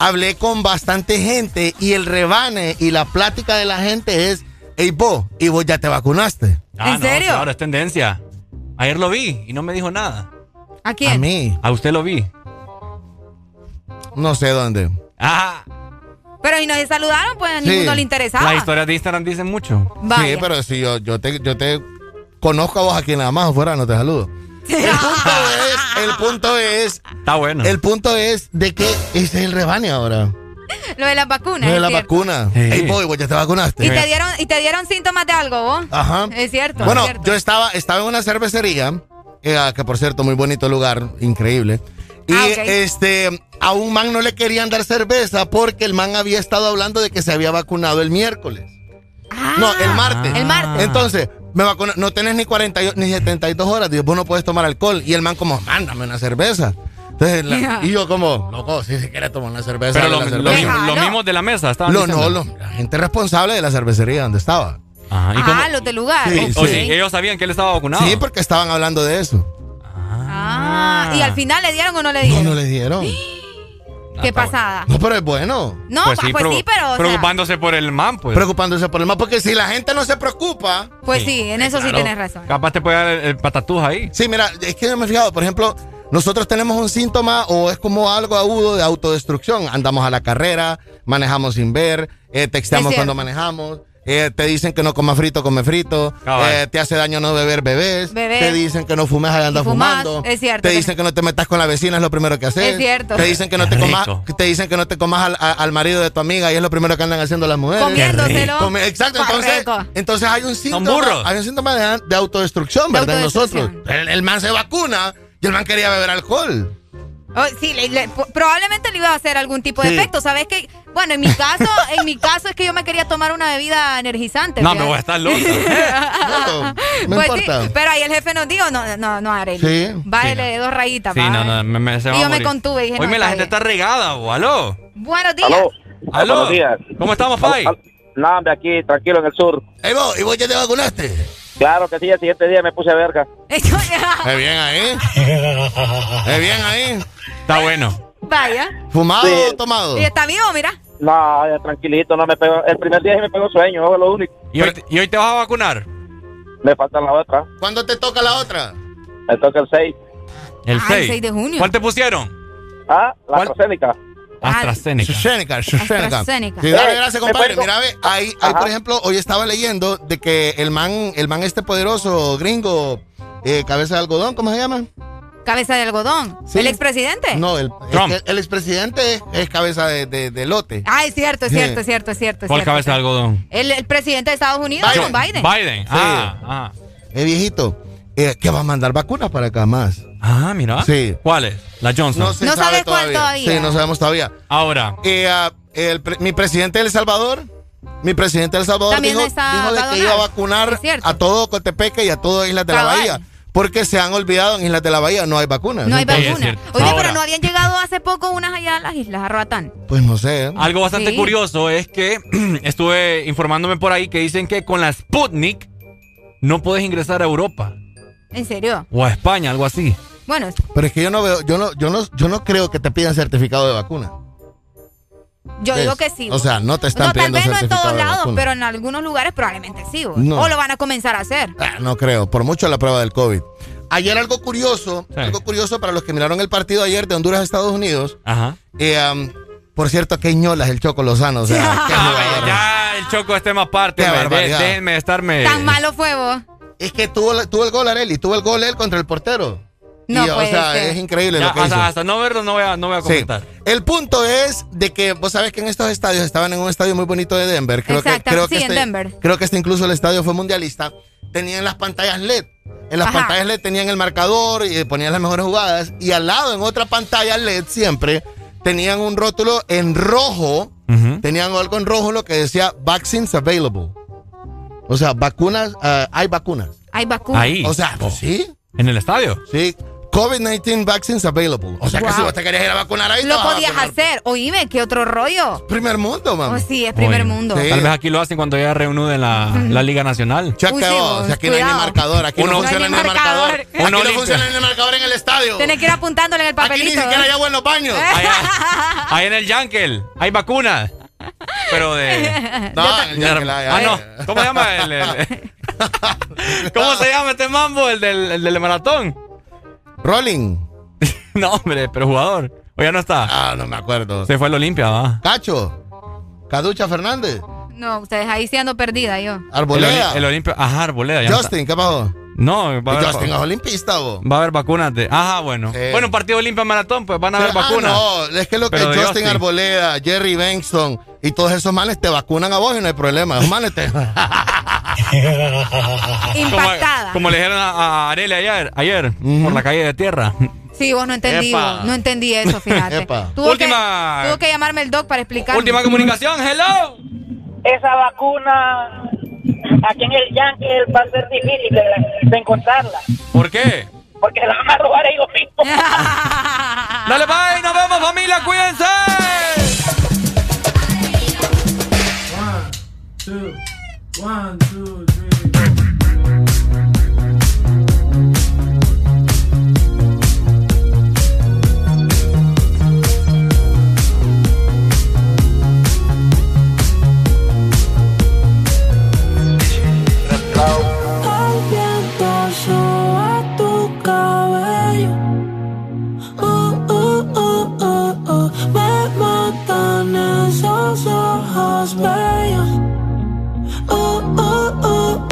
hablé con bastante gente y el rebane y la plática de la gente es, hey vos, y vos ya te vacunaste. Ah, ¿En no, serio? Claro, es tendencia. Ayer lo vi y no me dijo nada. ¿A quién? A mí, A usted lo vi. no sé dónde. Ah, Pero si nos saludaron, pues a Sí. ninguno le interesaba. las historias de Instagram dicen mucho. Vaya. Sí, pero si yo, yo, te, yo te conozco a vos aquí nada más afuera, no te saludo. El punto es, el punto es, Está bueno. el punto es de que ese es el rebane ahora. Lo de las vacunas. No de es la cierto. vacuna. Sí. Hey boy, vos ya te vacunaste. ¿Y te, dieron, ¿Y te dieron síntomas de algo vos? Ajá. Es cierto. Bueno, es cierto. yo estaba, estaba en una cervecería, eh, que por cierto, muy bonito lugar, increíble. Y Ah, ok. este, a un man no le querían dar cerveza porque el man había estado hablando de que se había vacunado el miércoles. Ah, no, el martes. El martes. Entonces, me vacuna, no tenés ni 48, ni 72 horas, digo, vos no puedes tomar alcohol. Y el man como, mándame una cerveza. Entonces, la- y yo como, loco, si se quiere tomar una cerveza. Pero dale lo- la lo cerveza". mismo- Déjalo. los mismos de la mesa estaban Lo- no, lo- la gente responsable de la cervecería donde estaba. Ajá, ¿y cómo- Ah, los del lugar. Sí, sí, ellos sabían que él estaba vacunado. Sí, porque estaban hablando de eso. Ah, ¿y al final le dieron o no le No, dieron? no les dieron. Ah, Qué bueno. pasada. No, pero es bueno. No, pues, pues sí, pero. o sea, preocupándose por el man, pues. Preocupándose por el más, porque si la gente no se preocupa. pues sí, en eso sí tienes razón. Capaz te puede dar el, el patatús ahí. Sí, mira, es que yo me he fijado, por ejemplo, nosotros tenemos un síntoma o es como algo agudo de autodestrucción. Andamos a la carrera, manejamos sin ver, eh, texteamos cuando manejamos. Eh, te dicen que no comas frito, come frito. Cabal. eh, te hace daño no beber, bebés. Beber. Te dicen que no fumes, ahí andas fumando. es cierto. Te dicen que no te metas con la vecina, es lo primero que haces. Es cierto. Te dicen que no Qué te comas, te dicen que no te comas al, a- al marido de tu amiga y es lo primero que andan haciendo las mujeres. Comiéndoselo. Come- Exacto, entonces, hay un síntoma, hay un síntoma de, de autodestrucción, De ¿verdad? En autodestrucción. nosotros. El, el man se vacuna y el man quería beber alcohol. Oh, sí, le- le- probablemente le iba a hacer algún tipo de Sí. efecto. ¿Sabes qué? Bueno, en mi caso, en mi caso es que yo me quería tomar una bebida energizante. No, fíjate. me voy a estar loca. No, no Pues importa. sí, pero ahí el jefe nos dijo, no, no, no, Arely. Sí. Bájale dos rayitas. Sí, no, no, me, me- se va Y a yo me morir. contuve y dije, no, Oíme, la gente bien. está regada, o aló. Buenos días. Aló. Aló. Buenos días. ¿Cómo estamos, No, hombre, aquí, tranquilo, en el sur. Ey, vos, ¿y vos ya te vacunaste? Claro que sí, el siguiente día me puse verga. Es bien ahí. Es bien ahí. Está bueno. Vaya. ¿Fumado Sí. o tomado? Y está vivo, mira. No, ya tranquilito, no me pegó. El primer día sí me pegó sueño, es lo único. ¿Y hoy, y hoy te vas a vacunar? Me falta la otra. ¿Cuándo te toca la otra? Me toca el 6. El Ah, 6. el 6 de junio. ¿Cuál te pusieron? Ah, la. AstraZeneca. AstraZeneca. AstraZeneca, AstraZeneca. AstraZeneca. Sí, dale, gracias, ¿me compadre. Mira, ve, ahí, ahí, por ejemplo, hoy estaba leyendo de que el man, el man este poderoso gringo, eh, cabeza de algodón, ¿cómo se llama? Cabeza de algodón. Sí. ¿El expresidente? No, el, Trump. que el expresidente es, es cabeza de, de- de lote. Ah, es cierto, es Sí. cierto, es cierto, es cierto. es ¿Cuál cabeza de algodón? El, el presidente de Estados Unidos, Biden. Biden. Biden. Sí. Ah, ah. Es viejito. Eh, que va a mandar vacunas para acá más. Ah, mira. Sí. ¿Cuáles? La Johnson. No se No sabe sabes cuál todavía. Sí, no sabemos todavía. Ahora. Eh, ah, el pre- mi presidente de El Salvador, mi presidente de El Salvador También dijo, está- dijo de va a que iba a vacunar a todo Cotepeque y a todo Islas de la. Bahía. Porque se han olvidado en Islas de la Bahía no hay vacunas. No hay Entonces, vacuna. Oye, pero no habían llegado hace poco unas allá a las islas, a Roatán. Pues no sé. Algo bastante Sí. curioso es que estuve informándome por ahí que dicen que con la Sputnik no puedes ingresar a Europa ¿En serio? o a España, algo así. Bueno, Pero es que yo no veo, yo no, yo no, yo no creo que te pidan certificado de vacuna. yo ¿Ves? digo que sí. O sea, no te están no, tal pidiendo vez no en todos lados, pero en algunos lugares probablemente sí. No. O lo van a comenzar a hacer. Ah, no creo, por mucho la prueba del COVID. Ayer algo curioso, algo curioso para los que miraron el partido ayer de Honduras a Estados Unidos. Ajá. Eh, um, por cierto, qué ñolas el Choco Lozano. O sea, qué jugador. Ya el Choco más parte. Qué hombre. barbaridad. De- déjenme estarme. Tan malo fue vos. Es que tuvo, tuvo el gol Areli, tuvo el gol él contra el portero. No Y, o sea, ser. es increíble Ya, lo que hasta, hizo. hasta no verlo no voy a, no voy a Sí. comentar. El punto es de que vos sabés que en estos estadios estaban en un estadio muy bonito de Denver. Creo Exacto, que, creo sí, que en este, Denver. Creo que este incluso el estadio fue mundialista. Tenían las pantallas LED. En las Ajá. pantallas LED tenían el marcador y ponían las mejores jugadas. Y al lado, en otra pantalla LED siempre, tenían un rótulo en rojo. Tenían algo en rojo lo que decía Vaccines Available. O sea, vacunas, ah, hay vacunas. Hay vacunas. Ahí. O sea, pues sí. ¿En el estadio? Sí. COVID-19 vaccines available. O sea que si vos te querías ir a vacunar ahí, Lo a podías hacer. Oíme, ¿qué otro rollo? Primer mundo, mamá. Oh, sí, es primer mundo. Sí. Tal vez aquí lo hacen cuando ya reúnen la, la Liga Nacional. Uy, sí, vos, vos, aquí no hay ni marcador, aquí Uno- no No funciona ni marcador. marcador. Aquí Uno no limpia. funciona ni el marcador en el estadio. Tienes que ir apuntándole en el Aquí papelito. ni siquiera hay agua en los baños. Allá, ahí en el Yankel hay vacunas. Pero de. No, en el Ah, no. ¿Cómo se llama el, el- ¿Cómo se llama este mambo? El del, el del maratón. Rolling. No, hombre, pero jugador. O ya no está. Ah, no me acuerdo. Se fue el Olimpia, va. Cacho. Caducha Fernández. No, ustedes ahí sí ando perdida yo. Arboleda. El Olimpia. Ajá, Arboleda. ya no Justin, ¿qué pasó? No, va a haber, Justin es olimpista, vos. va a haber vacunas de. Ajá, bueno. Sí. Bueno, un partido Olimpia Maratón, pues van a haber Ah, vacunas. no, es que lo que Pero Justin Justin. Arboleda, Jerry Benston y todos esos manes te vacunan a vos y no hay problema. Esos manes te... Impactada. Como, como le dijeron a, a Arele ayer, ayer por la calle de tierra. Sí, vos no entendí. Vos, No entendí eso, fíjate. Tuvo Última- Que, tuvo que llamarme el doc para explicar. Última comunicación, hello. Esa vacuna aquí en el Yankee va a ser difícil de, de encontrarla. ¿Por qué? Porque la van a robar ellos mismos. Dale, bye, nos vemos, familia, cuídense. One, two, three. Ojos bellos. Uh, uh, uh, uh,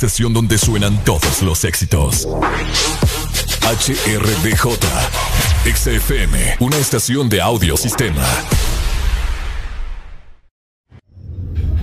estación donde suenan todos los éxitos. HRDJ, XFM, una estación de audio sistema.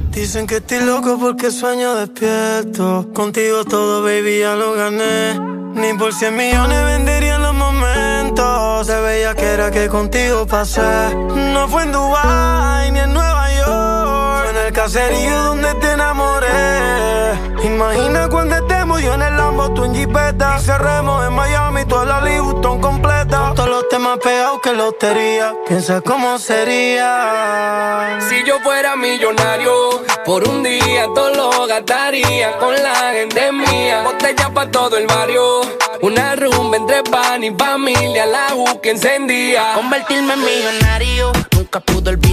Dicen que estoy loco porque sueño despierto. Contigo todo, baby, ya lo gané. Ni por 100 millones vendería los momentos. Se veía que era que contigo pasé. No fue en Dubai ni en Nueva York. Fue en el caserío donde te enamoré. Imagina cuando estemos yo en el Lambo, tú en Jeepeta. Y cerremos en Miami, toda la Louis Vuitton completa. Todos los temas pegados que lotería. Piensa cómo sería. Si yo fuera millonario, por un día todo lo gastaría con la gente mía. Botella pa' todo el barrio, una rumba entre pan y familia, la U que encendía. Convertirme en millonario,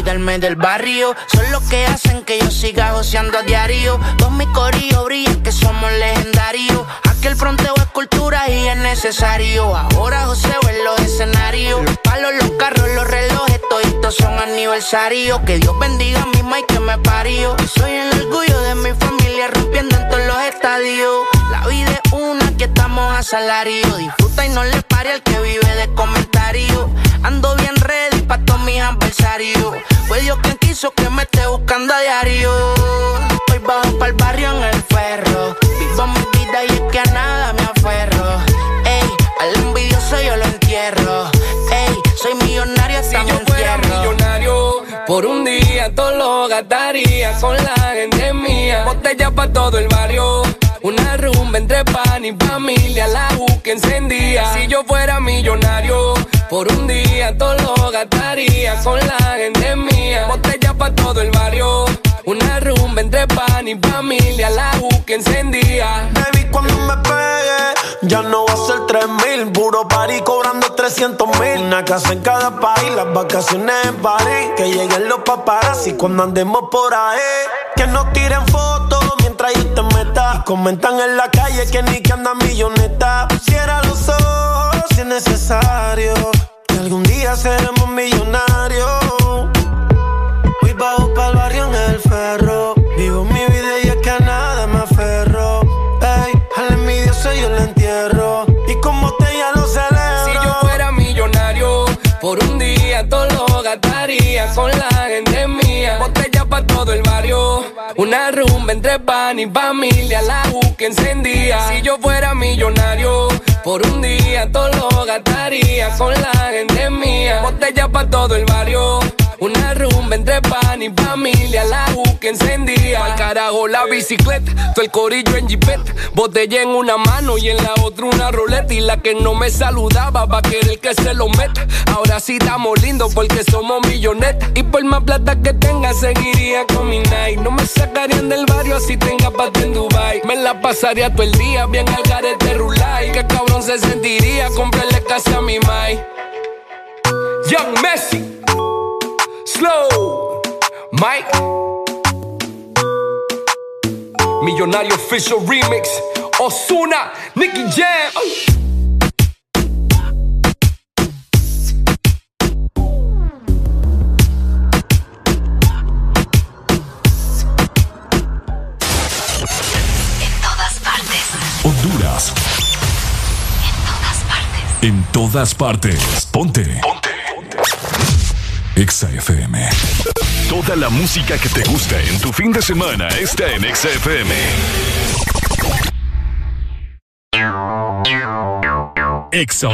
olvidarme del barrio. Son los que hacen que yo siga goceando a diario. Mis corillos brillan que somos legendarios. Aquel fronteo es cultura y es necesario. Ahora joseo en los escenarios. Los palos, los carros, los relojes, toditos son aniversarios. Que Dios bendiga a mi ma y que me parió. Soy el orgullo de mi familia rompiendo en todos los estadios. La vida es una que estamos a salario. Disfruta y no le pare al que vive de comentarios. Ando bien ready mis adversarios. Fue Dios quien quiso que me esté buscando a diario. Hoy bajo pa'l barrio en el ferro. Vivo mi vida y es que a nada me aferro. Ey, al envidioso yo lo entierro. Ey, soy millonario hasta Si yo fuera millonario, por un día todo lo gastaría con la gente mía. Botella pa' todo el barrio, una rumba entre pan y familia, la U que encendía. Si yo fuera millonario, por un día todo lo gastaría con la gente mía. Botella pa' todo el barrio, una rumba entre pan y familia, la U que encendía. Baby, cuando me pegue, ya no va a ser 3 mil. Puro party cobrando 300 mil. Una casa en cada país, las vacaciones en París. Que lleguen los paparazzi cuando andemos por ahí. Que nos tiren fotos mientras yo te meta. Comentan en la calle que ni que anda milloneta. Cierra los ojos si es necesario. Que algún día seremos millonarios. Voy bajo pa'l barrio en el ferro. Vivo mi vida y es que a nada me aferro. Ey, al envidioso yo le entierro. Y como te ya lo celebro. Si yo fuera millonario, por un día todo lo gastaría con la gente mía. Botella pa' todo el barrio, una rumba entre pan y familia, la U que encendía. Si yo fuera millonario, por un día todo lo gastaría con la gente mía. Botella pa' todo el barrio. Una rumba entre pan y familia, la U que encendía. Al carajo la bicicleta, todo el corillo en jipeta. Botella en una mano y en la otra una roleta. Y la que no me saludaba va a querer que se lo meta. Ahora sí estamos lindos porque somos millonetas. Y por más plata que tenga, seguiría con mi night. No me sacarían del barrio si tenga pata en Dubai. Me la pasaría todo el día bien al garete rulay. Que cabrón se sentiría comprarle casa a mi mai. Young Messi. Slow, Mike. Millonario Official Remix. Osuna, Nicky Jam. En todas partes. Honduras. En todas partes. En todas partes. Ponte. Ponte. Exa FM. Toda la música que te gusta en tu fin de semana está en Exa FM. Exa.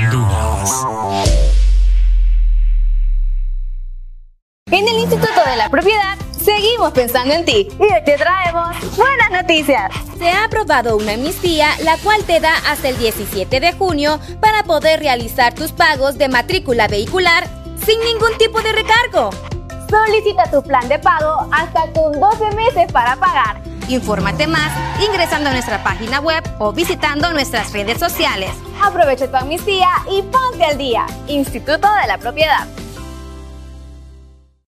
En el Instituto de la Propiedad seguimos pensando en ti y hoy te traemos buenas noticias. Se ha aprobado una amnistía la cual te da hasta el 17 de junio para poder realizar tus pagos de matrícula vehicular sin ningún tipo de recargo. Solicita tu plan de pago hasta con 12 meses para pagar. Infórmate más ingresando a nuestra página web o visitando nuestras redes sociales. Aprovecha tu amnistía y ponte al día. Instituto de la Propiedad.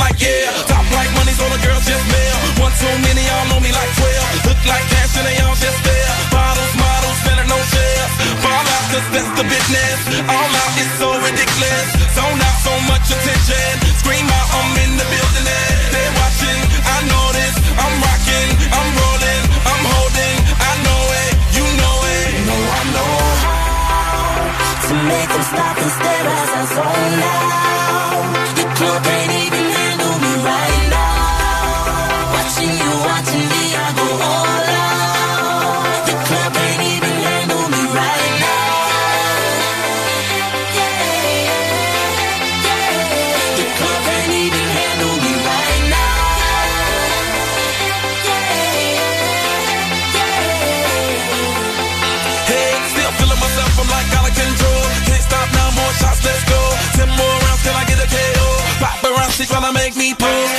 like yeah. Top like money's all the girls just male. One too many, y'all know me like 12. Look like cash and they all just there. Bottles, models, better no share. Fall out, cause that's the business. All out, it's so ridiculous. So not so much attention. soul.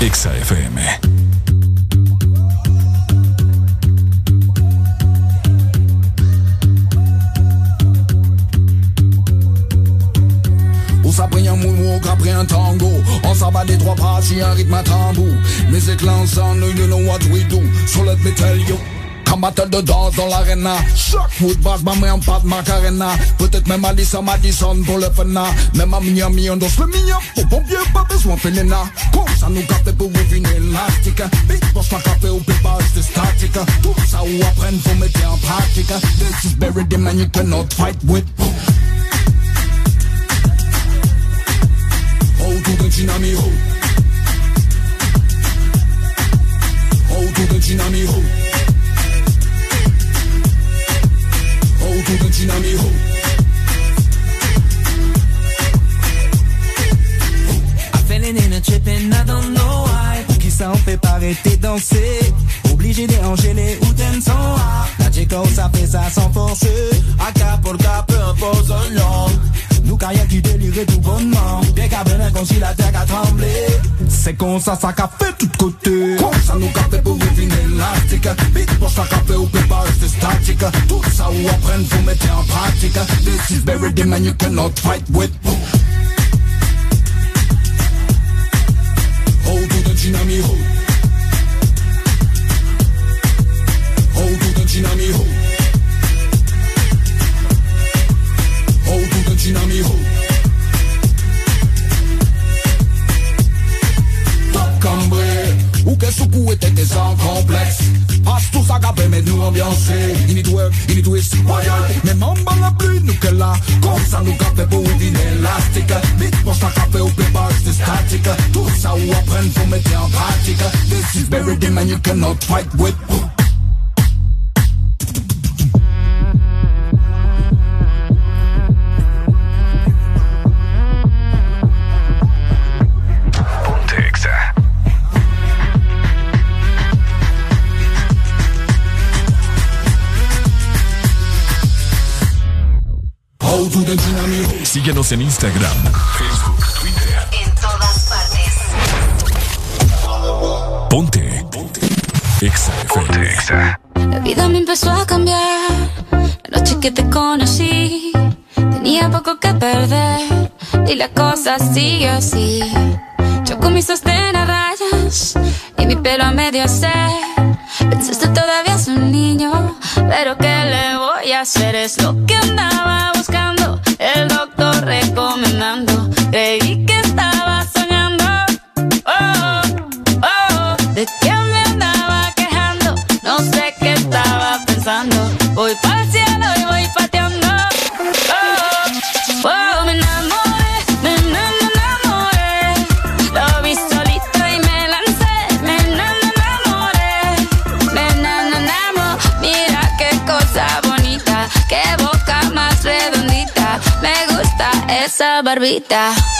Exa FM. On s'apprend un moonwalk après un tango. On s'abat des trois bras sur un rythme à tambour. Musique l'ensemble, you know what we do So let me tell you comme battle de danse dans l'arena. Choc Woodbass, ma main en pâte macarena. Peut-être même Alissa Madison pour le fena hein. Même à Miami, on danse le mignon. Au bon vieux, pas besoin de Comme ça nous capte bovine Big boss ma café ou bébage de statica Tout ça ou apprenne, faut mettre en pratique This is buried in man, you cannot fight with non sa sa ka fe tout kote Sa nou ka fe pou vivin elastik pour sa ka ou pe pa este statik Tout sa ou apren vous mettez en pratique. This is very the man you cannot fight with the man you cannot fight with. Síguenos en Instagram. La vida me empezó a cambiar. La noche que te conocí, tenía poco que perder. Y la cosa sigue así. Yo con mi sostén a rayas y mi pelo a medio hacer. Pensaste todavía es un niño, pero ¿qué le voy a hacer? Es lo que andaba barbita.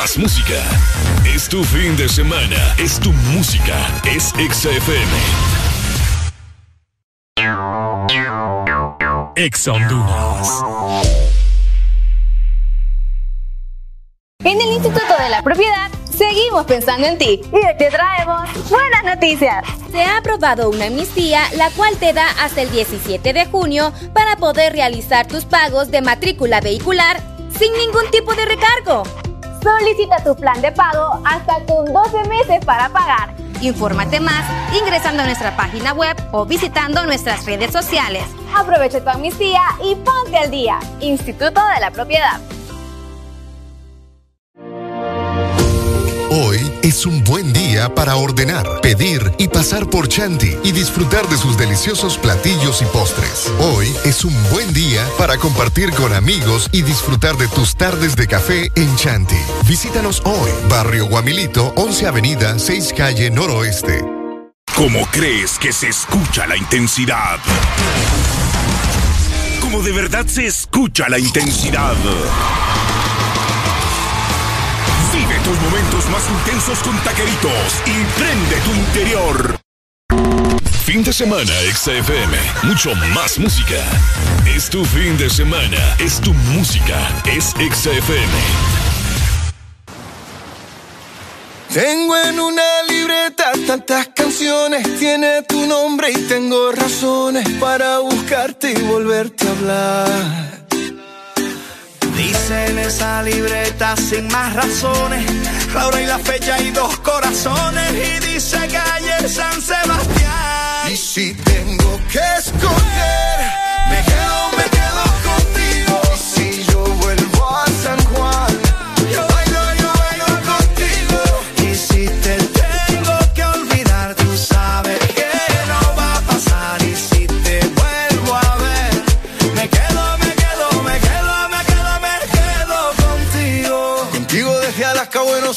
Más música. Es tu fin de semana. Es tu música. Es XFM. Ex Honduras. En el Instituto de la Propiedad seguimos pensando en ti y te traemos buenas noticias. Se ha aprobado una amnistía la cual te da hasta el 17 de junio para poder realizar tus pagos de matrícula vehicular sin ningún tipo de recargo. Solicita tu plan de pago hasta con 12 meses para pagar. Infórmate más ingresando a nuestra página web o visitando nuestras redes sociales. Aprovecha tu amnistía y ponte al día. Instituto de la Propiedad. Es un buen día para ordenar, pedir y pasar por Chanti y disfrutar de sus deliciosos platillos y postres. Hoy es un buen día para compartir con amigos y disfrutar de tus tardes de café en Chanti. Visítanos hoy, Barrio Guamilito, 11 Avenida, 6 Calle Noroeste. ¿Cómo crees que se escucha la intensidad? ¿Cómo de verdad se escucha la intensidad? Tus momentos más intensos con taqueritos y prende tu interior. Fin de semana, XFM. Mucho más música. Es tu fin de semana. Es tu música. Es XFM. Tengo en una libreta tantas canciones, tiene tu nombre y tengo razones para buscarte y volverte a hablar. Dice en esa libreta sin más razones, la hora y la fecha y dos corazones. Y dice calle San Sebastián. Y si tengo que escoger,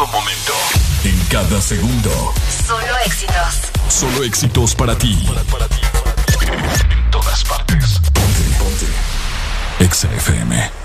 todo momento. En cada segundo. Solo éxitos. Solo éxitos para ti. En todas partes. Ponte, ponte. Exa FM.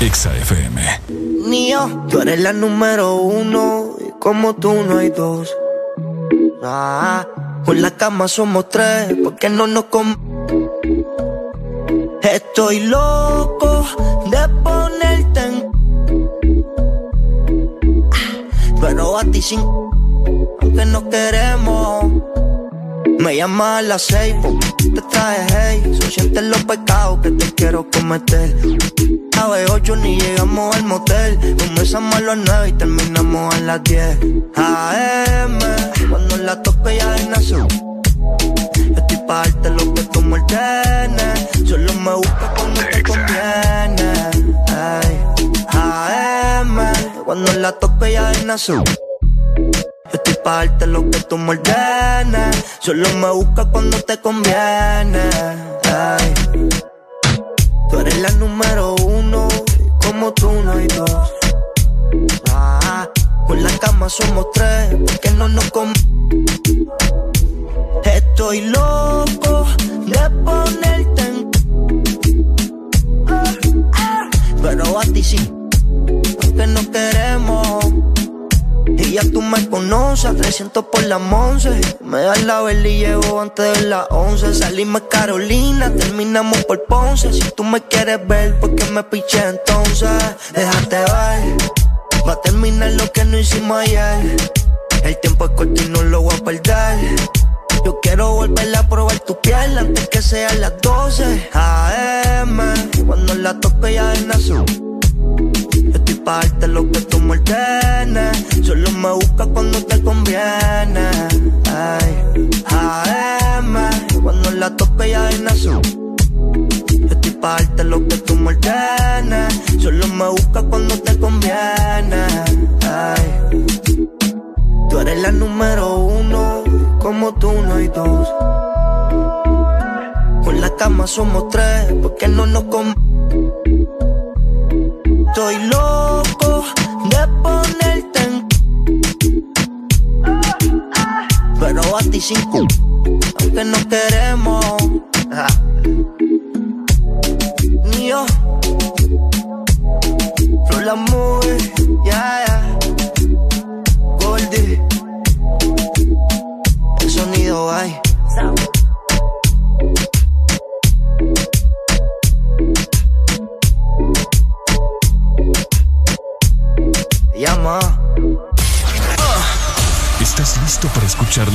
Exa FM. Tú eres la número uno y como tú no hay dos. Ah, con la cama somos tres, porque no nos com Estoy loco de ponerte en pero a ti sin aunque no queremos. Me llama a las seis, te traje hey. So sientes los pecados que te quiero cometer. Las ocho ni llegamos al motel. Comenzamos a las nueve y terminamos a las diez. AM, cuando la toque ya de nacer. Yo estoy pa' darte lo que tú me. Solo me busca cuando te conviene. Ay, AM, cuando la toque ya de nacer. Yo estoy pa' darte lo que tú me. Solo me busca cuando te conviene. Ay. Tú eres la número uno, como tú no hay dos. Ah, con la cama somos tres, porque no nos com Estoy loco de ponerte en. Pero a ti sí, porque no queremos. Y ya tú me conoces, a 300 por las 11. Me das la vela y llego antes de las 11. Salimos Carolina, terminamos por Ponce. Si tú me quieres ver, ¿por qué me piché entonces? Déjate ver, va a terminar lo que no hicimos ayer. El tiempo es corto y no lo voy a perder. Yo quiero volver a probar tu piel antes que sean las 12 AM. Cuando la toque ya nacer. Estoy pa' darte lo que tú me ordenes. Solo me busca cuando te conviene. Ay, AM, cuando la toque ya nacer. Yo estoy pa' darte lo que tú me ordenes. Solo me busca cuando te conviene. Ay, tú eres la número uno como tú no hay dos. Con la cama somos tres, porque no nos com Estoy loco de ponerte en Pero a ti sin aunque no queremos. Ni yo. Flor la ya.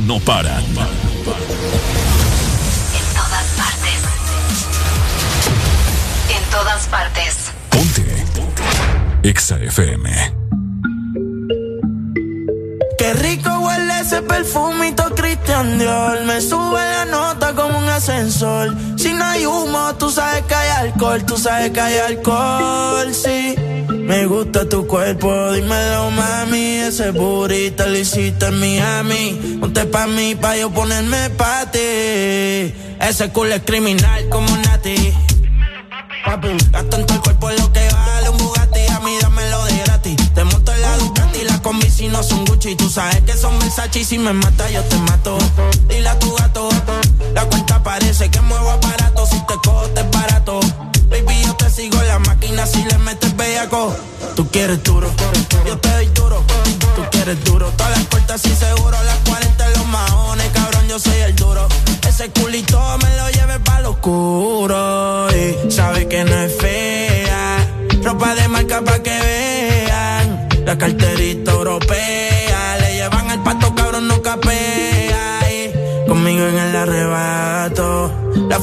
No paran. En todas partes. En todas partes. Ponte. Exa FM. Qué rico huele ese perfumito Christian Dior. Me sube la nota como un ascensor. Si no hay humo, tú sabes que hay alcohol. Tú sabes que hay alcohol, sí. Tu cuerpo, dímelo mami. Ese burrito lo hiciste en Miami. Ponte pa' mí, pa' yo ponerme pa' ti. Ese culo es criminal como Nati. Papi, gasto en todo el cuerpo lo que vale un Bugatti. A mí dámelo de gratis. Te monto en la Ducati, la combi si no son Gucci. Tú sabes que son Versace y si me mata yo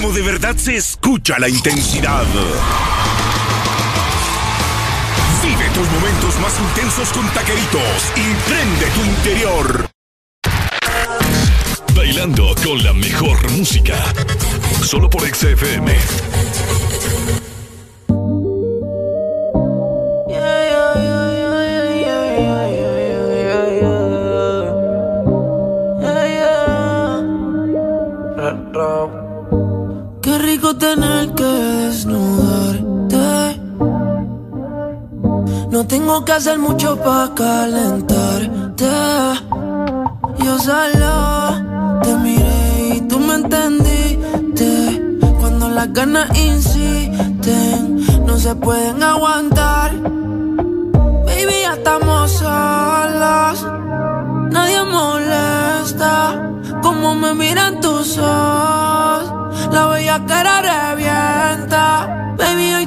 Como de verdad se escucha la intensidad. Vive tus momentos más intensos con taqueritos y prende tu interior. Bailando con la mejor música. Solo por XFM. Tener que desnudarte. No tengo que hacer mucho para calentarte. Yo solo te miré y tú me entendiste. Cuando las ganas insisten, no se pueden aguantar. Baby, ya estamos solos. Nadie molesta como me miran tus ojos. La bella cara revienta. Baby, hoy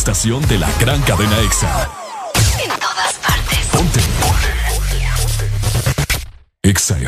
estación de la gran cadena EXA. En todas partes. Ponte. Ponte. EXA